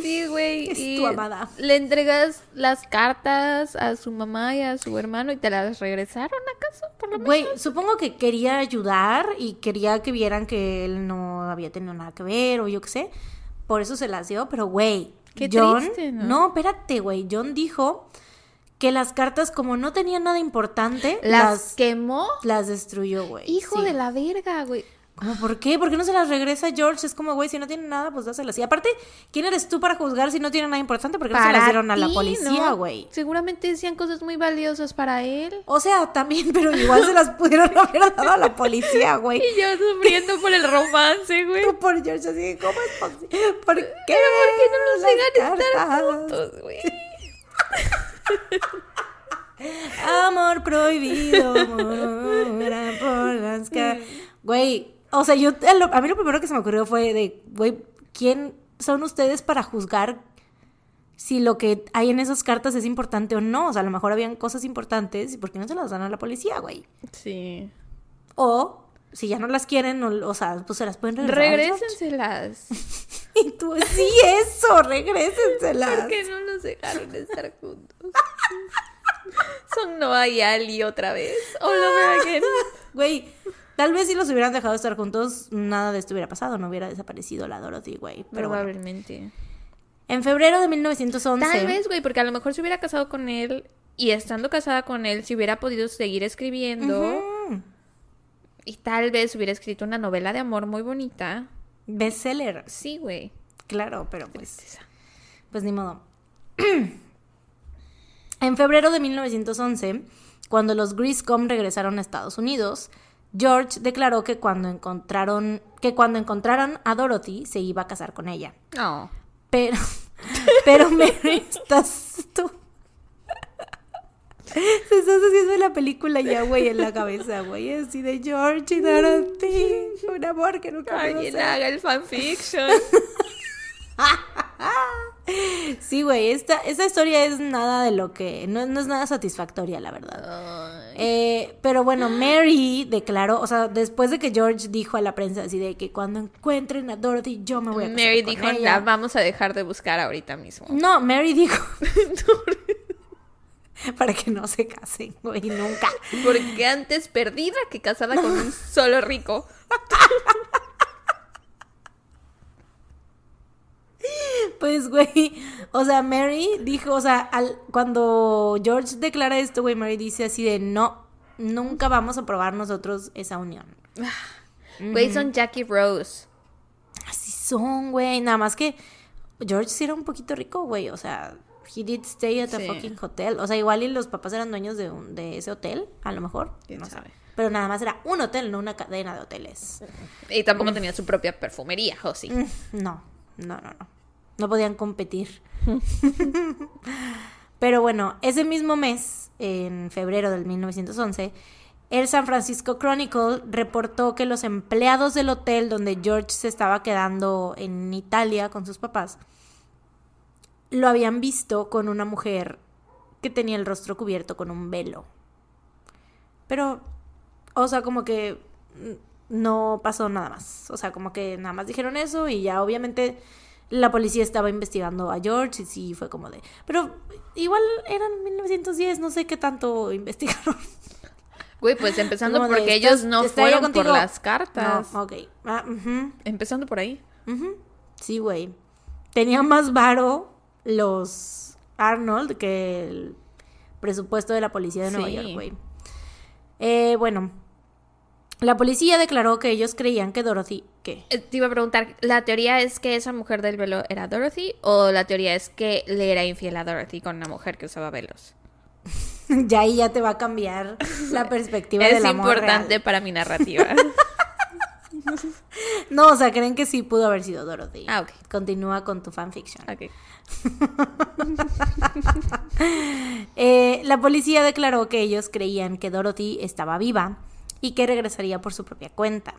Sí, güey. Es y tu amada. Le entregas las cartas a su mamá y a su hermano y te las regresaron acaso, por lo menos. Güey, supongo que quería ayudar y quería que vieran que él no había tenido nada que ver o yo qué sé. Por eso se las dio, pero güey, Qué John, triste, ¿no? no, espérate, güey, John dijo que las cartas como no tenían nada importante, las, las quemó. las destruyó, güey. Hijo Sí. de la verga, güey. ¿Cómo por qué? ¿Por qué no se las regresa George? Es como, güey, si no tiene nada, pues dáselas. Y aparte, ¿quién eres tú para juzgar si no tiene nada importante? ¿Por qué no se las dieron a la policía, ¿no? güey? Seguramente decían cosas muy valiosas para él. O sea, también, pero igual se las pudieron haber dado a la policía, güey. Y yo sufriendo por el romance, güey. Tú por George así, ¿cómo es posible? ¿Por qué? ¿Por qué no nos dejan estar juntos, güey? Amor prohibido, mora por las Güey, o sea, yo, a mí lo primero que se me ocurrió fue de, güey, ¿quién son ustedes para juzgar si lo que hay en esas cartas es importante o no? O sea, a lo mejor habían cosas importantes y ¿por qué no se las dan a la policía, güey? Sí. O, si ya no las quieren, o, o sea, pues se las pueden regresar. Regrésenselas. Y tú, sí, eso, regrésenselas. ¿Por qué no los dejaron estar juntos? Son Noah y Ali otra vez. All over again. Güey, tal vez si los hubieran dejado estar juntos, nada de esto hubiera pasado, no hubiera desaparecido la Dorothy, güey. Pero bueno. Probablemente. En febrero de 1911. Tal vez, güey, porque a lo mejor se hubiera casado con él y estando casada con él, se hubiera podido seguir escribiendo y tal vez hubiera escrito una novela de amor muy bonita. Bestseller, Sí, güey. claro, pero pues, pues ni modo. en febrero de 1911, cuando los Griscom regresaron a Estados Unidos, George declaró que cuando encontraron que cuando encontraran a Dorothy se iba a casar con ella. No. Pero, pero Mary, estás tú. Se estás haciendo la película ya, güey, en la cabeza, güey. Así de George y Dorothy. Un amor que nunca Alguien haga el fanfiction. Sí, güey, esta, esta historia es nada de lo que. No, no es nada satisfactoria, la verdad. Eh, pero bueno, Mary declaró, o sea, después de que George dijo a la prensa así de que cuando encuentren a Dorothy, yo me voy a casar Mary con dijo, ella". "La vamos a dejar de buscar ahorita mismo. No, Mary dijo. para que no se casen, güey, nunca. Porque antes perdida que casada con un solo rico. Pues, güey, o sea, Mary dijo, o sea, al, cuando George declara esto, güey, Mary dice así de, no, nunca vamos a probar nosotros esa unión. Güey, son Jackie Rose. Así son, güey, nada más que George sí era un poquito rico, güey, o sea, he did stay at a Sí. fucking hotel. O sea, igual y los papás eran dueños de, un- de ese hotel, a lo mejor, ¿Quién no sabe? Pero nada más era un hotel, no una cadena de hoteles. Y tampoco tenía su propia perfumería, ¿o sí? Mm, No, no, no, no. No podían competir. Pero bueno, ese mismo mes, en febrero del 1911, el San Francisco Chronicle reportó que los empleados del hotel donde George se estaba quedando en Italia con sus papás lo habían visto con una mujer que tenía el rostro cubierto con un velo. Pero, o sea, como que no pasó nada más. O sea, como que nada más dijeron eso y ya obviamente la policía estaba investigando a George y sí fue como de... Pero igual eran 1910, no sé qué tanto investigaron. Güey, pues empezando Como porque ¿estás- ellos no fueron por las cartas. No, ok. Ah, Empezando por ahí. Sí, güey. Tenía más varo los Arnold que el presupuesto de la policía de Nueva Sí. York, güey. Eh, bueno, La policía declaró que ellos creían que Dorothy... ¿Qué? Eh, Te iba a preguntar, ¿la teoría es que esa mujer del velo era Dorothy o la teoría es que le era infiel a Dorothy con una mujer que usaba velos? ya ahí ya te va a cambiar la perspectiva del Es amor importante real. para mi narrativa. No, o sea, creen que sí pudo haber sido Dorothy. Ah, ok. Continúa con tu fanfiction. ok. Eh, la policía declaró que ellos creían que Dorothy estaba viva y que regresaría por su propia cuenta.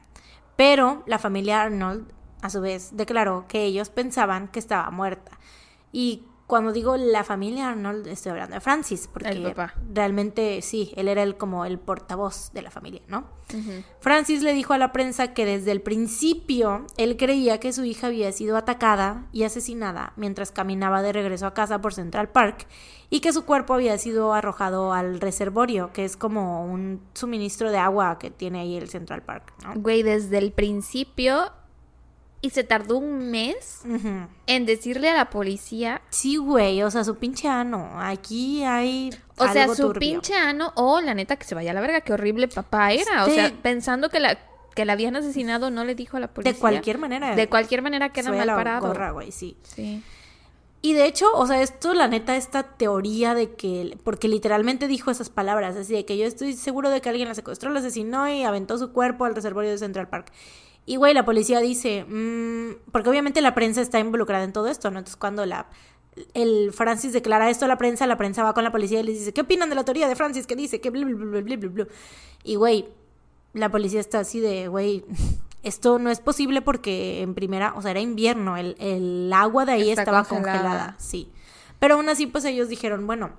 Pero la familia Arnold, a su vez, declaró que ellos pensaban que estaba muerta. Y cuando digo la familia Arnold, estoy hablando de Francis, porque realmente sí, él era el, como el portavoz de la familia, ¿no? Francis le dijo a la prensa que desde el principio él creía que su hija había sido atacada y asesinada mientras caminaba de regreso a casa por Central Park y que su cuerpo había sido arrojado al reservorio, que es como un suministro de agua que tiene ahí el Central Park, ¿no? Güey, desde el principio y se tardó un mes en decirle a la policía, Sí, güey, o sea, su pinche ano. Aquí hay. o sea, su turbio. pinche ano o la neta que se vaya a la verga, qué horrible papá era, o sea, pensando que la que la habían asesinado no le dijo a la policía. De cualquier manera. De cualquier manera queda mal la parado. gorra, güey, sí. Sí. Y de hecho, o sea, esto, la neta, esta teoría de que, porque literalmente dijo esas palabras, así de que yo estoy seguro de que alguien la secuestró, la asesinó y aventó su cuerpo al reservorio de Central Park. Y, güey, la policía dice, mm, porque obviamente la prensa está involucrada en todo esto, ¿no? Entonces, cuando la, el Francis declara esto a la prensa, la prensa va con la policía y les dice, ¿qué opinan de la teoría de Francis? que dice? Que bla, bla, bla, bla, bla, bla. Y, güey, la policía está así de, güey, esto no es posible porque en primera, o sea, era invierno, el, el agua de ahí Está estaba congelada. congelada, sí. Pero aún así, pues ellos dijeron, bueno,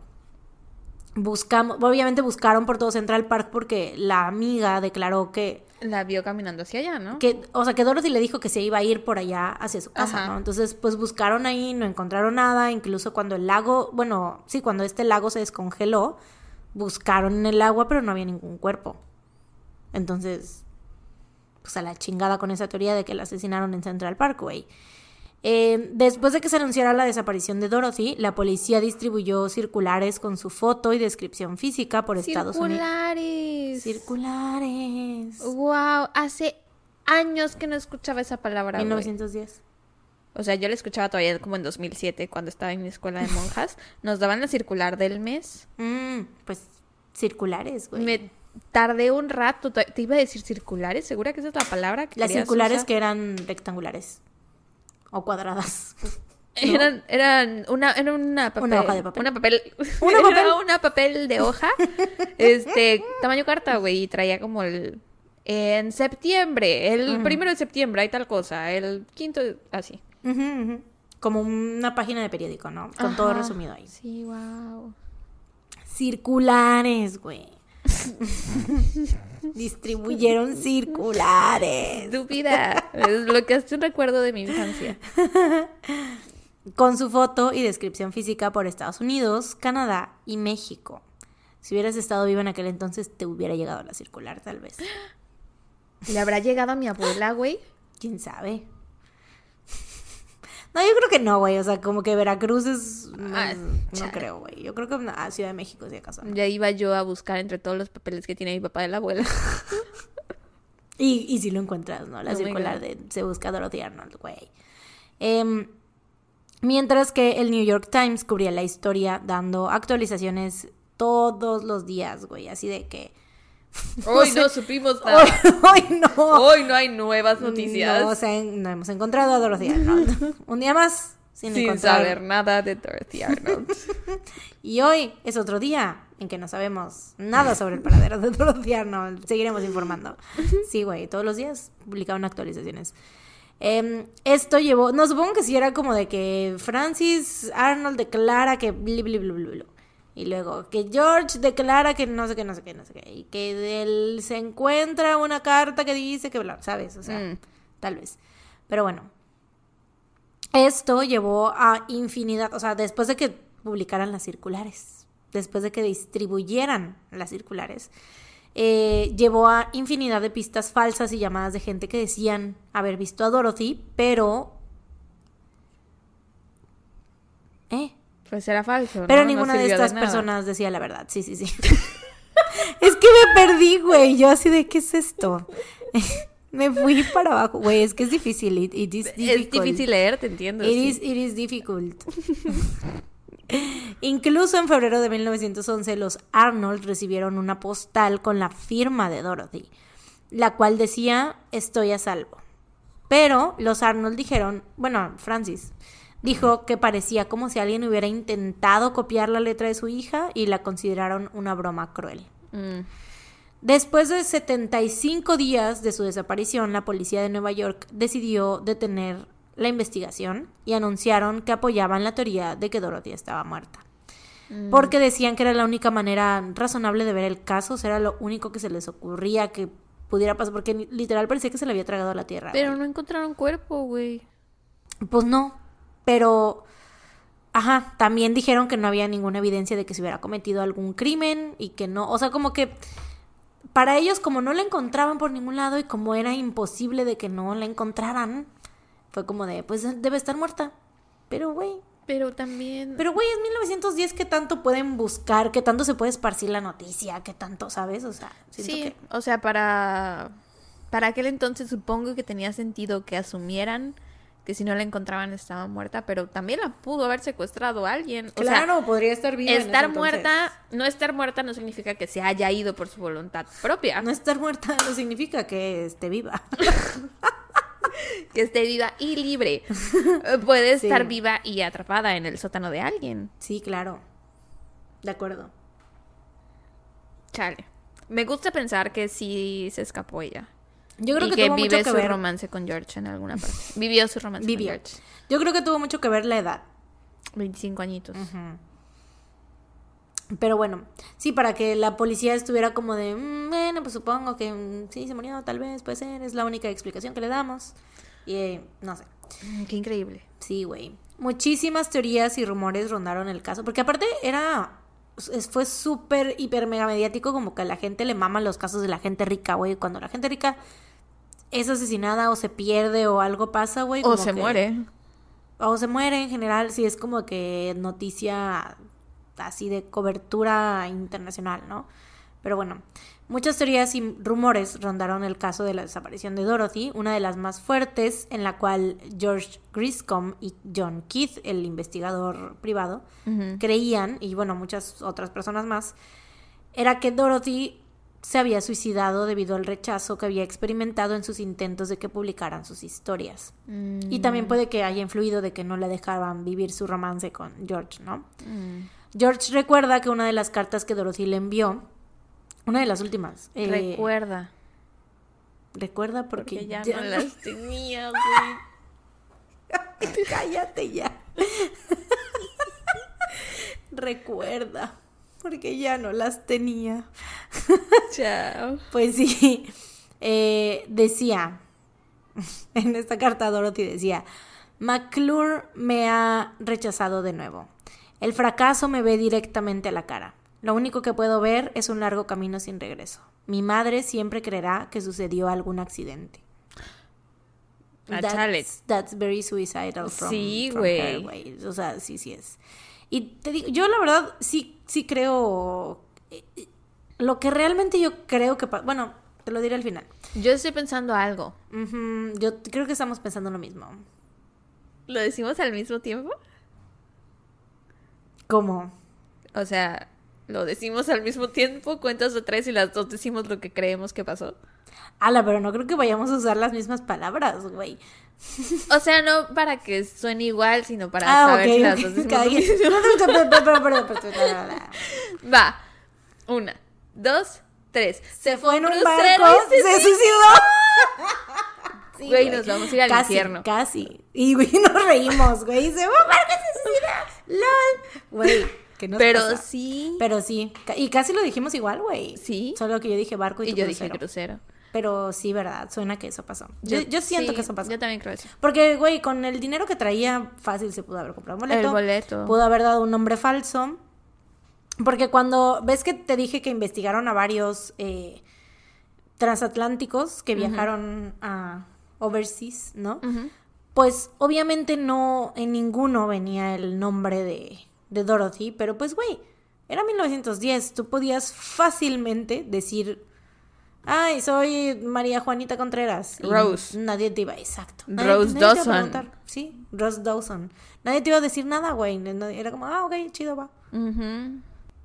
buscamos, obviamente buscaron por todo Central Park porque la amiga declaró que, La vio caminando hacia allá, ¿no? que, o sea, que Dorothy le dijo que se iba a ir por allá hacia su casa, Ajá. ¿no? Entonces, pues buscaron ahí, no encontraron nada, incluso cuando el lago, bueno, sí, cuando este lago se descongeló, buscaron en el agua, pero no había ningún cuerpo. Entonces, pues a la chingada con esa teoría de que la asesinaron en Central Parkway. Eh, después de que se anunciara la desaparición de Dorothy, la policía distribuyó circulares con su foto y descripción física por Estados Unidos. Circulares. Circulares. Wow, hace años que no escuchaba esa palabra. güey. 1910. O sea, yo la escuchaba todavía como en 2007 cuando estaba en mi escuela de monjas. Nos daban la circular del mes. Mm, pues circulares, güey. Me tardé un rato. Te iba a decir circulares. ¿Segura que esa es la palabra que Las circulares usar? que eran rectangulares o cuadradas. Eran, eran una, era una papel. Una hoja de papel. Una papel. ¿Una era papel? una papel de hoja. este, tamaño carta, güey. Y traía como el. En septiembre, el primero de septiembre hay tal cosa. El quinto, así. Ujú, ujú. Como una página de periódico, ¿no? Con todo resumido ahí. Sí, wow. Circulares, güey. Distribuyeron circulares. Estúpida. es lo que hace un recuerdo de mi infancia. Con su foto y descripción física por Estados Unidos, Canadá y México. Si hubieras estado vivo en aquel entonces, te hubiera llegado la circular, tal vez. ¿Le habrá llegado a mi abuela, güey? ¿Quién sabe? No, yo creo que no, güey. O sea, como que Veracruz es... Ah, no creo, güey. Yo creo que a Ciudad de México, si acaso. Ya iba yo a buscar entre todos los papeles que tiene mi papá de la abuela. Y, y si lo encuentras, ¿no? La Oh circular de se busca Dorothy Arnold, güey. Em, mientras que el New York Times cubría la historia dando actualizaciones todos los días, güey. Así de que... Hoy sé. no supimos Hoy, nada. hoy no. Hoy no hay nuevas noticias. No, se- no hemos encontrado a Dorothy Arnold. Un día más sin, sin encontrar. saber nada de Dorothy Arnold. Y hoy es otro día en que no sabemos nada sobre el paradero de Dorothy Arnold. Seguiremos informando. Sí, güey, todos los días publicaban actualizaciones. Em, esto llevó, no supongo que sí era como de que Francis Arnold declara que bli, bli, bli, bli, bli. Y luego que George declara que no sé qué, no sé qué, no sé qué. Y que de él se encuentra una carta que dice que bla, ¿sabes? O sea, Mm. tal vez. Pero bueno, esto llevó a infinidad, o sea, después de que publicaran las circulares, después de que distribuyeran las circulares, eh, llevó a infinidad de pistas falsas y llamadas de gente que decían haber visto a Dorothy, pero... ¿Eh? Pues era falso. Pero ninguna de estas personas decía la verdad, sí, sí, sí. es que me perdí, güey. Yo así de, ¿qué es esto? me fui para abajo. Güey, es que es difícil. It, it is Es difícil leer, te entiendo. It sí. is, it is difficult. Incluso en febrero de 1911 los Arnold recibieron una postal con la firma de Dorothy, la cual decía estoy a salvo. Pero los Arnold dijeron, bueno, Francis dijo que parecía como si alguien hubiera intentado copiar la letra de su hija y la consideraron una broma cruel. Mm. Después de 75 días de su desaparición, la policía de Nueva York decidió detener la investigación y anunciaron que apoyaban la teoría de que Dorothy estaba muerta. Porque decían que era la única manera razonable de ver el caso, o sea, era lo único que se les ocurría que pudiera pasar, porque literal parecía que se le había tragado a la tierra. Pero güey. no encontraron cuerpo, güey. Pues no, pero... Ajá, también dijeron que no había ninguna evidencia de que se hubiera cometido algún crimen y que no, o sea, como que para ellos como no la encontraban por ningún lado y como era imposible de que no la encontraran, fue como de, pues debe estar muerta. Pero, güey, Pero también. pero, güey, es 1910, ¿qué tanto pueden buscar? ¿Qué tanto se puede esparcir la noticia? ¿Qué tanto, sabes? O sea, siento sí, que... o sea, para. Para aquel entonces supongo que tenía sentido que asumieran que si no la encontraban estaba muerta, pero también la pudo haber secuestrado alguien. O sea, Claro, podría estar viva. estar muerta, no estar muerta no significa que se haya ido por su voluntad propia. No estar muerta no significa que esté viva. Que esté viva y libre. Puede Sí. estar viva y atrapada en el sótano de alguien. Sí, claro. De acuerdo. Chale. Me gusta pensar que sí se escapó ella. Yo creo y que, que tuvo vive mucho que su ver. romance con George en alguna parte. Vivió su romance Vivió. con George. Yo creo que tuvo mucho que ver la edad. 25 añitos. Pero bueno, sí, para que la policía estuviera como de, "Mm, bueno, pues supongo que mm, sí, se murió, tal vez, puede ser, es la única explicación que le damos. Y eh, no sé. Mm, Qué increíble. Sí, güey. Muchísimas teorías y rumores rondaron el caso, porque aparte era, fue súper, hiper, mega mediático, como que a la gente le maman los casos de la gente rica, güey. Cuando la gente rica es asesinada o se pierde o algo pasa, güey. O se que- muere. o se muere en general, sí es como que noticia así de cobertura internacional, ¿no? Pero bueno, muchas teorías y rumores rondaron el caso de la desaparición de Dorothy, una de las más fuertes en la cual George Griscom y John Keith, el investigador privado, creían, y bueno, muchas otras personas más, era que Dorothy se había suicidado debido al rechazo que había experimentado en sus intentos de que publicaran sus historias. Y también puede que haya influido de que no le dejaban vivir su romance con George, ¿no? Mm. George recuerda que una de las cartas que Dorothy le envió, una de las últimas, eh, Recuerda. recuerda porque, Porque ya, ya no no- las tenía, güey. Cállate ya. recuerda porque ya no las tenía. Chao. Pues sí, eh, decía, en esta carta Dorothy decía, McClure me ha rechazado de nuevo. El fracaso me ve directamente a la cara. Lo único que puedo ver es un largo camino sin regreso. Mi madre siempre creerá que sucedió algún accidente. Ah, chale. That's, that's very suicidal from, Sí, güey. O sea, sí, sí es. Y te digo, yo la verdad sí, sí creo. eh, Lo que realmente yo creo que. pa- Bueno, te lo diré al final. Yo estoy pensando algo. Ujú, yo creo que estamos pensando lo mismo. ¿Lo decimos al mismo tiempo? ¿Cómo? O sea, lo decimos al mismo tiempo, cuentas de tres y las dos decimos lo que creemos que pasó. Ala, pero no creo que vayamos a usar las mismas palabras, güey. O sea, no para que suene igual, sino para Ah, saber ok, si las dos decimos lo. Va. Una, dos, tres. Se fue en un barco, se se suicidó. suicidó. Sí, Güey, nos vamos a ir al casi, infierno. Casi. Y, güey, nos reímos, güey. Se fue un barco, se suicidó. LOL. Güey, que nos Pero pasa? sí. Pero sí. Y casi lo dijimos igual, güey. Sí. Solo que yo dije barco y, Y tú yo dije crucero. Pero sí, verdad. Suena que eso pasó. Yo, yo siento sí, que eso pasó. Yo también creo eso. Porque, güey, con el dinero que traía, fácil se pudo haber comprado un boleto. El boleto. Pudo haber dado un nombre falso. Porque cuando ves que te dije que investigaron a varios eh, transatlánticos que viajaron a overseas, ¿no? Pues obviamente no en ninguno venía el nombre de, de Dorothy, pero pues, güey, Era 1910, tú podías fácilmente decir, ay, soy María Juanita Contreras. Rose. Nadie te iba, exacto. Rose te iba a Dawson. Sí, Rose Dawson. Nadie te iba a decir nada, güey. Era como, ah, ok, chido, va.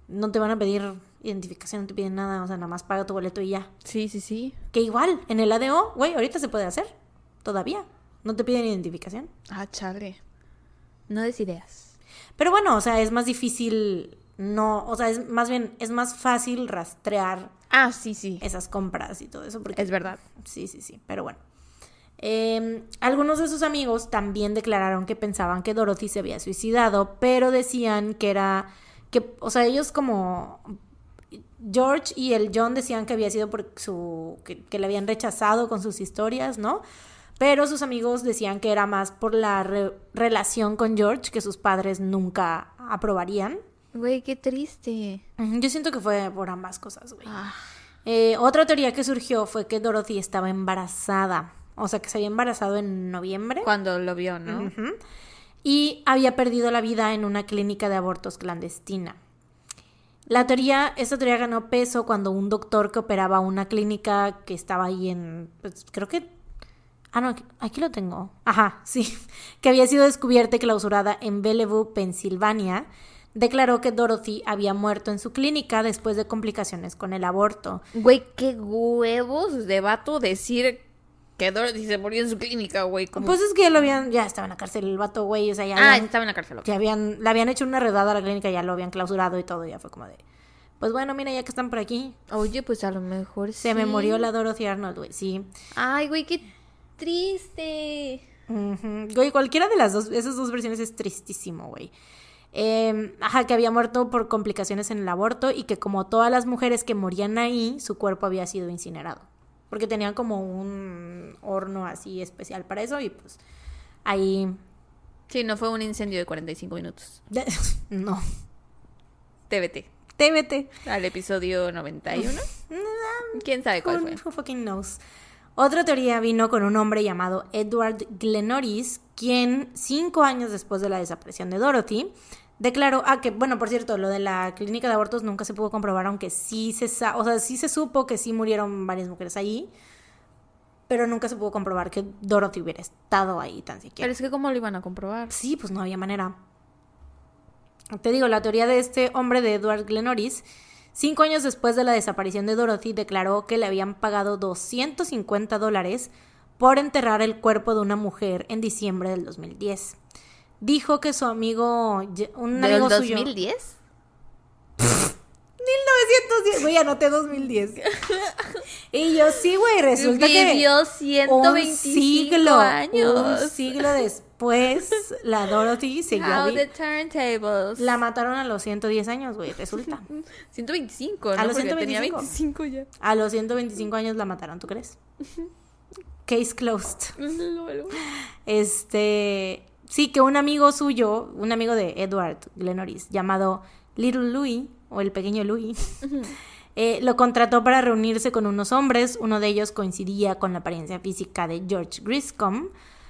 No te van a pedir identificación, no te piden nada, o sea, nada más paga tu boleto y ya. Sí, sí, sí. Que igual, en el ADO, güey, ahorita se puede hacer. Todavía. No te piden identificación. Ah, chale. No des ideas. Pero bueno, o sea, es más difícil, no, o sea, es más bien, es más fácil rastrear Ah, sí, sí. esas compras y todo eso. Porque, Es verdad. Sí, sí, sí, pero bueno. Eh, algunos de sus amigos también declararon que pensaban que Dorothy se había suicidado, pero decían que era, que, o sea, ellos como George y el John decían que había sido por su, que, que le habían rechazado con sus historias, ¿no? Pero sus amigos decían que era más por la re- relación con George que sus padres nunca aprobarían. Güey, qué triste. Yo siento que fue por ambas cosas, güey. Ah, Eh, otra teoría que surgió fue que Dorothy estaba embarazada. O sea, que se había embarazado en noviembre. cuando lo vio, ¿no? Y había perdido la vida en una clínica de abortos clandestina. La teoría, esta teoría ganó peso cuando un doctor que operaba una clínica que estaba ahí en, pues, creo que, ah no, aquí, lo tengo, ajá, sí, que había sido descubierta y clausurada en Bellevue, Pensilvania, declaró que Dorothy había muerto en su clínica después de complicaciones con el aborto. Güey, qué huevos de vato decir que Dorothy se murió en su clínica, güey. Pues es que ya lo habían, ya estaba en la cárcel el vato, güey, o sea, ya ah, habían- estaba en la cárcel. ya habían, le habían hecho una redada a la clínica, ya lo habían clausurado y todo, ya fue como de, pues bueno, mira, ya que están por aquí, Oye, pues a lo mejor se me murió la Dorothy Arnold, güey, sí. Ay, güey, qué triste. Güey, cualquiera de las dos, esas dos versiones es tristísimo, güey. Eh, ajá, que había muerto por complicaciones en el aborto y que como todas las mujeres que morían ahí, su cuerpo había sido incinerado. Porque tenían como un horno así especial para eso y pues ahí... Sí, no fue un incendio de 45 minutos. no. TBT. TBT. Al episodio 91. ¿Quién sabe cuál Who, fue? who fucking knows? Otra teoría vino con un hombre llamado Edward Glenoris, quien cinco años después de la desaparición de Dorothy declaró, ah, que bueno, por cierto, lo de la clínica de abortos nunca se pudo comprobar, aunque sí se, o sea, sí se supo que sí murieron varias mujeres allí, pero nunca se pudo comprobar que Dorothy hubiera estado ahí tan siquiera. Pero es que cómo lo iban a comprobar. Sí, pues no había manera. Te digo, la teoría de este hombre de Edward Glenoris, cinco años después de la desaparición de Dorothy, declaró que le habían pagado 250 dólares por enterrar el cuerpo de una mujer en diciembre del 2010. Dijo que su amigo, un ¿Del amigo suyo... 2010? 1910, güey, anoté 2010. y yo, sí, güey, resulta que... Vivió un 125 siglo, años. un siglo después, la Dorothy siguió How the turntables. La mataron a los 110 años, güey, resulta. 125, ¿no? A los Porque tenía 125. 25 ya. A los 125 años la mataron, ¿tú crees? Case closed. Este, sí, que un amigo suyo, un amigo de Edward Glenoris, llamado Little Louis, o el pequeño Louis, eh, lo contrató para reunirse con unos hombres. Uno de ellos coincidía con la apariencia física de George Griscom,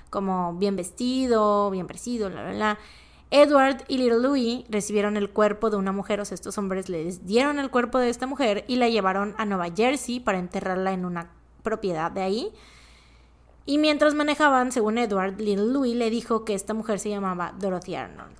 como bien vestido, bien parecido, bla, bla, bla. Edward y Little Louis recibieron el cuerpo de una mujer, o sea, estos hombres les dieron el cuerpo de esta mujer y la llevaron a Nueva Jersey para enterrarla en una propiedad de ahí. Y mientras manejaban, según Edward, Little Louis le dijo que esta mujer se llamaba Dorothy Arnold.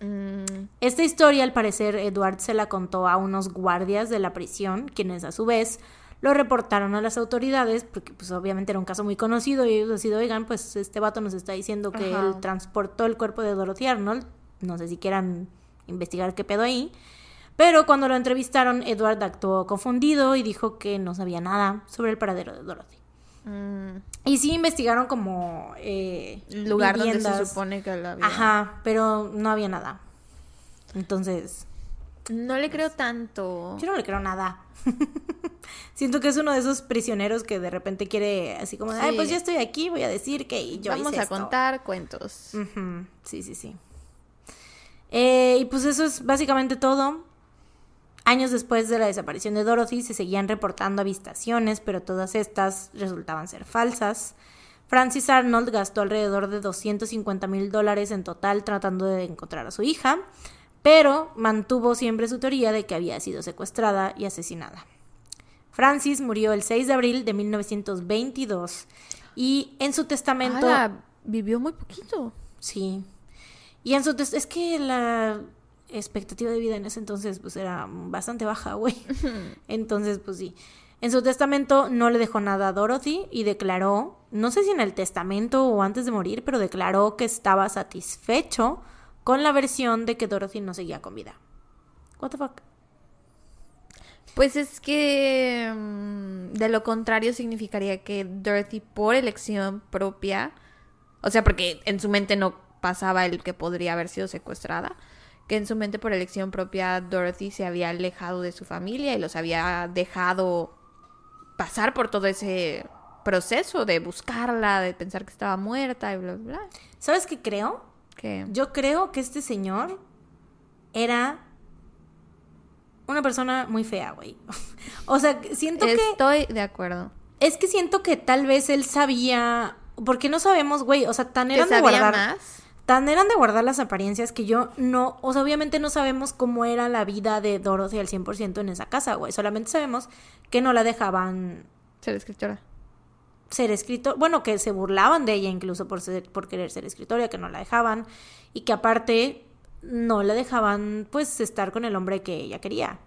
Mm, Esta historia, al parecer, Edward se la contó a unos guardias de la prisión, quienes a su vez lo reportaron a las autoridades, porque pues obviamente era un caso muy conocido y ellos así de, oigan, pues este vato nos está diciendo que Ajá. él transportó el cuerpo de Dorothy Arnold, no sé si quieran investigar qué pedo ahí, pero cuando lo entrevistaron, Edward actuó confundido y dijo que no sabía nada sobre el paradero de Dorothy. mm, Y sí investigaron como eh, lugar donde se supone que la había. Ajá, pero no había nada. Entonces, No le creo tanto. yo no le creo nada. Siento que es uno de esos prisioneros que de repente quiere así como, de, ay, Sí. pues ya estoy aquí, voy a decir que yo Vamos hice a esto". contar cuentos. Sí, sí, sí. Eh, y pues eso es básicamente todo. Años después de la desaparición de Dorothy se seguían reportando avistaciones, pero todas estas resultaban ser falsas. Francis Arnold gastó alrededor de 250 mil dólares en total tratando de encontrar a su hija, pero mantuvo siempre su teoría de que había sido secuestrada y asesinada. Francis murió el 6 de abril de 1922 y en su testamento... vivió muy poquito. Sí. Y en su testamento... Es que la expectativa de vida en ese entonces pues era bastante baja, güey. Entonces, pues sí. En su testamento no le dejó nada a Dorothy y declaró, no sé si en el testamento o antes de morir, pero declaró que estaba satisfecho con la versión de que Dorothy no seguía con vida. What the fuck? Pues es que mm, de lo contrario significaría que Dorothy por elección propia, o sea, porque en su mente no pasaba el que podría haber sido secuestrada, que en su mente por elección propia Dorothy se había alejado de su familia y los había dejado pasar por todo ese proceso de buscarla, de pensar que estaba muerta y bla, bla, bla. ¿Sabes qué creo? Yo creo que este señor era una persona muy fea, güey. o sea, siento que... Estoy de acuerdo. Es que siento que tal vez él sabía... Porque no sabemos, güey. O sea, tan ¿Que eran de guardar... más? Tan eran de guardar las apariencias que yo no... O sea, obviamente no sabemos cómo era la vida de Dorothy al 100% en esa casa, güey. Solamente sabemos que no la dejaban Ser escritora. Ser escritor, bueno, que se burlaban de ella incluso por ser, por querer ser escritora, que no la dejaban y que aparte no la dejaban pues estar con el hombre que ella quería.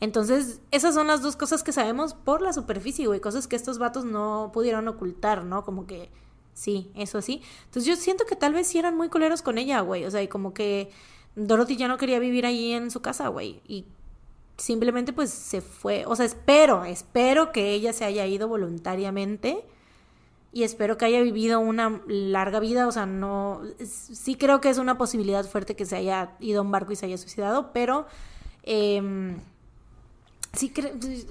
Entonces, esas son las dos cosas que sabemos por la superficie, güey, cosas que estos vatos no pudieron ocultar, ¿no? Como que sí, eso sí. Entonces, yo siento que tal vez sí eran muy coleros con ella, güey, o sea, y como que Dorothy ya no quería vivir ahí en su casa, güey, y simplemente pues se fue, o sea, espero, espero que ella se haya ido voluntariamente y espero que haya vivido una larga vida, o sea, no, sí creo que es una posibilidad fuerte que se haya ido a un barco y se haya suicidado, pero em, sí,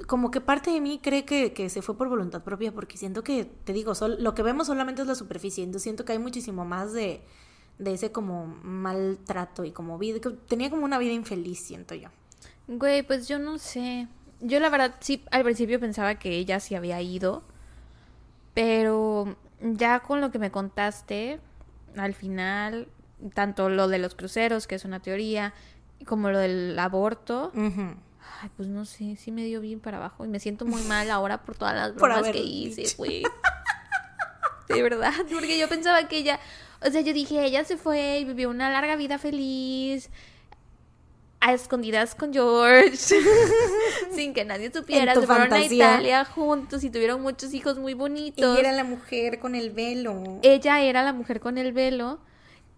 como que parte de mí cree que, que se fue por voluntad propia, porque siento que, te digo, lo que vemos solamente es la superficie, entonces siento que hay muchísimo más de, de ese como maltrato y como vida, que tenía como una vida infeliz, siento yo. Güey, pues yo no sé. Yo la verdad sí al principio pensaba que ella sí había ido. Pero ya con lo que me contaste, al final, tanto lo de los cruceros, que es una teoría, como lo del aborto, ay, pues no sé, sí me dio bien para abajo. Y me siento muy mal ahora por todas las bromas haber que hice, güey. De verdad, porque yo pensaba que ella, o sea, yo dije, ella se fue y vivió una larga vida feliz, a escondidas con George, sin que nadie supiera, se fueron a Italia juntos y tuvieron muchos hijos muy bonitos. Ella era la mujer con el velo. Ella era la mujer con el velo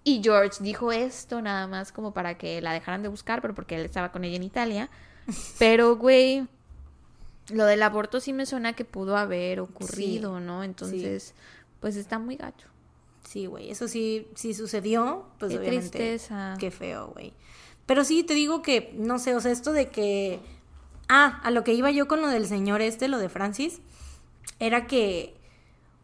y George dijo esto nada más como para que la dejaran de buscar, pero porque él estaba con ella en Italia. Pero, güey, lo del aborto sí me suena que pudo haber ocurrido, ¿no? Entonces, pues está muy gacho. Sí, güey, eso sí, sí sucedió, pues Qué obviamente. tristeza. Qué feo, güey. Pero sí, te digo que, no sé, o sea, esto de que... Ah, a lo que iba yo con lo del señor este, lo de Francis, era que...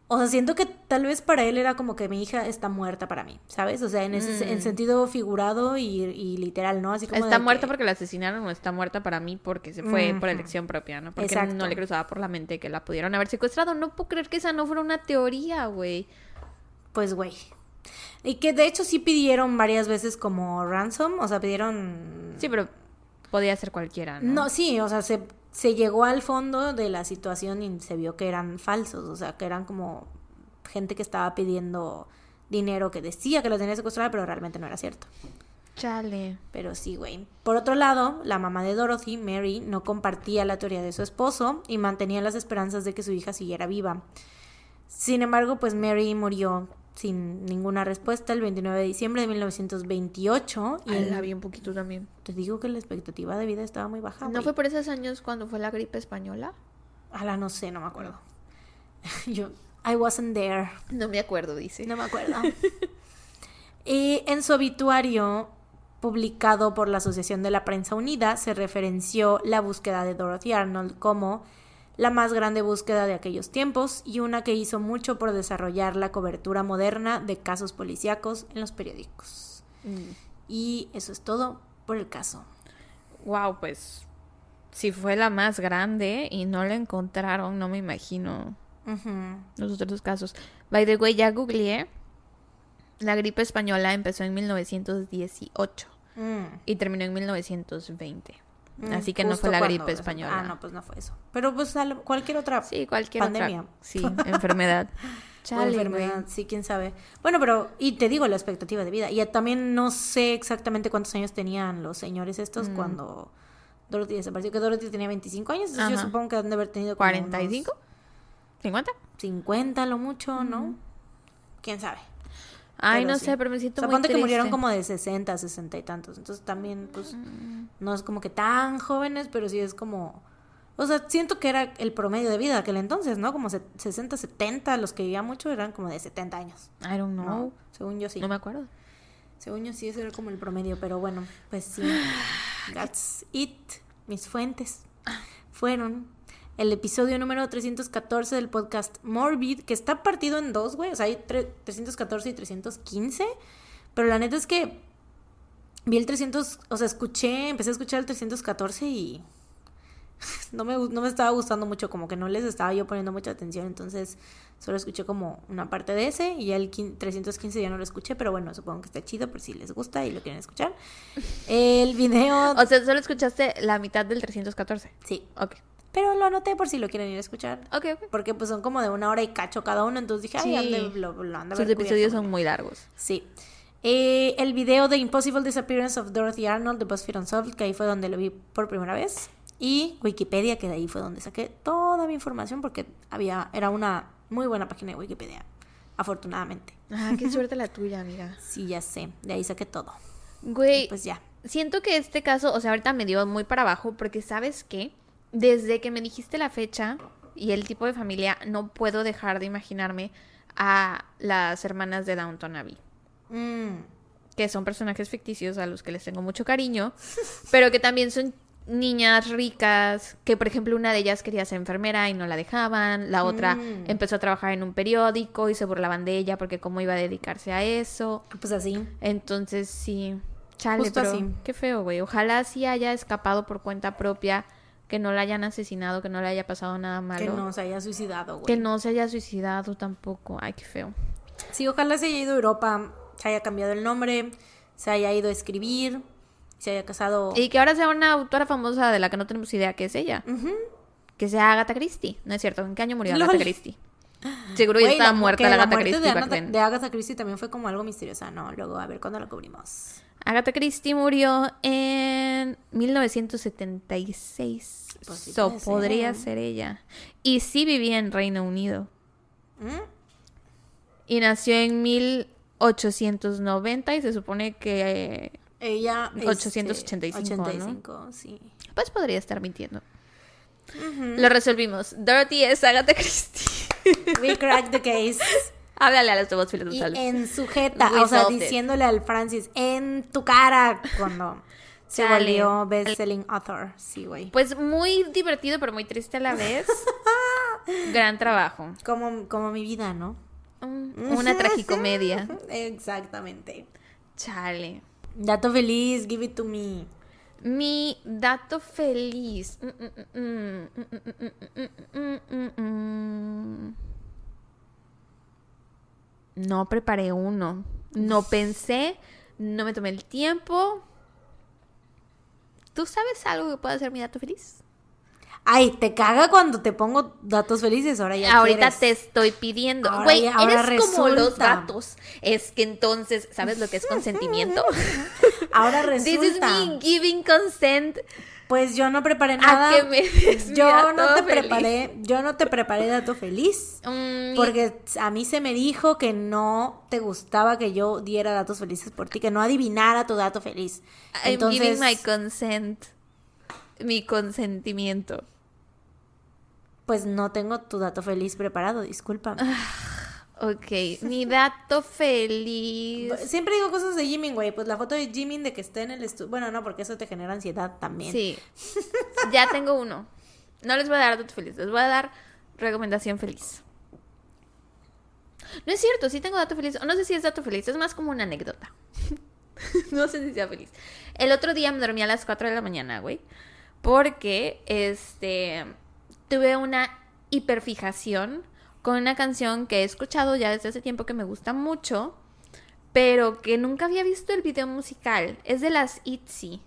O sea, siento que tal vez para él era como que mi hija está muerta para mí, ¿sabes? O sea, en ese en sentido figurado y, y literal, ¿no? Así como Mm. Está muerta que- porque la asesinaron o está muerta para mí porque se fue por elección propia, ¿no? Porque Exacto. no le cruzaba por la mente que la pudieron haber secuestrado. No puedo creer que esa no fuera una teoría, güey. Pues, güey. Y que de hecho sí pidieron varias veces como ransom, o sea, pidieron... Sí, pero podía ser cualquiera, ¿no? No, sí, o sea, se, se llegó al fondo de la situación y se vio que eran falsos, o sea, que eran como gente que estaba pidiendo dinero que decía que la tenía secuestrada, pero realmente no era cierto. Chale. Pero sí, güey. Por otro lado, la mamá de Dorothy, Mary, no compartía la teoría de su esposo y mantenía las esperanzas de que su hija siguiera viva. Sin embargo, pues Mary murió sin ninguna respuesta el 29 de diciembre de 1928 y la vi un poquito también. te digo que la expectativa de vida estaba muy baja. ¿No fue por esos años cuando fue la gripe española? Ala, no sé, no me acuerdo. Yo, I wasn't there. No me acuerdo, dice. No me acuerdo. y en su obituario, publicado por la Asociación de la Prensa Unida, se referenció la búsqueda de Dorothy Arnold como la más grande búsqueda de aquellos tiempos y una que hizo mucho por desarrollar la cobertura moderna de casos policíacos en los periódicos. Y eso es todo por el caso. Wow, pues si fue la más grande y no la encontraron, no me imagino los otros casos. By the way, ya googleé. La gripe española empezó en 1918. Mm. y terminó en 1920. Mm, Así que no fue la gripe eso- española. Ah, no, pues no fue eso. Pero pues al- cualquier otra Sí, cualquier Pandemia. otra. Sí, enfermedad. Chale, enfermedad, sí, quién sabe. Bueno, pero, y te digo, la expectativa de vida. Y también no sé exactamente cuántos años tenían los señores estos cuando Dorothy desapareció. Que Dorothy tenía 25 años, entonces yo supongo que han de haber tenido como unos ¿45? ¿50? 50 lo mucho, ¿no? Quién sabe. Ay, Pero no sí. sé, pero me O siento sea, muy ponte que murieron triste. como de 60, 60 y tantos. Entonces también, pues, Mm. no es como que tan jóvenes, pero sí es como... O sea, siento que era el promedio de vida de aquel entonces, ¿no? Como se- 60, 70, los que vivían mucho eran como de 70 años. I don't know. ¿no? Según yo sí. No me acuerdo. Según yo sí, ese era como el promedio, pero bueno, pues sí. That's it. Mis fuentes fueron el episodio número 314 del podcast Morbid, que está partido en dos, güey. O sea, hay tre- 314 y 315. Pero la neta es que vi el 300, o sea, escuché, empecé a escuchar el 314 y no me, no me estaba gustando mucho, como que no les estaba yo poniendo mucha atención, entonces solo escuché como una parte de ese y ya el quin- 315 ya no lo escuché, pero bueno, supongo que está chido por si les gusta y lo quieren escuchar. El video... O sea, solo escuchaste la mitad del 314. Sí, Ok. Pero lo anoté por si lo quieren ir a escuchar. Ok, ok. Porque pues son como de una hora y cacho cada uno, entonces dije, ay, Sí. han de- lo, lo han de Sus episodios cubierto son muy largos. Sí. Eh, el video de Impossible Disappearance of Dorothy Arnold de BuzzFeed Unsolved, que ahí fue donde lo vi por primera vez. Y Wikipedia, que de ahí fue donde saqué toda mi información, porque había, era una muy buena página de Wikipedia, afortunadamente. Ah, qué suerte la tuya, amiga. Sí, ya sé, de ahí saqué todo. Güey, Y pues ya. siento que este caso, o sea, ahorita me dio muy para abajo porque sabes qué, desde que me dijiste la fecha y el tipo de familia, no puedo dejar de imaginarme a las hermanas de Downton Abbey, Mm, que son personajes ficticios a los que les tengo mucho cariño, pero que también son niñas ricas, que por ejemplo una de ellas quería ser enfermera y no la dejaban, la otra Mm. empezó a trabajar en un periódico y se burlaban de ella porque cómo iba a dedicarse a eso. pues así. Entonces sí, chale, Justo pero así. qué feo, güey. Ojalá sí haya escapado por cuenta propia, que no la hayan asesinado, que no le haya pasado nada malo. Que no se haya suicidado, güey. Que no se haya suicidado tampoco. Ay, qué feo. Sí, ojalá se haya ido a Europa, se haya cambiado el nombre, se haya ido a escribir, se haya casado. Y que ahora sea una autora famosa de la que no tenemos idea que es ella. Que sea Agatha Christie. No es cierto. ¿En qué año murió Lol. Agatha Christie? Seguro ya estaba muerta la la Agatha Christie de then. de Agatha Christie también fue como algo misteriosa, ¿no? Luego, a ver cuándo la cubrimos. Agatha Christie murió en 1976. Pues sí so, ser. podría ser ella. Y sí vivía en Reino Unido. ¿Mm? Y nació en 1890 y se supone que... eh, Ella. este, 885, ¿no? 85, sí. Pues podría estar mintiendo. Lo resolvimos. Dorothy es Agatha Christie. We cracked the case. Háblale a los dos filos Y en su jeta, We o sea, it. diciéndole al Francis en tu cara cuando se Chale. volvió best-selling author. Sí, güey. Pues muy divertido, pero muy triste a la vez. Gran trabajo. Como, como mi vida, ¿no? Mm, Una tragicomedia. Exactamente. Chale. Dato feliz, give it to me. Mi dato feliz. Mm, mm, mm, No preparé uno. No pensé. No me tomé el tiempo. ¿Tú sabes algo que pueda ser mi dato feliz? Ay, te caga cuando te pongo datos felices, ahora ya Ahorita quieres. te estoy pidiendo. Güey, eres como los resulta. gatos. Es que entonces, ¿sabes lo que es consentimiento? Ahora This is resulta. me giving consent Pues yo no preparé nada. a que me des yo no te feliz. preparé, yo no te preparé dato feliz. Mm, Porque a mí se me dijo que no te gustaba que yo diera datos felices por ti, que no adivinara tu dato feliz. I'm Entonces, giving my consent. Mi consentimiento. pues no tengo tu dato feliz preparado, discúlpame. Ok, mi dato feliz. Siempre digo cosas de Jimin, güey. Pues la foto de Jimin de que esté en el estudio. Bueno, no, porque eso te genera ansiedad también. Sí. Ya tengo uno. No les voy a dar dato feliz, les voy a dar recomendación feliz. No es cierto, sí tengo dato feliz. O no sé si es dato feliz, es más como una anécdota. no sé si sea feliz. El otro día me dormí a las 4 de la mañana, güey. Porque, este, tuve una hiperfijación con una canción que he escuchado ya desde hace tiempo que me gusta mucho. pero que nunca había visto el video musical. Es de las ITZY.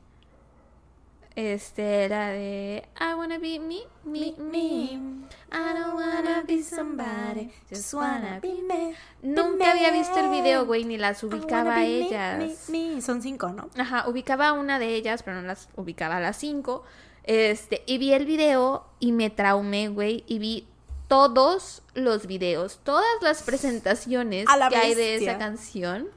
Este, la de I wanna be me, me, me. I don't wanna be somebody, just wanna be me. Nunca había visto el video, güey, ni las ubicaba a ellas. Son cinco, ¿no? Ajá, ubicaba una de ellas, pero no las ubicaba a las cinco. Este, y vi el video y me traumé, güey, y vi todos los videos, todas las presentaciones que hay de esa canción.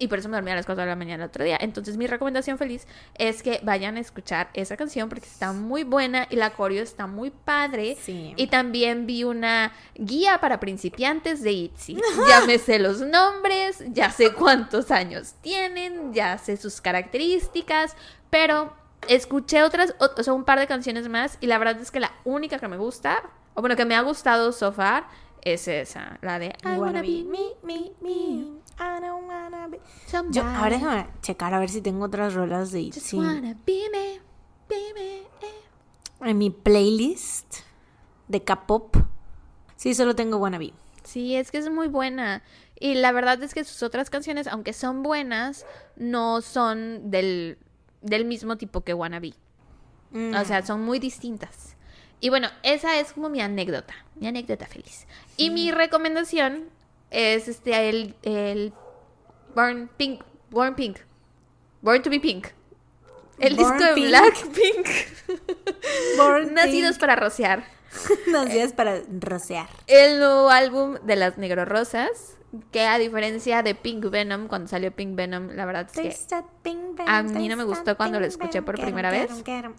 Y por eso me dormí a las 4 de la mañana el otro día. Entonces mi recomendación feliz es que vayan a escuchar esa canción porque está muy buena y la coreo está muy padre. Y también vi una guía para principiantes de ITZY. ya me sé los nombres, ya sé cuántos años tienen, ya sé sus características, pero escuché otras, o sea, un par de canciones más y la verdad es que la única que me gusta, o bueno, que me ha gustado so far, es esa, la de I wanna be me, me, me. Yo, ahora déjame checar a ver si tengo otras rolas de ITZY. Eh. En mi playlist de K-pop, sí, solo tengo Wannabe. Sí, es que es muy buena. Y la verdad es que sus otras canciones, aunque son buenas, no son del, del mismo tipo que Wannabe. O sea, mm. son muy distintas. Y bueno, esa es como mi anécdota, mi anécdota feliz. Y mi recomendación es este el, el Born Pink, Born Pink, Born to be Pink. El disco de Blackpink. Born Nacidos para rociar. Nacidos para rociar. El nuevo álbum de las Negro Rosas que a diferencia de Pink Venom, cuando salió Pink Venom, la verdad es que a mí no me gustó cuando lo escuché por primera vez.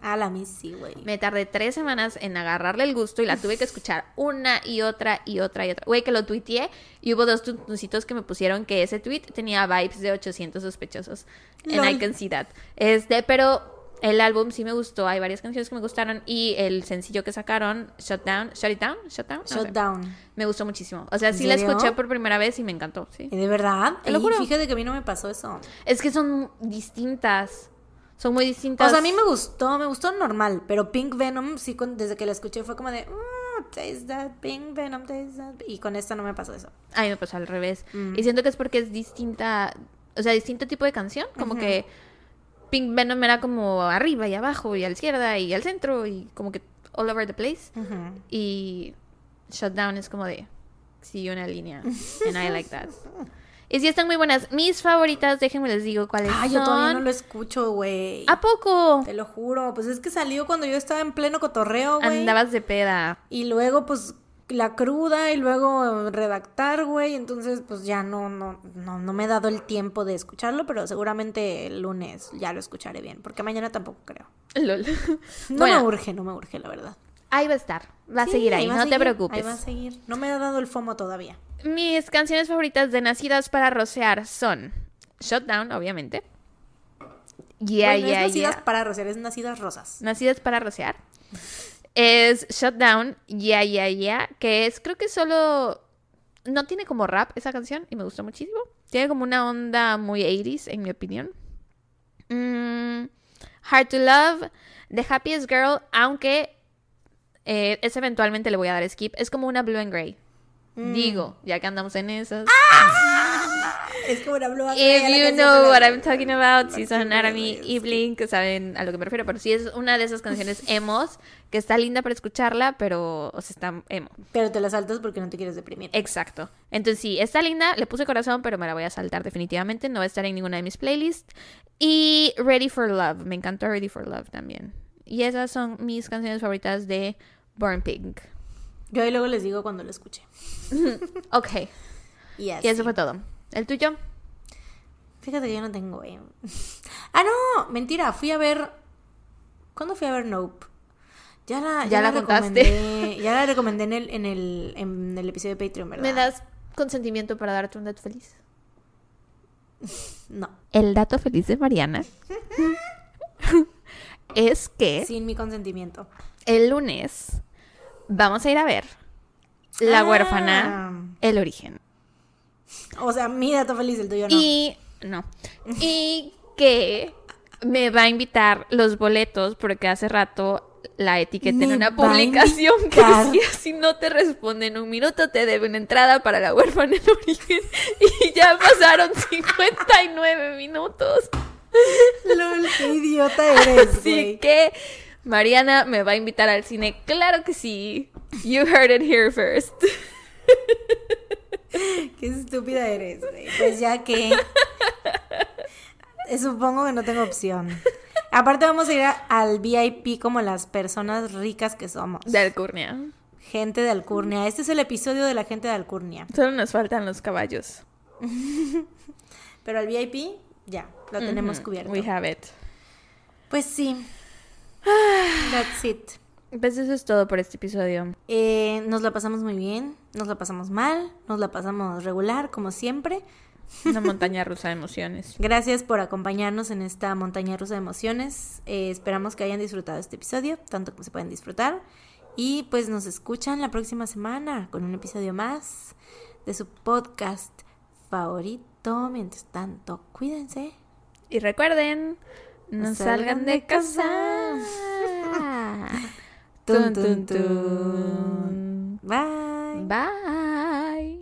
A la sí, güey. Me tardé tres semanas en agarrarle el gusto y la tuve que escuchar una y otra y otra y otra. Güey, que lo tuiteé y hubo dos tuncitos que me pusieron que ese tweet tenía vibes de 800 sospechosos. En I can see that. Este, pero el álbum sí me gustó, hay varias canciones que me gustaron y el sencillo que sacaron, Shutdown, Shut It Down, Shutdown, Shutdown. Me gustó muchísimo. O sea, sí la escuché por primera vez y me encantó, sí. ¿De verdad? Te lo juro. Fíjate que a mí no me pasó eso. Es que son distintas. Son muy distintas. O sea, a mí me gustó, me gustó normal, pero Pink Venom sí desde que la escuché fue como de mm, taste that Pink Venom, taste that. Y con esta no me pasó eso. A mí me pasó al revés. Mm. Y siento que es porque es distinta, o sea, distinto tipo de canción, como que Pink Venom era como arriba y abajo y a la izquierda y al centro y como que all over the place. Y Shutdown es como de sí, una línea. And I like that. Y sí están muy buenas. Mis favoritas, déjenme les digo cuáles son. Ay, yo todavía no lo escucho, güey. ¿A poco? Te lo juro. Pues es que salió cuando yo estaba en pleno cotorreo, güey. Andabas de peda. Y luego, pues, la cruda y luego redactar, güey. Entonces, pues ya no, no, no, no me he dado el tiempo de escucharlo, pero seguramente el lunes ya lo escucharé bien, porque mañana tampoco creo. Lol. No me urge, no me urge, la verdad. Ahí va a estar, va a seguir ahí, no te preocupes. Ahí va a seguir. No me ha dado el FOMO todavía. Mis canciones favoritas de Nacidas para Rocear son Shutdown, obviamente. Yeah, bueno, yeah, es Nacidas para Rocear, es Nacidas Rosas. Nacidas para Rocear es Shutdown, Yeah, Yeah, Yeah, que es, creo que solo, no tiene como rap esa canción y me gustó muchísimo. Tiene como una onda muy 80s, en mi opinión. Mm, Hard to Love, The Happiest Girl, aunque eh, es eventualmente le voy a dar skip, es como una Blue and Grey. Mm. Digo, ya que andamos en esas. ¡Ah! Es como una If you know what I'm talking about, si son Anatomy y Blink, saben a lo que me refiero. Pero sí es una de esas canciones emos que está linda para escucharla, pero o sea, está emo. Pero te la saltas porque no te quieres deprimir. Exacto. Entonces sí, está linda, le puse corazón, pero me la voy a saltar definitivamente. No va a estar en ninguna de mis playlists. Y Ready for Love, me encantó Ready for Love también. Y esas son mis canciones favoritas de Born Pink. Yo ahí luego les digo cuando lo escuche. ok. Y eso fue todo. ¿El tuyo? Fíjate que yo no tengo. Eh. ah, no, mentira. Fui a ver. ¿Cuándo fui a ver Nope? Ya la, ya, la, recomendé. Ya la recomendé en el, en, el, en el episodio de Patreon, ¿verdad? ¿Me das consentimiento para darte un dato feliz? No. El dato feliz de Mariana es que. Sin mi consentimiento. El lunes vamos a ir a ver La ah. huérfana, el origen. O sea, mi dato feliz, el tuyo no. Y no. Y que me va a invitar los boletos porque hace rato la etiqueta en una publicación que decía si no te responde en un minuto te debe una entrada para la huérfana en origen y ya pasaron 59 minutos. Lol, qué idiota eres, Así que Mariana me va a invitar al cine. Claro que sí. You heard it here first. Qué estúpida eres, güey. Pues ya que. Supongo que no tengo opción. Aparte, vamos a ir a- al VIP como las personas ricas que somos. De Alcurnia. Gente de Alcurnia. Este es el episodio de la gente de Alcurnia. Solo nos faltan los caballos. Pero al VIP, ya, lo tenemos cubierto. We have it. Pues sí. That's it. Pues eso es todo por este episodio. Eh, nos la pasamos muy bien, nos la pasamos mal, nos la pasamos regular, como siempre. Una montaña rusa de emociones. Gracias por acompañarnos en esta montaña rusa de emociones. Eh, esperamos que hayan disfrutado este episodio, tanto como se pueden disfrutar. Y pues nos escuchan la próxima semana con un episodio más de su podcast favorito. Mientras tanto, cuídense. Y recuerden, no, No salgan de casa. Tun, Dun, dun, dun. Bye. Bye.